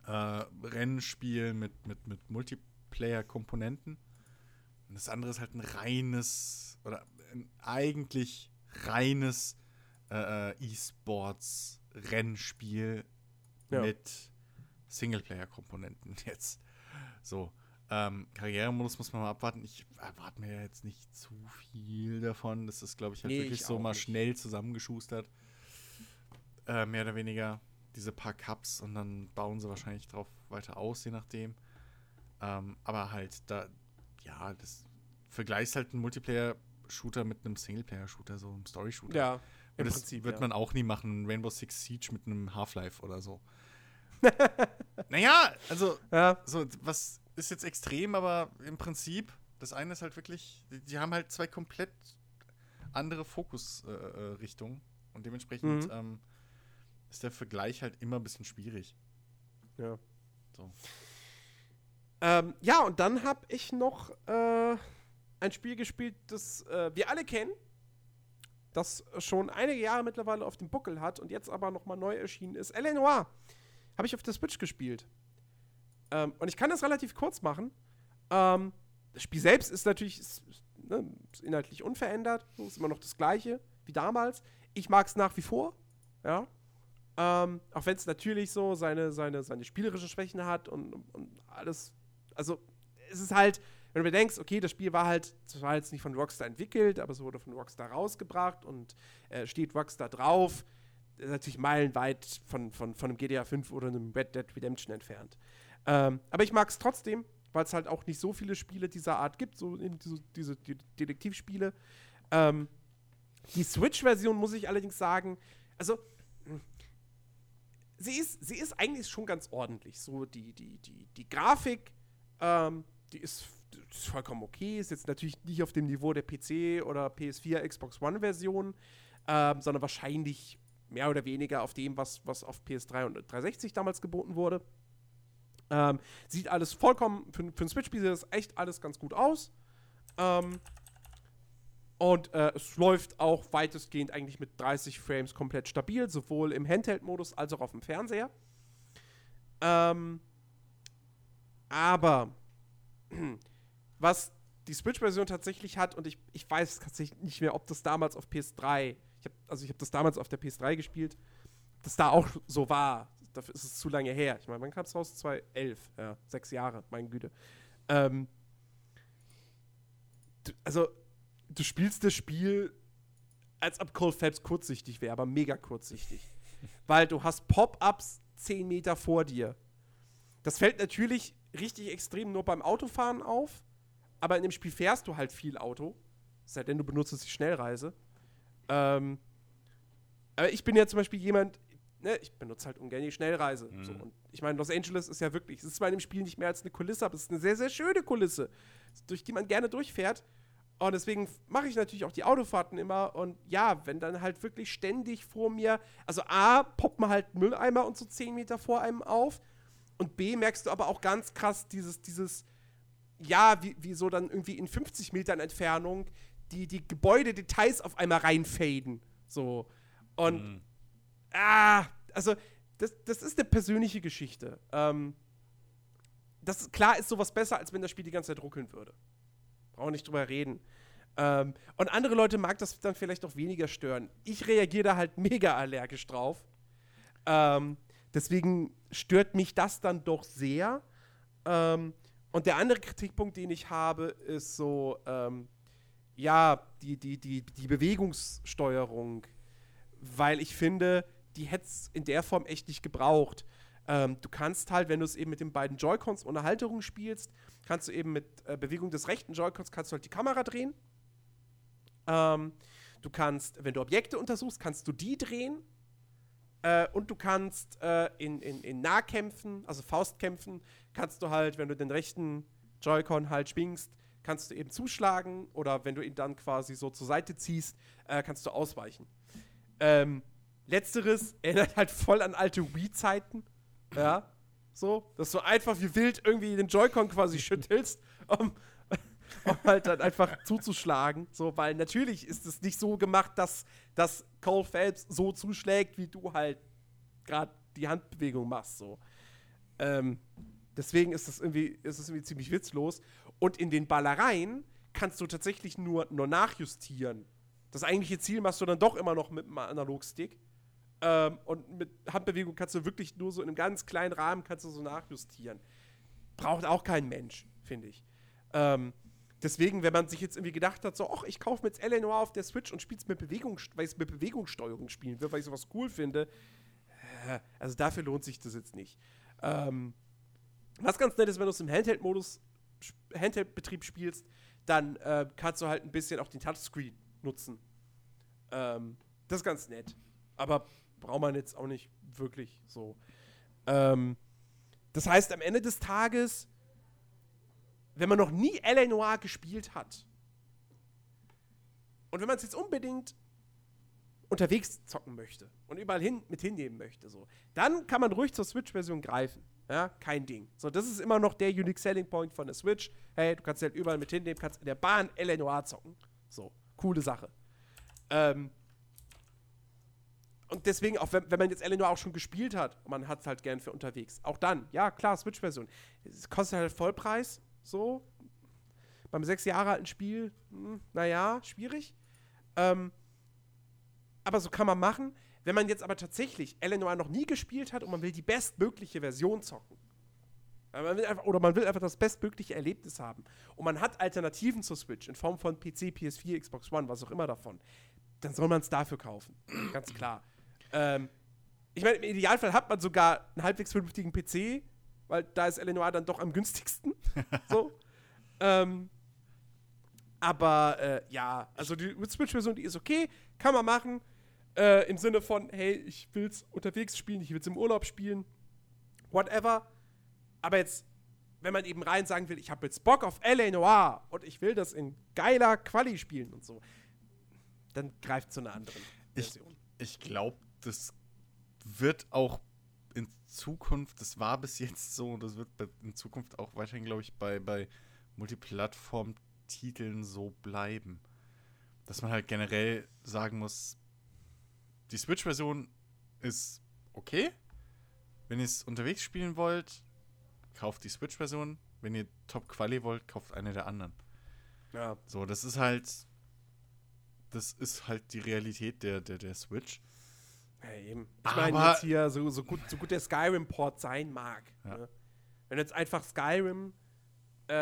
äh, Rennspiel mit, mit, mit Multiplayer-Komponenten. Und das andere ist halt ein reines oder ein eigentlich reines äh, äh E-Sports-Rennspiel ja. mit Singleplayer-Komponenten jetzt. So. Ähm, Karrieremodus muss man mal abwarten. Ich erwarte mir ja jetzt nicht zu viel davon. Das ist, glaube ich, halt nee, wirklich ich so mal nicht. schnell zusammengeschustert. Äh, mehr oder weniger. diese paar Cups und dann bauen sie wahrscheinlich drauf weiter aus, je nachdem. Ähm, aber halt, da, ja, das vergleichst halt einen Multiplayer-Shooter mit einem Singleplayer-Shooter, so einem Story-Shooter. Ja, im das Prinzip. wird ja. man auch nie machen, Rainbow Six Siege mit einem Half-Life oder so. naja, also, ja. so, was ist jetzt extrem, aber im Prinzip, das eine ist halt wirklich, die, die haben halt zwei komplett andere Fokusrichtungen äh, Richtungen. und dementsprechend Mhm. ähm, ist der Vergleich halt immer ein bisschen schwierig. Ja. So. Ähm, ja, und dann habe ich noch äh, ein Spiel gespielt, das äh, wir alle kennen, das schon einige Jahre mittlerweile auf dem Buckel hat und jetzt aber nochmal neu erschienen ist. L.A. Noir. Habe ich auf der Switch gespielt. Ähm, und ich kann das relativ kurz machen. Ähm, das Spiel selbst ist natürlich ist, ne, ist inhaltlich unverändert. Ist immer noch das gleiche wie damals. Ich mag es nach wie vor. Ja. Ähm, auch wenn es natürlich so seine, seine, seine spielerischen Schwächen hat und, und alles. Also, es ist halt, wenn du bedenkst, okay, das Spiel war halt, das war jetzt nicht von Rockstar entwickelt, aber es wurde von Rockstar rausgebracht und äh, steht Rockstar drauf. Ist natürlich meilenweit von, von, von einem GTA 5 oder einem Red Dead Redemption entfernt. Ähm, aber ich mag es trotzdem, weil es halt auch nicht so viele Spiele dieser Art gibt, so diese, diese De Detektivspiele. Ähm, die Switch-Version muss ich allerdings sagen, also sie ist, sie ist eigentlich schon ganz ordentlich. So die, die, die, die Grafik, ähm, die ist, ist vollkommen okay. Ist jetzt natürlich nicht auf dem Niveau der PC oder PS4, Xbox One-Version, ähm, sondern wahrscheinlich mehr oder weniger auf dem, was, was auf PS3 und 360 damals geboten wurde. Ähm, sieht alles vollkommen, für, für ein Switch-Spiel sieht das echt alles ganz gut aus. Ähm, und äh, es läuft auch weitestgehend eigentlich mit 30 Frames komplett stabil, sowohl im Handheld-Modus als auch auf dem Fernseher. Ähm, aber was die Switch-Version tatsächlich hat, und ich, ich weiß tatsächlich nicht mehr, ob das damals auf PS3, ich hab, also ich habe das damals auf der PS3 gespielt, das da auch so war. Dafür ist es zu lange her. Ich meine, wann kam es raus? 2011, ja, sechs Jahre, meine Güte. Ähm, du, also, du spielst das Spiel, als ob Cole Phelps kurzsichtig wäre, aber mega kurzsichtig. Weil du hast Pop-Ups 10 Meter vor dir. Das fällt natürlich richtig extrem nur beim Autofahren auf, aber in dem Spiel fährst du halt viel Auto. Sei denn, du benutzt die Schnellreise. Ähm, aber ich bin ja zum Beispiel jemand, ne, ich benutze halt ungern die Schnellreise. Mhm. So. Und ich meine, Los Angeles ist ja wirklich, es ist zwar in dem Spiel nicht mehr als eine Kulisse, aber es ist eine sehr, sehr schöne Kulisse, durch die man gerne durchfährt. Und deswegen mache ich natürlich auch die Autofahrten immer. Und ja, wenn dann halt wirklich ständig vor mir, also A, poppen halt Mülleimer und so 10 Meter vor einem auf. Und B, merkst du aber auch ganz krass dieses, dieses, ja, wie, wie so dann irgendwie in 50 Metern Entfernung die, die Gebäudedetails auf einmal reinfaden. So. Und Mhm. ah, also das, das ist eine persönliche Geschichte. Ähm, das ist, klar ist sowas besser, als wenn das Spiel die ganze Zeit ruckeln würde. Brauchen nicht drüber reden. Ähm, und andere Leute mag das dann vielleicht auch weniger stören. Ich reagiere da halt mega allergisch drauf. Ähm, deswegen stört mich das dann doch sehr. Ähm, und der andere Kritikpunkt, den ich habe, ist so, ähm, ja, die, die, die, die Bewegungssteuerung. Weil ich finde, die hätte es in der Form echt nicht gebraucht. Ähm, du kannst halt, wenn du es eben mit den beiden Joy-Cons ohne Halterung spielst, kannst du eben mit äh, Bewegung des rechten Joy-Cons kannst du halt die Kamera drehen. Ähm, du kannst, wenn du Objekte untersuchst, kannst du die drehen. Äh, und du kannst äh, in, in, in Nahkämpfen, also Faustkämpfen, kannst du halt, wenn du den rechten Joy-Con halt schwingst, kannst du eben zuschlagen oder wenn du ihn dann quasi so zur Seite ziehst, äh, kannst du ausweichen. Ähm, letzteres erinnert halt voll an alte Wii-Zeiten. Ja. So, dass du einfach wie wild irgendwie den Joy-Con quasi schüttelst, um, um halt dann einfach zuzuschlagen. So, weil natürlich ist es nicht so gemacht, dass, dass Cole Phelps so zuschlägt, wie du halt gerade die Handbewegung machst. So. Ähm, deswegen ist das irgendwie, ist es irgendwie ziemlich witzlos. Und in den Ballereien kannst du tatsächlich nur, nur nachjustieren. Das eigentliche Ziel machst du dann doch immer noch mit einem Analogstick. Ähm, und mit Handbewegung kannst du wirklich nur so in einem ganz kleinen Rahmen kannst du so nachjustieren. Braucht auch kein Mensch, finde ich. Ähm, deswegen, wenn man sich jetzt irgendwie gedacht hat, so, ach, ich kaufe mir jetzt Eleanor auf der Switch und spiele es mit Bewegung, weil ich es mit Bewegungssteuerung spielen will, weil ich sowas cool finde, äh, also dafür lohnt sich das jetzt nicht. Ähm, was ganz nett ist, wenn du es im Handheld-Modus, Handheld-Betrieb spielst, dann äh, kannst du halt ein bisschen auch den Touchscreen nutzen. Ähm, das ist ganz nett. Aber braucht man jetzt auch nicht wirklich so. Ähm, das heißt, am Ende des Tages, wenn man noch nie L.A. Noir gespielt hat und wenn man es jetzt unbedingt unterwegs zocken möchte und überall hin mit hinnehmen möchte, so, dann kann man ruhig zur Switch-Version greifen. Ja, kein Ding. So, das ist immer noch der Unique Selling Point von der Switch. Hey, du kannst halt überall mit hinnehmen, kannst in der Bahn L.A. Noir zocken. So, coole Sache. Ähm, und deswegen, auch wenn, wenn man jetzt Eleanor auch schon gespielt hat man hat es halt gern für unterwegs, auch dann, ja, klar, Switch-Version. Es kostet halt Vollpreis, so. Beim sechs Jahre alten Spiel, hm, naja, schwierig. Ähm, aber so kann man machen. Wenn man jetzt aber tatsächlich Eleanor noch nie gespielt hat und man will die bestmögliche Version zocken, äh, man einfach, oder man will einfach das bestmögliche Erlebnis haben und man hat Alternativen zur Switch in Form von PC, PS4, Xbox One, was auch immer davon, dann soll man es dafür kaufen. Ganz klar. Ähm, ich meine, im Idealfall hat man sogar einen halbwegs vernünftigen PC, weil da ist Eleanor dann doch am günstigsten. so. Ähm, aber äh, ja, also die Switch-Version, die ist okay, kann man machen. Äh, Im Sinne von, hey, ich will's unterwegs spielen, ich will's im Urlaub spielen, whatever. Aber jetzt, wenn man eben rein sagen will, ich habe jetzt Bock auf L.A. Noir und ich will das in geiler Quali spielen und so, dann greift zu einer anderen Ich- Version. Ich glaube, das wird auch Zukunft, das war bis jetzt so, und das wird in Zukunft auch weiterhin, glaube ich, bei, bei Multiplattform-Titeln so bleiben. Dass man halt generell sagen muss, die Switch-Version ist okay. Wenn ihr es unterwegs spielen wollt, kauft die Switch-Version. Wenn ihr Top-Quali wollt, kauft eine der anderen. Ja. So, das ist halt. Das ist halt die Realität der, der, der Switch. Ja, eben. Ich meine jetzt hier, so, so, gut, so gut der Skyrim-Port sein mag. Ja. Ne? Wenn du jetzt einfach Skyrim, äh,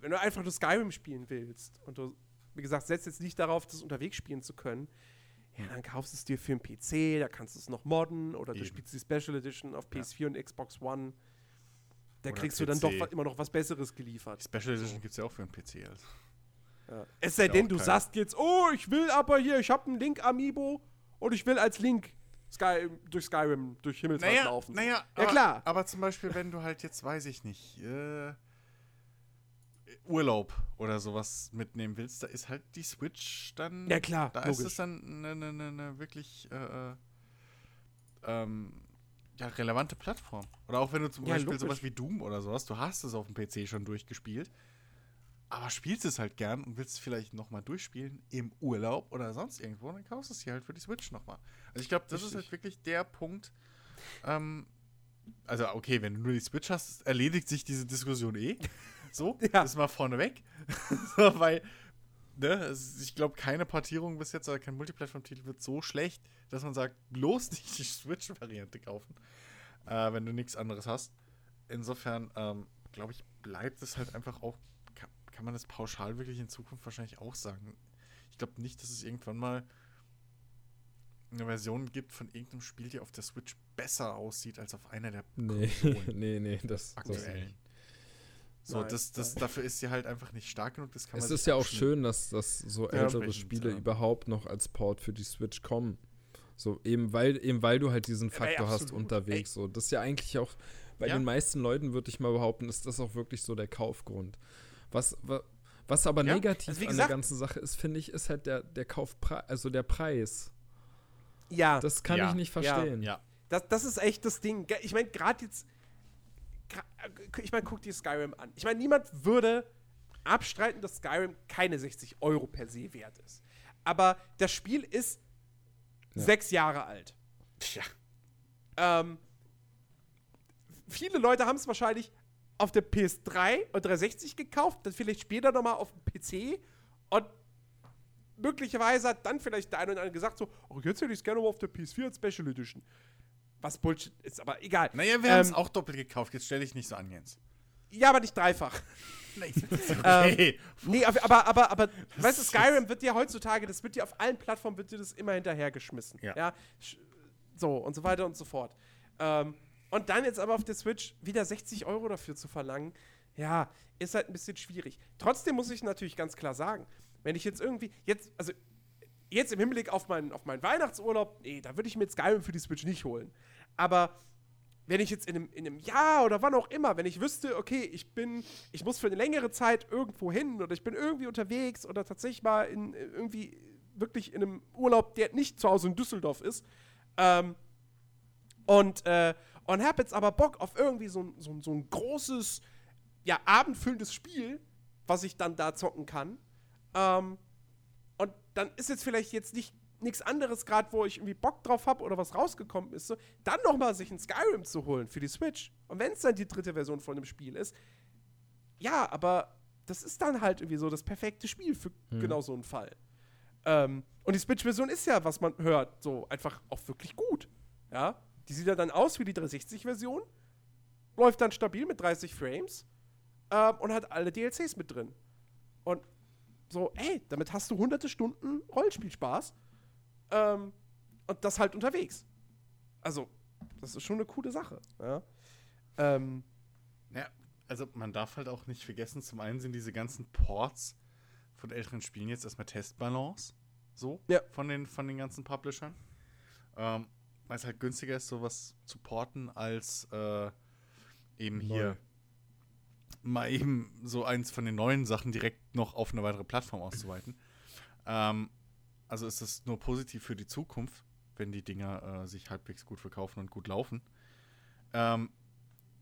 wenn du einfach nur Skyrim spielen willst und du, wie gesagt, setzt jetzt nicht darauf, das unterwegs spielen zu können, ja, dann kaufst du es dir für einen PC, da kannst du es noch modden oder du Eben. spielst die Special Edition auf PS4 und Xbox One. Da Oder kriegst du dann PC. doch immer noch was Besseres Die geliefert. Special Edition gibt es ja auch für den PC. Also. Ja. Es sei Ja denn, du sagst jetzt, oh, ich will aber hier, ich habe einen Link-Amiibo und ich will als Link Sky, durch Skyrim, durch Himmelsrand Naja, laufen. naja, Ja, aber, klar. Aber zum Beispiel, wenn du halt jetzt, weiß ich nicht, äh, Urlaub oder sowas mitnehmen willst, da ist halt die Switch dann. Ja, klar, Da logisch. ist es dann eine ne, ne, ne wirklich äh, äh, ähm, ja, relevante Plattform. Oder auch wenn du zum Ja, Beispiel logisch. sowas wie Doom oder sowas, du hast es auf dem PC schon durchgespielt, aber spielst es halt gern und willst es vielleicht nochmal durchspielen im Urlaub oder sonst irgendwo, dann kaufst du es hier halt für die Switch nochmal. Also ich glaube, das ist Richtig. halt wirklich der Punkt. Ähm, also okay, wenn du nur die Switch hast, erledigt sich diese Diskussion eh. So, Ja. das mal vorneweg. so, weil, ne, ich glaube, keine Portierung bis jetzt oder kein Multiplattform-Titel wird so schlecht, dass man sagt, bloß nicht die Switch-Variante kaufen, äh, wenn du nichts anderes hast. Insofern, ähm, glaube ich, bleibt es halt einfach auch, kann, man das pauschal wirklich in Zukunft wahrscheinlich auch sagen. Ich glaube nicht, dass es irgendwann mal eine Version gibt von irgendeinem Spiel, die auf der Switch besser aussieht als auf einer der Nee, nee, nee, das, nicht. So, Nein, das, das, dafür ist sie halt einfach nicht stark genug. Das kann man Es ist ja auch schön, dass, dass so ältere Spiele ja. überhaupt noch als Port für die Switch kommen. So, eben weil, eben weil du halt diesen ey, Faktor hast absolut. unterwegs. So, das ist ja eigentlich auch, bei Ja. den meisten Leuten würde ich mal behaupten, ist das auch wirklich so der Kaufgrund. Was, wa- was aber Ja, negativ also wie an gesagt- der ganzen Sache ist, finde ich, ist halt der, der Kaufpreis, also der Preis. Ja, Das kann Ja. ich nicht verstehen. Ja, das, das ist echt das Ding. Ich meine, gerade jetzt. äh, Ich meine, guck dir Skyrim an. Ich meine, niemand würde abstreiten, dass Skyrim keine 60 Euro per se wert ist. Aber das Spiel ist Ja. sechs Jahre alt. Tja. Ähm, viele Leute haben es wahrscheinlich auf der PS3 und 360 gekauft, dann vielleicht später nochmal auf dem PC und möglicherweise hat dann vielleicht der eine oder andere gesagt so, oh, jetzt hätte ich es gerne mal auf der PS4 als Special Edition. Was Bullshit ist, aber egal. Naja, wir haben es Ähm, auch doppelt gekauft. Jetzt stelle ich nicht so an, Jens. Ja, aber nicht dreifach. Okay. Nee, aber, aber, aber, weißt du, Skyrim wird ja heutzutage, das wird ja auf allen Plattformen, wird dir das immer hinterhergeschmissen. Ja. Ja. So und so weiter und so fort. Ähm, und dann jetzt aber auf der Switch wieder 60 Euro dafür zu verlangen, ja, ist halt ein bisschen schwierig. Trotzdem muss ich natürlich ganz klar sagen, wenn ich jetzt irgendwie, jetzt, also jetzt im Hinblick auf meinen, auf meinen Weihnachtsurlaub, nee, da würde ich mir jetzt Skyrim für die Switch nicht holen. Aber wenn ich jetzt in einem, in einem Jahr oder wann auch immer, wenn ich wüsste, okay, ich bin, ich muss für eine längere Zeit irgendwo hin oder ich bin irgendwie unterwegs oder tatsächlich mal in irgendwie wirklich in einem Urlaub, der nicht zu Hause in Düsseldorf ist, ähm, und, äh, und hab jetzt aber Bock auf irgendwie so, so, so ein großes, ja, abendfüllendes Spiel, was ich dann da zocken kann. Ähm, und dann ist jetzt vielleicht jetzt nicht nichts anderes gerade, wo ich irgendwie Bock drauf habe oder was rausgekommen ist, so, dann noch mal sich ein Skyrim zu holen für die Switch. Und wenn es dann die dritte Version von dem Spiel ist, ja, aber das ist dann halt irgendwie so das perfekte Spiel für Hm. genau so einen Fall. Ähm, und die Switch-Version ist ja, was man hört, so einfach auch wirklich gut. Ja, die sieht ja dann aus wie die 360-Version, läuft dann stabil mit 30 Frames ähm, und hat alle DLCs mit drin. Und so, ey, damit hast du hunderte Stunden Rollenspielspaß ähm, und das halt unterwegs. Also, das ist schon eine coole Sache. Ja. Ähm, Ja, also man darf halt auch nicht vergessen, zum einen sind diese ganzen Ports von älteren Spielen jetzt erstmal Testbalance. So, Ja. von, den, von den ganzen Publishern. Ähm, weil es halt günstiger ist, sowas zu porten, als äh, eben Neu. hier mal eben so eins von den neuen Sachen direkt noch auf eine weitere Plattform auszuweiten. ähm, also ist es nur positiv für die Zukunft, wenn die Dinger äh, sich halbwegs gut verkaufen und gut laufen. Ähm,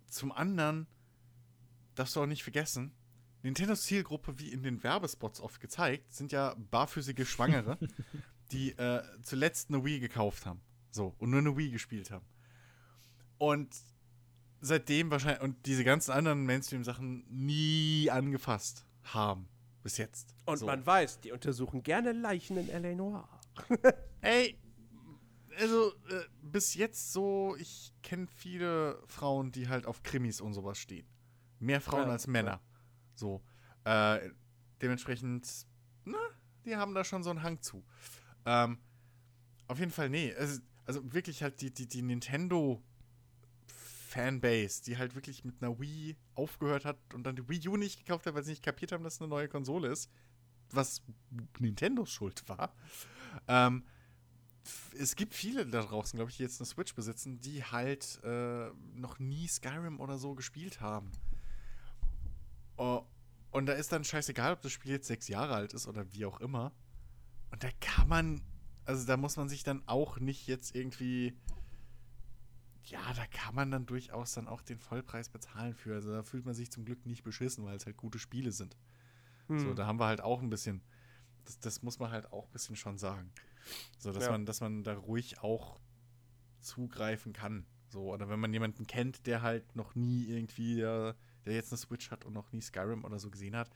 zum anderen darfst du auch nicht vergessen, Nintendos Zielgruppe, wie in den Werbespots oft gezeigt, sind ja barfüßige Schwangere, die äh, zuletzt eine Wii gekauft haben. So, und nur eine Wii gespielt haben. Und seitdem wahrscheinlich, und diese ganzen anderen Mainstream-Sachen nie angefasst haben. Bis jetzt. und so. man weiß, die untersuchen gerne Leichen in L.A. Noir. Ey, also äh, bis jetzt so, ich kenne viele Frauen, die halt auf Krimis und sowas stehen. Mehr Frauen Ja, als Männer. So. Äh, dementsprechend, na, die haben da schon so einen Hang zu. Ähm, auf jeden Fall, nee. Also, also wirklich halt die, die, die Nintendo Fanbase, die halt wirklich mit einer Wii aufgehört hat und dann die Wii U nicht gekauft hat, weil sie nicht kapiert haben, dass es eine neue Konsole ist. Was Nintendos Schuld war. Ähm, es gibt viele da draußen, glaube ich, die jetzt eine Switch besitzen, die halt äh, noch nie Skyrim oder so gespielt haben. Oh, und da ist dann scheißegal, ob das Spiel jetzt sechs Jahre alt ist oder wie auch immer. Und da kann man, also da muss man sich dann auch nicht jetzt irgendwie, ja, da kann man dann durchaus dann auch den Vollpreis bezahlen für. Also da fühlt man sich zum Glück nicht beschissen, weil es halt gute Spiele sind. Hm. So, da haben wir halt auch ein bisschen, das, das muss man halt auch ein bisschen schon sagen. So, dass Ja. man, dass man da ruhig auch zugreifen kann. So, oder wenn man jemanden kennt, der halt noch nie irgendwie, äh, der jetzt eine Switch hat und noch nie Skyrim oder so gesehen hat,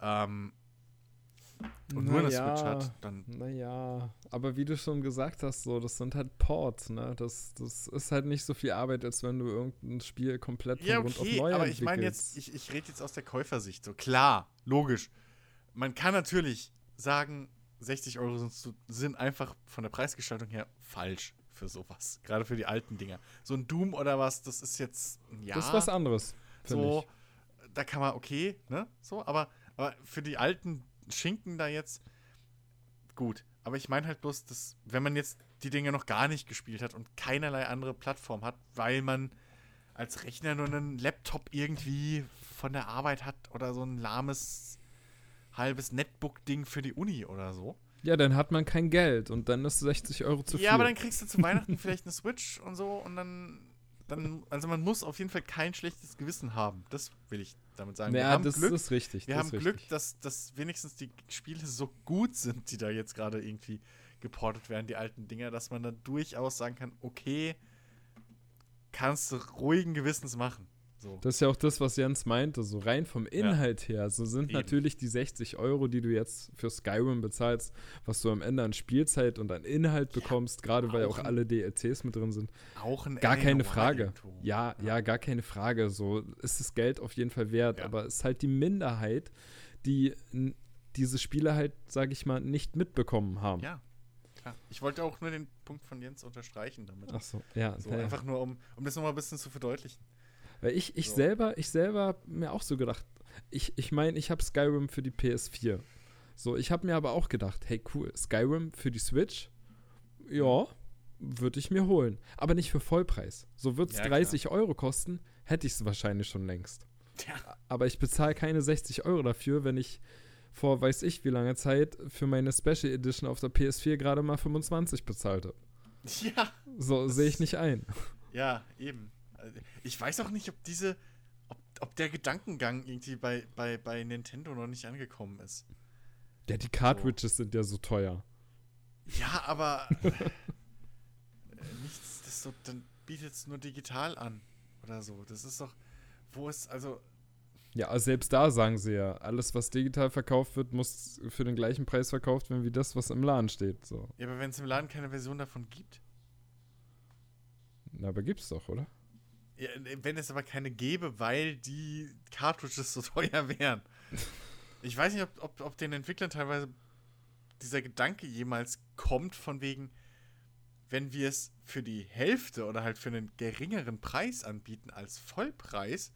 ähm, und nur eine. Switch hat, dann Naja, aber wie du schon gesagt hast, so, das sind halt Ports, ne? Das, das ist halt nicht so viel Arbeit, als wenn du irgendein Spiel komplett von Ja, Grund auf okay, neu aber ich meine jetzt, ich, ich rede jetzt aus der Käufersicht. So klar, logisch. Man kann natürlich sagen, 60 Euro sind, sind einfach von der Preisgestaltung her falsch für sowas. Gerade für die alten Dinger. So ein Doom oder was, das ist jetzt, ja, Das ist was anderes, so, ich. da kann man, okay, ne, so, aber, aber für die alten Schinken da jetzt, gut. Aber ich meine halt bloß, dass, wenn man jetzt die Dinge noch gar nicht gespielt hat und keinerlei andere Plattform hat, weil man als Rechner nur einen Laptop irgendwie von der Arbeit hat oder so ein lahmes halbes Netbook-Ding für die Uni oder so. Ja, dann hat man kein Geld und dann ist 60 Euro zu viel. Ja, aber dann kriegst du zu Weihnachten vielleicht eine Switch und so und dann, dann, also man muss auf jeden Fall kein schlechtes Gewissen haben. Das will ich damit sagen. wir ja, haben das Glück, ist richtig. wir haben Glück, dass, dass wenigstens die Spiele so gut sind, die da jetzt gerade irgendwie geportet werden, die alten Dinger, dass man da durchaus sagen kann, okay, kannst du ruhigen Gewissens machen. So. Das ist ja auch das, was Jens meinte. So rein vom Inhalt her, so sind Eben. natürlich die 60 Euro, die du jetzt für Skyrim bezahlst, was du am Ende an Spielzeit und an Inhalt bekommst, gerade weil auch auch ein- alle DLCs mit drin sind. Auch ein Gar keine Frage. Ja, ja, gar keine Frage. So ist das Geld auf jeden Fall wert, Ja. aber es ist halt die Minderheit, die diese Spiele halt, sage ich mal, nicht mitbekommen haben. Ja. klar. Ich wollte auch nur den Punkt von Jens unterstreichen damit. Ach so, ja. So, ja, ja. einfach nur, um, um das nochmal ein bisschen zu verdeutlichen. Weil ich, ich So. selber, ich selber mir auch so gedacht, ich ich, mein, ich habe Skyrim für die PS4. So, ich habe mir aber auch gedacht, hey cool, Skyrim für die Switch, ja, würde ich mir holen. Aber nicht für Vollpreis. So wird es Ja, 30 Euro kosten, hätte ich es wahrscheinlich schon längst. Ja. Aber ich bezahle keine 60 Euro dafür, wenn ich vor weiß ich wie langer Zeit für meine Special Edition auf der PS4 gerade mal 25 bezahlt habe. Ja, So sehe ich nicht ein. ja, eben. Ich weiß auch nicht, ob diese, ob, ob der Gedankengang irgendwie bei, bei, bei Nintendo noch nicht angekommen ist. Ja, die Cartridges sind ja so teuer. Ja, aber nichts, das so, dann bietet es nur digital an oder so. Das ist doch, wo ist, also, Ja, also selbst da sagen sie ja, alles, was digital verkauft wird, muss für den gleichen Preis verkauft werden wie das, was im Laden steht. So. ja, aber wenn es im Laden keine Version davon gibt, Na, aber gibt's doch, oder? Ja, wenn es aber keine gäbe, weil die Cartridges so teuer wären. Ich weiß nicht, ob, ob, ob den Entwicklern teilweise dieser Gedanke jemals kommt, von wegen, wenn wir es für die Hälfte oder halt für einen geringeren Preis anbieten als Vollpreis,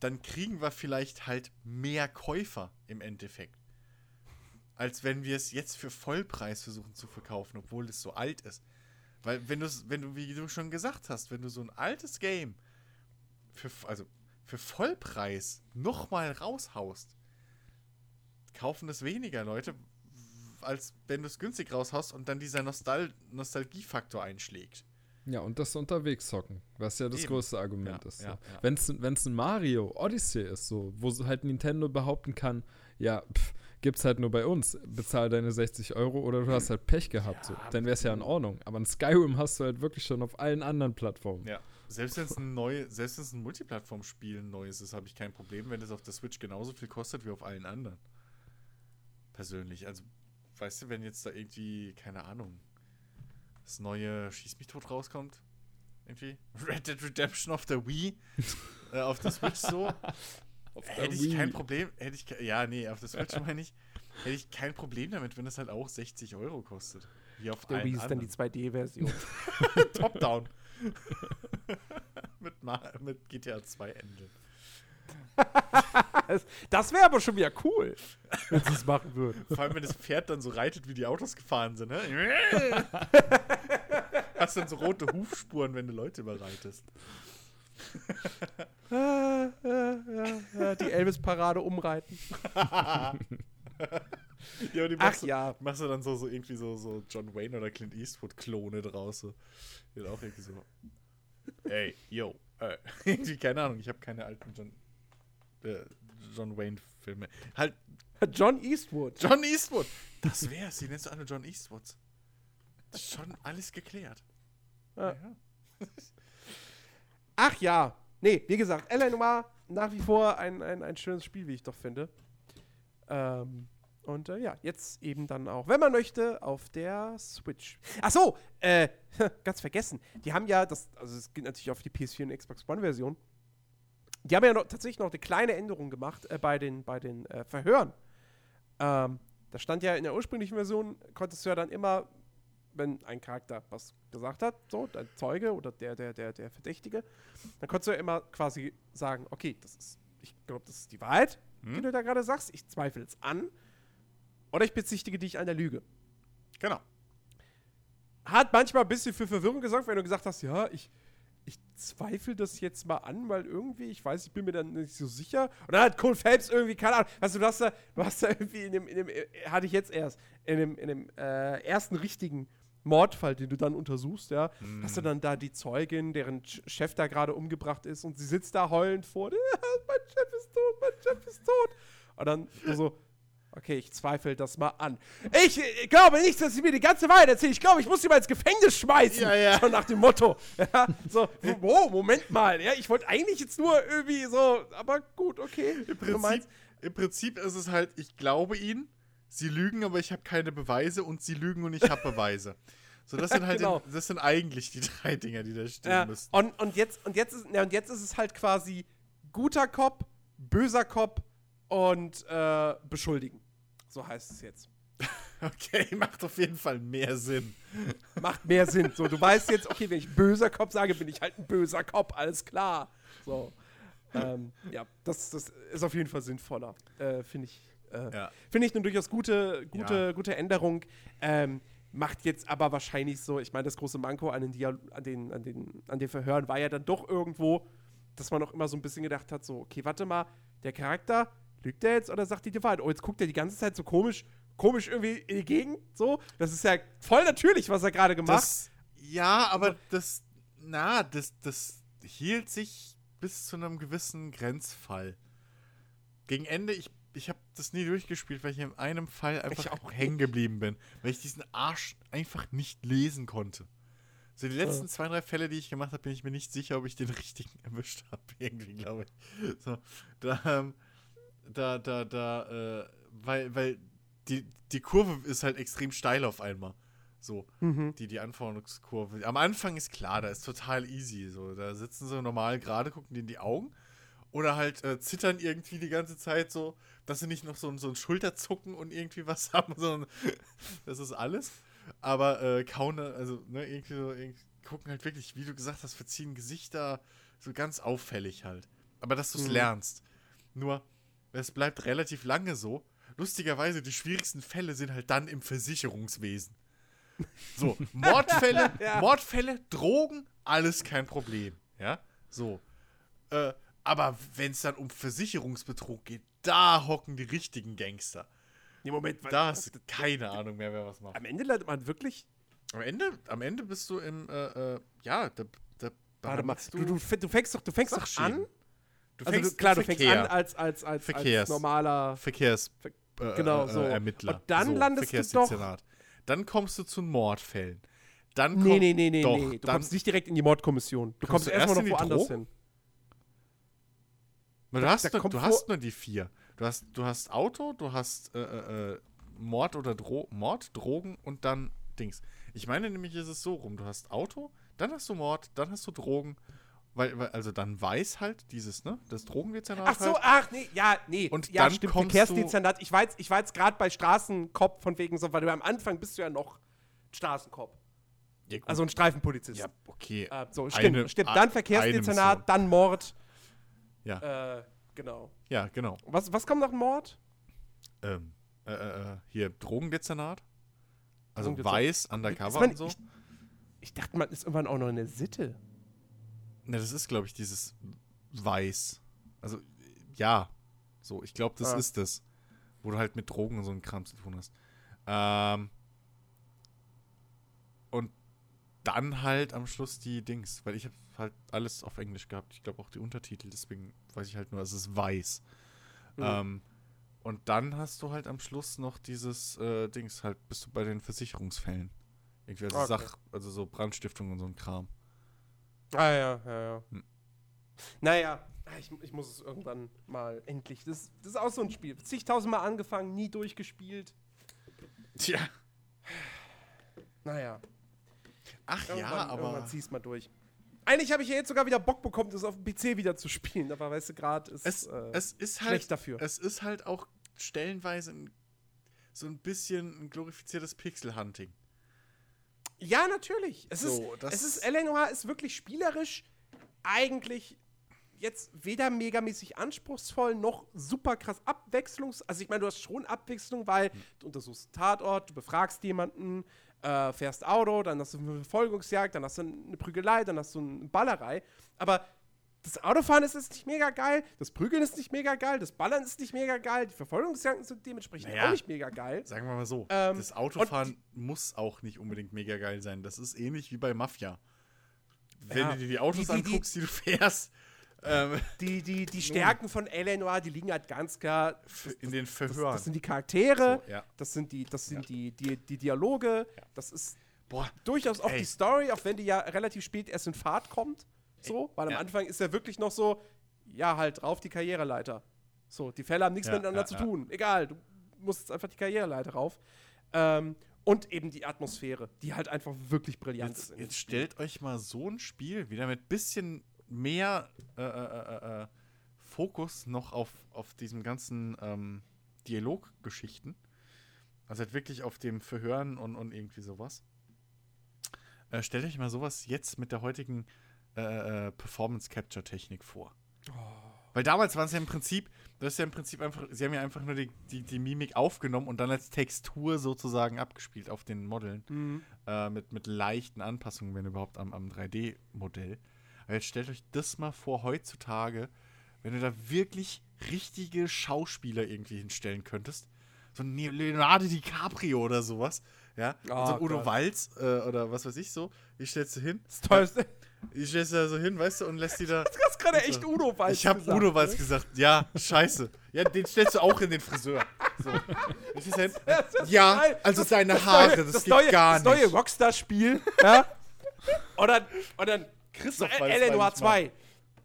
dann kriegen wir vielleicht halt mehr Käufer im Endeffekt. Als wenn wir es jetzt für Vollpreis versuchen zu verkaufen, obwohl es so alt ist. Weil wenn du wenn du, wie du schon gesagt hast, wenn du so ein altes Game für, also für Vollpreis nochmal raushaust, kaufen es weniger Leute, als wenn du es günstig raushaust und dann dieser Nostal Nostalgiefaktor einschlägt. Ja, und das unterwegs zocken, was ja das Eben. größte Argument Ja, ist. So. ja, ja. Wenn es ein Mario Odyssey ist, so, wo halt Nintendo behaupten kann, ja, pff, gibt's halt nur bei uns, bezahl deine 60 Euro oder du hast halt Pech gehabt, so. dann wär's ja in Ordnung. Aber ein Skyrim hast du halt wirklich schon auf allen anderen Plattformen. Ja. Selbst wenn es ein neu, selbst wenn es ein Multiplattform-Spiel ein neues ist, habe ich kein Problem, wenn es auf der Switch genauso viel kostet wie auf allen anderen. Persönlich. Also, weißt du, wenn jetzt da irgendwie, keine Ahnung, das neue Schieß mich tot rauskommt, irgendwie, Red Dead Redemption auf der Wii, äh, auf der Switch so, hätte ich kein Problem, hätte ich, ja, nee, auf der Switch meine ich, hätte ich kein Problem damit, wenn es halt auch 60 Euro kostet. Wie auf Der Wii ist dann die anderen. 2D-Version. Top-Down. mit, mit GTA 2 Engine. das wäre aber schon wieder cool, wenn sie es machen würden. Vor allem, wenn das Pferd dann so reitet, wie die Autos gefahren sind, ne? Hast dann so rote Hufspuren, wenn du Leute überreitest. Ah, ja, ja, ja, die Elvis-Parade umreiten. Ja, die Ach machst, du, ja. machst du dann so, so irgendwie so, so John Wayne oder Clint Eastwood-Klone draus. So. Die dann auch irgendwie so. Ey, yo. Äh, irgendwie, keine Ahnung, ich habe keine alten John, äh, John Wayne-Filme. Halt, John Eastwood. John Eastwood. Das wär's. Die nennst du alle John Eastwoods. Das ist schon alles geklärt. Ja. Ach ja. Nee, wie gesagt, L.A. Nach wie vor ein, ein, ein schönes Spiel, wie ich doch finde. Ähm, und äh, ja, jetzt eben dann auch, wenn man möchte, auf der Switch. Ach so, äh, ganz vergessen. Die haben ja, das, also es geht natürlich auf die PS4 und Xbox One-Version. Die haben ja noch, tatsächlich noch eine kleine Änderung gemacht äh, bei den, bei den äh, Verhören. Ähm, da stand ja in der ursprünglichen Version, konntest du ja dann immer, wenn ein Charakter was gesagt hat, so, der Zeuge oder der, der, der, der Verdächtige, dann konntest du ja immer quasi sagen, okay, das ist, ich glaube, das ist die Wahrheit, die Hm? du da gerade sagst, ich zweifle es an. Oder ich bezichtige dich an der Lüge. Genau. Hat manchmal ein bisschen für Verwirrung gesorgt, wenn du gesagt hast, ja, ich, ich zweifle das jetzt mal an, weil irgendwie, ich weiß, ich bin mir dann nicht so sicher. Und dann hat Cole Phelps irgendwie, keine Ahnung, weißt du, du hast da, du hast da irgendwie in dem, in dem, äh, hatte ich jetzt erst, in dem, in dem äh, ersten richtigen Mordfall, den du dann untersuchst, ja, hast du dann da die Zeugin, deren Ch- Chef da gerade umgebracht ist und sie sitzt da heulend vor dir, mein Chef ist tot, mein Chef ist tot. Und dann so, okay, ich zweifle das mal an. Ich äh, glaube nicht, dass sie mir die ganze Wahrheit erzählt. Ich glaube, ich muss sie mal ins Gefängnis schmeißen. Ja, ja. So nach dem Motto. Ja, so, oh, Moment mal. Ja, ich wollte eigentlich jetzt nur irgendwie so, aber gut, okay. Im Prinzip, Im Prinzip ist es halt, ich glaube ihnen, sie lügen, aber ich habe keine Beweise und sie lügen und ich habe Beweise. So, das sind halt, Genau. den, das sind eigentlich die drei Dinger, die da stehen Ja, müssen. und, und, jetzt, und, jetzt ist, ja, und jetzt ist es halt quasi guter Cop, böser Cop und äh, beschuldigen. So heißt es jetzt. Okay, macht auf jeden Fall mehr Sinn. Macht mehr Sinn. So, du weißt jetzt, okay, wenn ich böser Kopf sage, bin ich halt ein böser Kopf, alles klar. So. ähm, ja, das, das ist auf jeden Fall sinnvoller. Äh, Finde ich. Äh, Ja. Finde ich eine durchaus gute, gute, Ja. gute Änderung. Ähm, macht jetzt aber wahrscheinlich so, ich meine, das große Manko an den, Dial an, den, an, den, an den Verhören war ja dann doch irgendwo, dass man auch immer so ein bisschen gedacht hat, so, okay, warte mal, der Charakter, lügt der jetzt oder sagt die die Wahrheit? Oh, jetzt guckt er die ganze Zeit so komisch, komisch irgendwie in die Gegend, so. Das ist ja voll natürlich, was er gerade gemacht. Das, ja, aber das, na, das, das hielt sich bis zu einem gewissen Grenzfall. Gegen Ende, ich, ich habe das nie durchgespielt, weil ich in einem Fall einfach auch hängen geblieben bin, weil ich diesen Arsch einfach nicht lesen konnte. So die letzten zwei, drei Fälle, die ich gemacht habe, bin ich mir nicht sicher, ob ich den richtigen erwischt habe. Irgendwie, glaube ich. So, da, ähm, da, da, da, äh, weil, weil die, die Kurve ist halt extrem steil auf einmal. So, Mhm. die, die Anforderungskurve. Am Anfang ist klar, da ist total easy. So, da sitzen sie normal gerade, gucken die in die Augen. Oder halt äh, zittern irgendwie die ganze Zeit so, dass sie nicht noch so, ein- so ein Schulterzucken und irgendwie was haben, sondern das ist alles. Aber äh, kaum, also, ne, irgendwie so, irgendwie, gucken halt wirklich, wie du gesagt hast, verziehen Gesichter so ganz auffällig halt. Aber dass du es Mhm. lernst. Nur, es bleibt relativ lange so. Lustigerweise, die schwierigsten Fälle sind halt dann im Versicherungswesen. So, Mordfälle, Ja. Mordfälle, Drogen, alles kein Problem. Ja, so. Äh, aber wenn es dann um Versicherungsbetrug geht, da hocken die richtigen Gangster. Nee, Moment, Da hast du keine Ahnung mehr, wer was macht. am Ende landet man wirklich. Am Ende, am Ende bist du im, äh, äh, ja, da, da Warte mal, du, du, du fängst doch, du fängst doch an. Du Also du, fängst klar, du im fängst Verkehr. an als, als, als, als Verkehrs. normaler. Verkehrs, Ver- äh, genau, äh, so. äh, Ermittler. Und dann so, landest du doch-. Dann kommst du zu Mordfällen. Dann Nee, kommt- nee, nee, nee, doch, nee. Du kommst nicht direkt in die Mordkommission. Du Kommst kommst erstmal noch woanders Drogen? hin. Du da- hast, da nur, du hast nur die vier. Du hast, du hast Auto, du hast äh, äh, äh, Mord oder Dro Mord, Drogen und dann Dings. Ich meine nämlich, ist es so rum. Du hast Auto, dann hast du Mord, dann hast du Drogen. Weil, weil also dann weiß halt dieses, ne, das Drogendezernat Ach so, halt. ach nee, ja, nee. Und ja, dann stimmt, kommst Verkehrsdezernat. Ich war jetzt, ich war jetzt gerade bei Straßenkopf von wegen so, weil du am Anfang bist du ja noch Straßenkopf. Ja. Also ein Streifenpolizist. ja, okay. Äh, so, stimmt, Eine- stimmt. Dann Verkehrsdezernat, dann Mord. Ja. Äh, genau. Ja, genau. Was, was kommt nach Mord? Ähm, äh, äh, äh, hier Drogendezernat. Also Drogendezernat. weiß, undercover man- und so. Ich, ich dachte, man ist irgendwann auch noch eine Sitte. Ne, das ist, glaube ich, dieses Weiß. Also, ja. So, ich glaube, das Ah. ist das. Wo du halt mit Drogen und so einem Kram zu tun hast. Ähm. Und dann halt am Schluss die Dings. Weil ich habe halt alles auf Englisch gehabt. Ich glaube auch die Untertitel. Deswegen weiß ich halt nur, es ist weiß. Mhm. Ähm. Und dann hast du halt am Schluss noch dieses äh, Dings. Halt bist du bei den Versicherungsfällen. Irgendwie, also Okay. Sach, also so Brandstiftung und so ein Kram. Ah ja, ja, ja. Hm. Naja, ich, ich muss es irgendwann mal endlich. Das, das ist auch so ein Spiel. Zigtausendmal angefangen, nie durchgespielt. Tja. Naja. Ach ja, Irgendwann, aber. irgendwann zieh's mal durch. Eigentlich habe ich ja jetzt sogar wieder Bock bekommen, das auf dem PC wieder zu spielen, aber weißt du, gerade ist Es, äh, es ist halt. schlecht dafür. Es ist halt auch stellenweise ein, so ein bisschen ein glorifiziertes Pixel-Hunting. ja, natürlich. Es So, ist, es ist, Eleanor ist wirklich spielerisch eigentlich jetzt weder megamäßig anspruchsvoll noch super krass abwechslungs. Also ich meine, du hast schon Abwechslung, weil Hm. du untersuchst einen Tatort, du befragst jemanden, äh, fährst Auto, dann hast du eine Verfolgungsjagd, dann hast du eine Prügelei, dann hast du eine Ballerei. Aber das Autofahren ist, ist nicht mega geil, das Prügeln ist nicht mega geil, das Ballern ist nicht mega geil, die Verfolgungsjagden sind dementsprechend Naja. auch nicht mega geil. Sagen wir mal so. Ähm, das Autofahren muss auch nicht unbedingt mega geil sein. Das ist ähnlich wie bei Mafia. Wenn Ja, du dir die Autos die- die- die- anguckst, die, du fährst, ähm, Die, die, die Stärken von Eleanor, die liegen halt ganz klar f- in den Das, Verhören. das sind die Charaktere, So, ja. das sind die, das sind die, die, die Dialoge, das ist Boah, durchaus auch Ey. die Story, auch wenn die ja relativ spät erst in Fahrt kommt. So, weil am ja. Anfang ist ja wirklich noch so, ja, halt drauf die Karriereleiter. So, die Fälle haben nichts Ja, miteinander ja, zu ja. tun. Egal, du musst jetzt einfach die Karriereleiter rauf. Ähm, und eben die Atmosphäre, die halt einfach wirklich brillant jetzt, ist. jetzt stellt euch mal so ein Spiel wieder mit bisschen mehr äh, äh, äh, äh, Fokus noch auf, auf diesem ganzen ähm, Dialoggeschichten. Also halt wirklich auf dem Verhören und, und irgendwie sowas. Äh, stellt euch mal sowas jetzt mit der heutigen äh, äh, Performance-Capture-Technik vor. Weil damals waren es ja im Prinzip, das ist ja im Prinzip einfach, sie haben ja einfach nur die, die, die Mimik aufgenommen und dann als Textur sozusagen abgespielt auf den Modeln. Mhm. Äh, mit, mit leichten Anpassungen, wenn überhaupt, am, am 3D-Modell. Aber jetzt stellt euch das mal vor, heutzutage, wenn du da wirklich richtige Schauspieler irgendwie hinstellen könntest. So ein Leonardo DiCaprio oder sowas. Ja, Oh und so ein Udo Gott. Walz äh, oder was weiß ich so. Wie stellst du hin? Das teuerste. Ich stellst du da so hin, weißt du, und lässt die da. Du hast gerade echt Udo Walz Ich habe gesagt, Udo Walz ne? gesagt. Ja, scheiße. Ja, den stellst du auch in den Friseur. So. Ich ist. Das ist Ja, geil. also Das- seine das Haare, neue- das, geht neue, gar das neue nicht. Rockstar-Spiel, ja? Und dann, und dann Christoph weiß Eleanor manchmal. 2.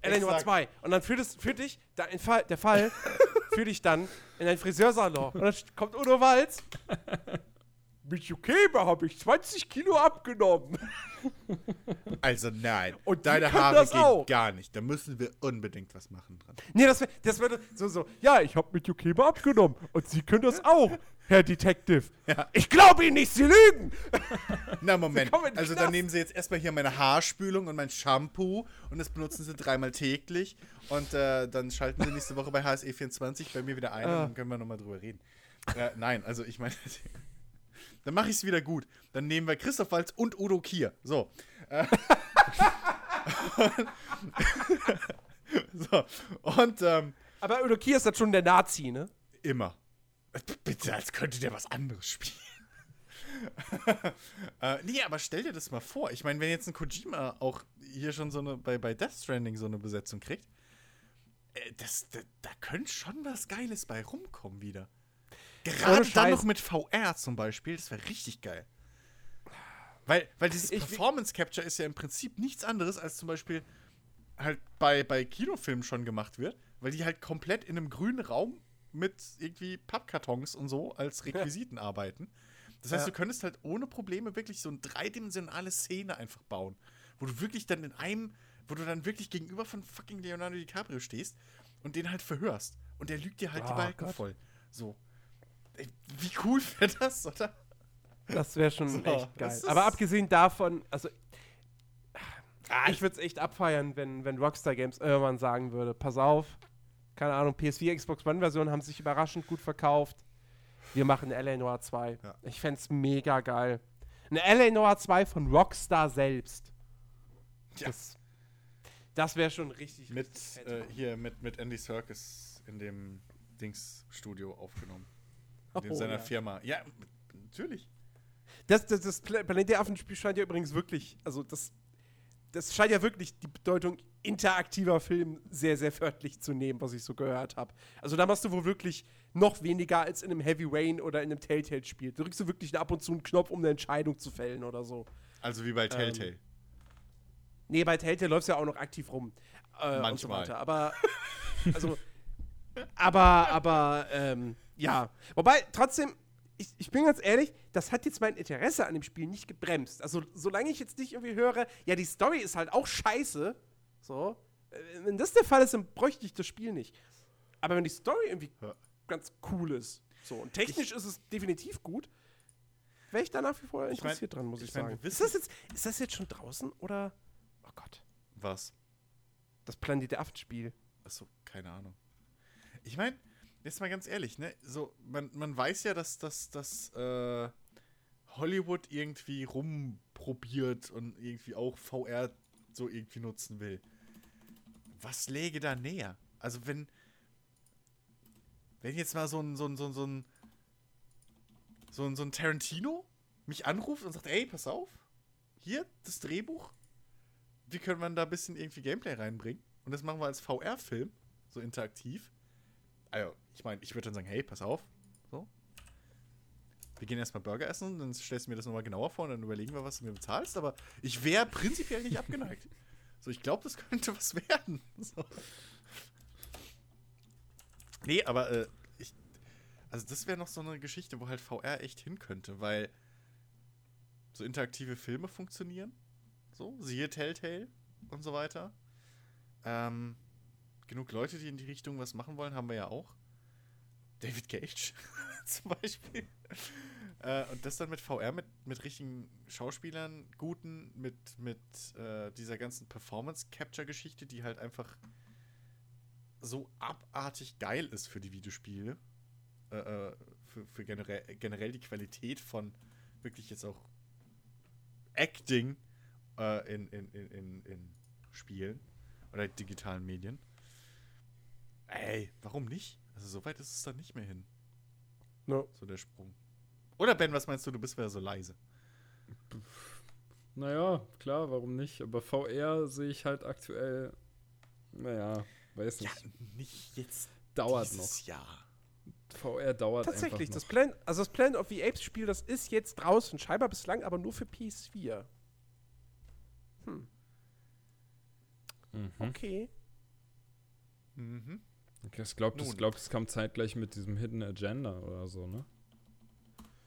Eleanor Exakt. 2. Und dann führt, es, führt dich, da in Fall, der Fall, führt dich dann in ein Friseursalon. Und dann kommt Udo Walz. Mit Jukeba habe ich 20 Kilo abgenommen. Also nein. Und deine Haare auch. gar nicht. Da müssen wir unbedingt was machen dran. Nee, das, wär- das würde so, so. Ja, ich habe mit Jukeba abgenommen. Und Sie können das auch, Herr Detective. Ja. Ich glaube Ihnen nicht, Sie lügen. Na, Moment. Also dann nehmen sie jetzt erstmal hier meine Haarspülung und mein Shampoo und das benutzen sie dreimal täglich. Und äh, dann schalten sie nächste Woche bei HSE24 bei mir wieder ein und Ah. dann können wir nochmal drüber reden. Äh, nein, also ich meine, dann mache ich es wieder gut. Dann nehmen wir Christoph Walz und Udo Kier. So. Äh, so. Und ähm, Aber Udo Kier ist das schon der Nazi, ne? Immer. Bitte, als könnte der was anderes spielen. äh, nee, aber stell dir das mal vor. Ich meine, wenn jetzt ein Kojima auch hier schon so eine, bei, bei Death Stranding so eine Besetzung kriegt, äh, das, da, da könnte schon was Geiles bei rumkommen wieder. Gerade dann noch mit VR zum Beispiel, das wäre richtig geil. Weil, weil dieses Ich- Performance Capture ist ja im Prinzip nichts anderes, als zum Beispiel halt bei, bei Kinofilmen schon gemacht wird, weil die halt komplett in einem grünen Raum mit irgendwie Pappkartons und so als Requisiten arbeiten. Das heißt, Ja. du könntest halt ohne Probleme wirklich so eine dreidimensionale Szene einfach bauen, wo du wirklich dann in einem, wo du dann wirklich gegenüber von fucking Leonardo DiCaprio stehst und den halt verhörst. Und der lügt dir halt die Oh Balken Gott. voll. So. Ey, wie cool wäre das, oder? Das wäre schon So, echt geil. Aber abgesehen davon, also ich würde es echt abfeiern, wenn, wenn Rockstar Games irgendwann sagen würde, pass auf, keine Ahnung, PS4, Xbox One Version haben sich überraschend gut verkauft. Wir machen LA Noir 2. Ja. Ich fände es mega geil. Eine LA Noir 2 von Rockstar selbst. Ja. Das, das wäre schon richtig. Mit, richtig äh, hier, mit, mit Andy Serkis in dem Dings-Studio aufgenommen. In Oh, seiner ja. Firma. Ja, natürlich. Das, das, das Pla- Planet der Affen-Spiel scheint ja übrigens wirklich, also das, das scheint ja wirklich die Bedeutung interaktiver Film sehr, sehr wörtlich zu nehmen, was ich so gehört habe. Also da machst du wohl wirklich noch weniger als in einem Heavy Rain oder in einem Telltale-Spiel. Drückst du wirklich ab und zu einen Knopf, um eine Entscheidung zu fällen oder so. Also wie bei Telltale. Nee, bei Telltale läufst du ja auch noch aktiv rum. Äh, Und so Manchmal. weiter. Aber, also, aber, aber, ähm, ja. Wobei, trotzdem, ich, ich bin ganz ehrlich, das hat jetzt mein Interesse an dem Spiel nicht gebremst. Also, solange ich jetzt nicht irgendwie höre, ja, die Story ist halt auch scheiße, so, äh, wenn das der Fall ist, dann bräuchte ich das Spiel nicht. Aber wenn die Story irgendwie Ja. ganz cool ist, so, und technisch ist es definitiv gut, wäre ich da nach wie vor Ich mein- interessiert dran, muss ich, ich mein, sagen. Ist das, jetzt, ist das jetzt schon draußen oder? Oh Gott. Was? Das Planet der Affen-Spiel. Achso, keine Ahnung. Ich meine, jetzt mal ganz ehrlich, ne? So, man, man weiß ja, dass, dass, dass äh, Hollywood irgendwie rumprobiert und irgendwie auch VR so irgendwie nutzen will. Was läge da näher? Also wenn. Wenn jetzt mal so ein, so ein, so ein, so ein, so ein, so ein Tarantino mich anruft und sagt, ey, pass auf, hier, das Drehbuch, wie können wir da ein bisschen irgendwie Gameplay reinbringen? Und das machen wir als VR-Film, so interaktiv. Also, ich meine, ich würde dann sagen, hey, pass auf. So. Wir gehen erstmal Burger essen, dann stellst du mir das nochmal genauer vor und dann überlegen wir, was du mir bezahlst. Aber ich wäre prinzipiell nicht abgeneigt. So, ich glaube, das könnte was werden. So. Nee, aber äh, ich. Also, das wäre noch so eine Geschichte, wo halt VR echt hin könnte, weil so interaktive Filme funktionieren. So, siehe Telltale und so weiter. Ähm, genug Leute, die in die Richtung was machen wollen, haben wir ja auch. David Cage. zum Beispiel. Äh, und das dann mit VR, mit, mit richtigen Schauspielern, guten, mit, mit äh, dieser ganzen Performance-Capture-Geschichte, die halt einfach so abartig geil ist für die Videospiele. Äh, äh, für, für generell, generell die Qualität von wirklich jetzt auch Acting äh, in, in, in, in, in Spielen oder digitalen Medien. Ey, warum nicht? Also so weit ist es dann nicht mehr hin. No. So der Sprung. Oder Ben, was meinst du? Du bist wieder so leise. Naja, klar, warum nicht? Aber VR sehe ich halt aktuell, naja, weiß Ja, nicht. nicht jetzt dauert dieses Jahr. noch. VR dauert Tatsächlich, einfach das noch. Plan, also das Planet of the Apes Spiel, das ist jetzt draußen, scheinbar bislang aber nur für PS4. Hm, Mhm. okay. Mhm. Okay, ich glaube, das, glaub, das kam zeitgleich mit diesem Hidden Agenda oder so, ne?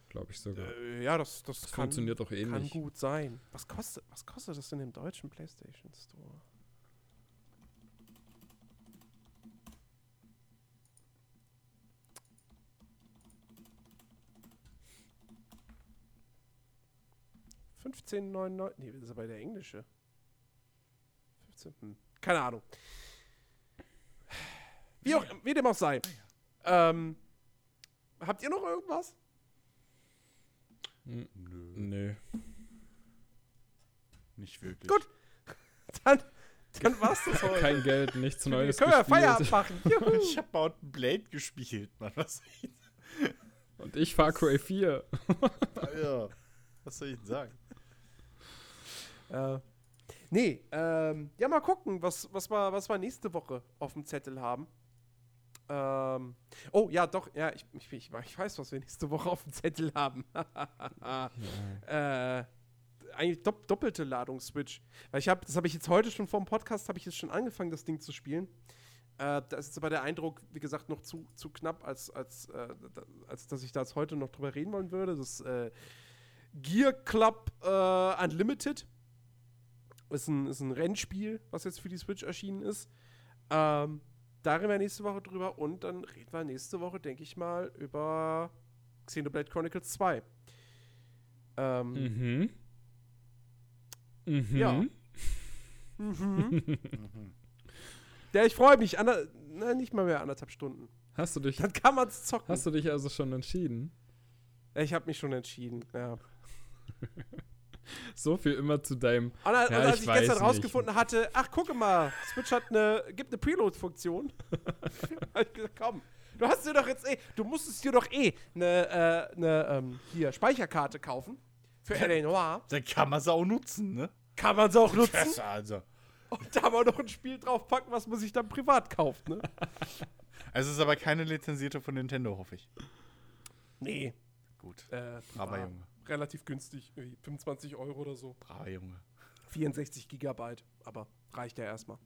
Glaube ich sogar. Äh, ja, das, das, das kann, funktioniert doch kann ähnlich. gut sein. Was kostet, was kostet das denn im deutschen PlayStation Store? $15,99. Nee, das ist aber der englische. 15, hm. Keine Ahnung. Wie, auch, wie dem auch sei. Ähm, habt ihr noch irgendwas? Nö, Nö. nicht wirklich. Gut. Dann, dann war's das heute. Kein Geld, nichts Neues Können wir. Feierabend machen. Juhu. Ich hab Mountain Blade gespielt, Mann. Was soll ich, Und ich Far Cry 4. ja. Was soll ich denn sagen? Äh, nee, ähm, ja, mal gucken, was, was, wir, was wir nächste Woche auf dem Zettel haben. Ähm, oh, ja, doch, ja, ich, ich, ich, ich weiß, was wir nächste Woche auf dem Zettel haben. äh, eigentlich dopp doppelte Ladung Switch. Weil ich habe, das habe ich jetzt heute schon vor dem Podcast, habe ich jetzt schon angefangen, das Ding zu spielen. Äh, da ist jetzt aber der Eindruck, wie gesagt, noch zu, zu knapp, als, als, äh, als dass ich da jetzt heute noch drüber reden wollen würde. Das äh, Gear Club äh, Unlimited ist ein, ist ein Rennspiel, was jetzt für die Switch erschienen ist. Ähm, da reden wir nächste Woche drüber und dann reden wir nächste Woche, denke ich mal, über Xenoblade Chronicles 2. Ähm, Mhm. Mhm. Ja. mhm. Ja, ich freue mich. Ander, na, nicht mal mehr anderthalb Stunden. Hast du dich, Dann kann man es zocken. hast du dich also schon entschieden? Ich habe mich schon entschieden. Ja. So viel immer zu deinem. Und, als- Ja, und als ich ich, gestern nicht. rausgefunden hatte, ach, gucke mal, Switch hat eine, gibt eine Preload-Funktion. hab ich gesagt, komm, du hast dir doch jetzt eh, du musstest dir doch eh eine, äh, eine ähm, hier, Speicherkarte kaufen. Für L.A. Noir. Dann kann man es auch nutzen, ne? Kann man es auch nutzen. Das also. Und da mal noch ein Spiel draufpacken, was man sich dann privat kauft, ne? Also es ist aber keine lizenzierte von Nintendo, hoffe ich. Nee. Gut. Äh, Braver Junge. Relativ günstig, irgendwie 25 Euro oder so. Braver Junge. 64 Gigabyte, aber reicht ja erstmal.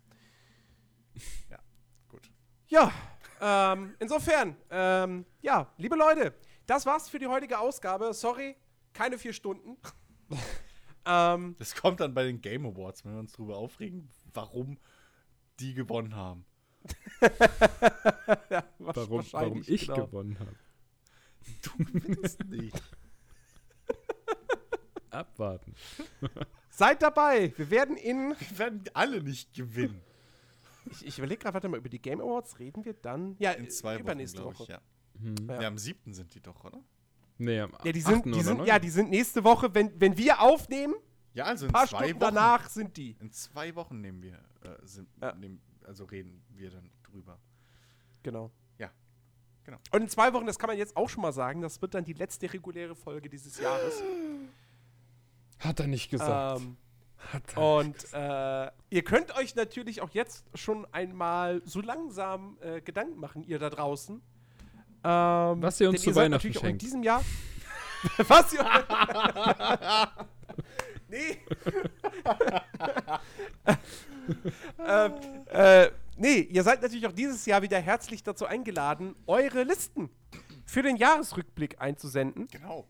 Gut. Ja, ähm, insofern, ähm, ja, liebe Leute, das war's für die heutige Ausgabe. Sorry, keine vier Stunden. ähm, Das kommt dann bei den Game Awards, wenn wir uns darüber aufregen, warum die gewonnen haben. ja, Warum, warum ich genau. gewonnen habe. Du gewinnst nicht. Abwarten. Seid dabei. Wir werden in. Wir werden alle nicht gewinnen. Ich, ich überlege gerade, warte mal, über die Game Awards reden wir dann. Ja, In zwei Wochen, übernächste glaube Woche. ich, ja. Hm. Ja. ja. am siebten sind die doch, oder? Nee, am Ja, die sind, 8. die sind, 9.. ja, die sind nächste Woche, wenn, wenn wir aufnehmen, Ja, also ein in paar zwei Stunden Wochen. danach sind die. In zwei Wochen nehmen wir, äh, sind, Ja. nehmen, also reden wir dann drüber. Genau. Ja, genau. Und in zwei Wochen, das kann man jetzt auch schon mal sagen, das wird dann die letzte reguläre Folge dieses Jahres. Hat er nicht gesagt. Ähm, Hat er Und äh, ihr könnt euch natürlich auch jetzt schon einmal so langsam äh, Gedanken machen, ihr da draußen. Ähm, Was ihr uns denn zu seid Weihnachten natürlich auch in schenkt. diesem Jahr. Was ihr. nee. ähm, äh, nee, ihr seid natürlich auch dieses Jahr wieder herzlich dazu eingeladen, eure Listen für den Jahresrückblick einzusenden. Genau.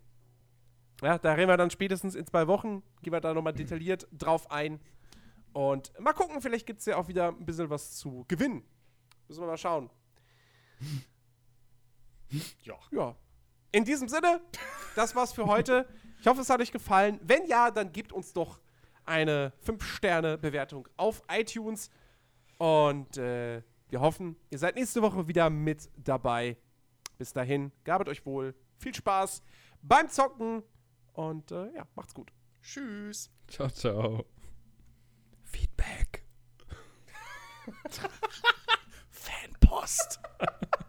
Ja, da reden wir dann spätestens in zwei Wochen, gehen wir da nochmal detailliert drauf ein. Und mal gucken, vielleicht gibt es ja auch wieder ein bisschen was zu gewinnen. Müssen wir mal schauen. Ja. Ja. In diesem Sinne, das war's für heute. Ich hoffe, es hat euch gefallen. Wenn ja, dann gebt uns doch eine 5-Sterne-Bewertung auf iTunes. Und äh, wir hoffen, ihr seid nächste Woche wieder mit dabei. Bis dahin, gabet euch wohl. Viel Spaß beim Zocken. Und äh, ja, macht's gut. Tschüss. Ciao, ciao. Feedback. Fanpost.